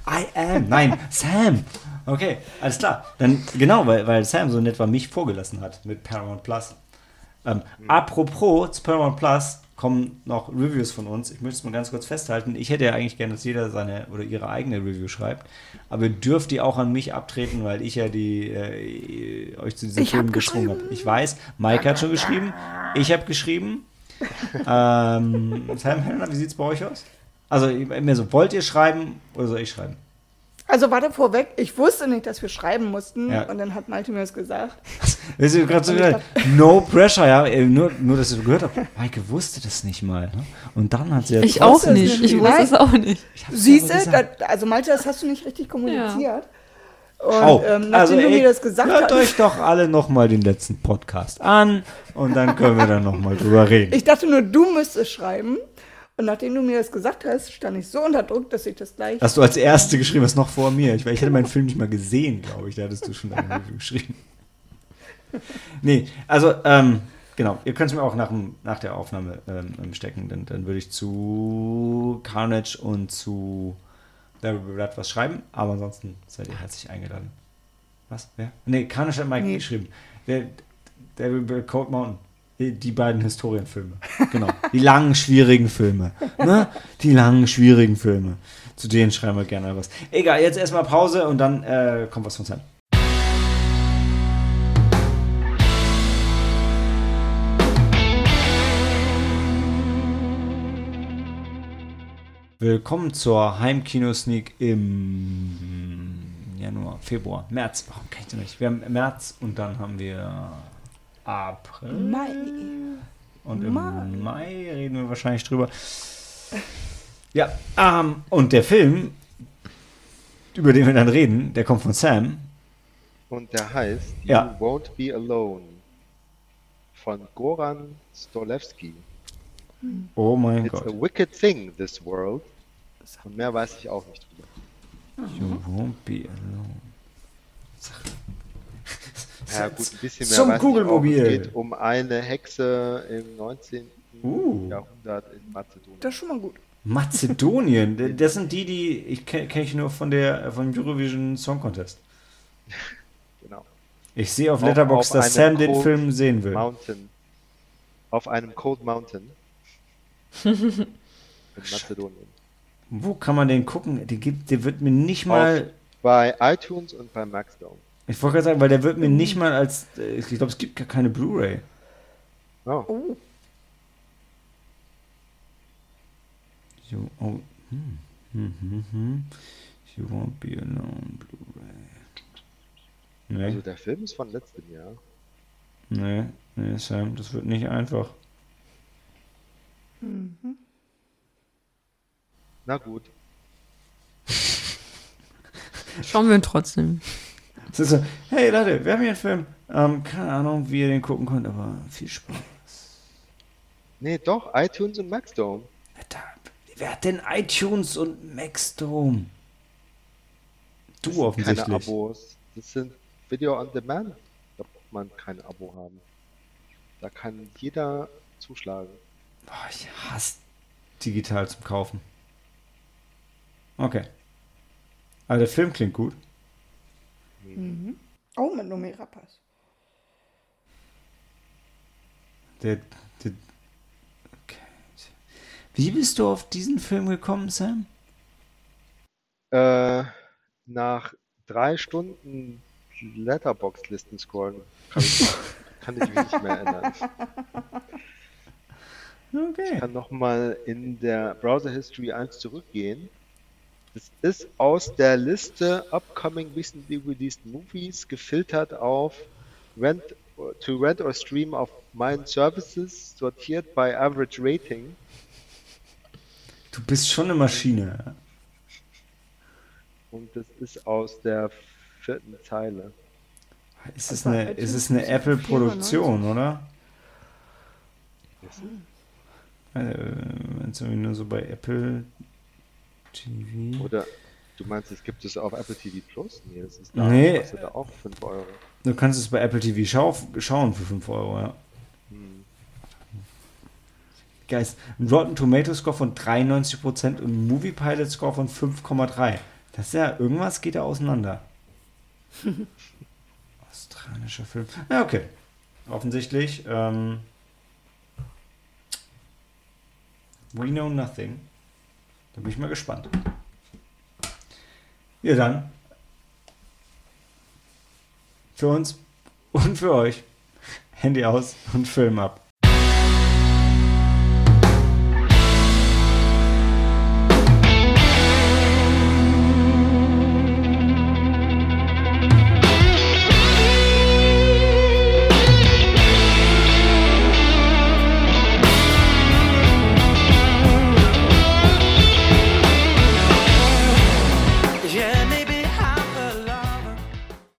I am, nein, Sam. Okay, alles klar. Dann genau, weil, weil Sam so nett war, mich vorgelassen hat mit Paramount Plus. Ähm, Apropos zu Paramount Plus kommen noch Reviews von uns. Ich möchte es mal ganz kurz festhalten. Ich hätte ja eigentlich gerne, dass jeder seine oder ihre eigene Review schreibt. Aber ihr dürft die auch an mich abtreten, weil ich ja die äh, euch zu diesem Ich Film hab geschrieben. habe. Ich weiß, Mike hat schon geschrieben. Ich habe geschrieben. ähm, Sam Helena, wie sieht es bei euch aus? Also mir so, wollt ihr schreiben oder soll ich schreiben? Also warte vorweg, ich wusste nicht, dass wir schreiben mussten Ja. und dann hat Malte mir das gesagt. Weißt du, gerade so gesagt, no pressure, ja, äh, nur, nur, dass du gehört hast. Maike wusste das nicht mal. Ne? Und dann hat sie ja Ich auch nicht. Ich wusste es auch nicht. Siehst du, da- also Malte, das hast du nicht richtig kommuniziert. Und Oh, ähm, nachdem also du ey, mir das gesagt hört hast, euch doch alle nochmal den letzten Podcast an und dann können wir dann nochmal drüber reden. ich dachte nur, du müsstest schreiben. Und nachdem du mir das gesagt hast, stand ich so unter Druck, dass ich das gleich. Hast du als Erste geschrieben, hast noch vor mir. Ich, ich hätte meinen Film nicht mal gesehen, glaube ich. Da hattest du schon Review geschrieben. Nee, also, ähm, genau. Ihr könnt es mir auch nach, dem, nach der Aufnahme ähm, stecken. Dann, dann würde ich zu Carnage und zu Be Blood was schreiben. Aber ansonsten seid ihr herzlich eingeladen. Was? Wer? Nee, Carnage hat Mike Nee. geschrieben. Der, der Cold Mountain. Die, beiden Historienfilme. Genau. Die langen, schwierigen Filme. Ne? Die langen, schwierigen Filme. Zu denen schreiben wir gerne was. Egal, jetzt erstmal Pause und dann äh, kommt was von Sam. Willkommen zur Heimkino-Sneak im Januar, Februar, März. Warum kann ich denn nicht? Wir haben März und dann haben wir April. Mai. Und im Mai. Mai reden wir wahrscheinlich drüber. Ja, ähm, und der Film, über den wir dann reden, der kommt von Sam. Und der heißt Ja. You Won't Be Alone von Goran Stolewski. Oh mein It's Gott. a wicked thing, this world. Und mehr weiß ich auch nicht drüber. You won't be alone. Ja gut, ein bisschen mehr Zum Google-Mobil. auch. Es geht um eine Hexe im 19. Uh. Jahrhundert in Mazedonien. Das ist schon mal gut. Mazedonien, *laughs* das sind die, die ich kenne kenn ich nur von der vom Eurovision Song Contest. Genau. Ich sehe auf Auf- Letterboxd, auf dass Sam den Cold Film sehen will. Mountain. Auf einem Cold Mountain. *laughs* in Mazedonien. Wo kann man den gucken? Die gibt, der wird mir nicht mal. Bei iTunes und bei Maxdome. Ich wollte gerade sagen, weil der wird mir nicht mal als. äh, Ich glaube, es gibt gar keine Blu-ray. Oh. Oh, You, oh, hm, hm, hm, hm. You won't be alone, Blu-ray. Nee, Also der Film ist von letztem Jahr. nee, nee, Sam, das wird nicht einfach. Na gut. Schauen wir ihn trotzdem. Es ist so, hey Leute, wir haben hier einen Film. Ähm, keine Ahnung, wie ihr den gucken könnt, aber viel Spaß. Nee, doch, iTunes und Maxdome. Wer hat denn iTunes und Maxdome? Du Das offensichtlich. Keine Abos. Das sind Video on Demand. Da braucht man kein Abo haben. Da kann jeder zuschlagen. Boah, ich hasse digital zum Kaufen. Okay. Aber der Film klingt gut. Oh mit Numera Pass. Der, der, okay. Wie bist du auf diesen Film gekommen, Sam? Äh, nach drei Stunden Letterbox-Listen scrollen kann ich, kann ich mich nicht mehr erinnern. *laughs* Okay. Ich kann nochmal in der Browser History 1 zurückgehen. Das ist aus der Liste Upcoming Recently Released Movies gefiltert auf Rent to Rent or Stream auf meinen Services, sortiert by Average Rating. Du bist schon eine Maschine. Und das ist aus der vierten Zeile. Ist es Aber eine, ist es eine ist Apple-Produktion, 94. oder? Äh, Wenn es irgendwie nur so bei Apple TV. Oder du meinst, es gibt es auf Apple TV Plus? Nee, das ist da, Nee. da auch 5 Euro. Du kannst es bei Apple TV schau schauen für 5 Euro, ja. Hm. Geist. Ein Rotten Tomato Score von 93% und ein Movie Pilot Score von 5,3. Das ist ja, irgendwas geht da auseinander. *laughs* Australischer Film. Ja, okay. Offensichtlich. Ähm, we know nothing. Da bin ich mal gespannt. Ja, dann. Für uns und für euch. Handy aus und Film ab.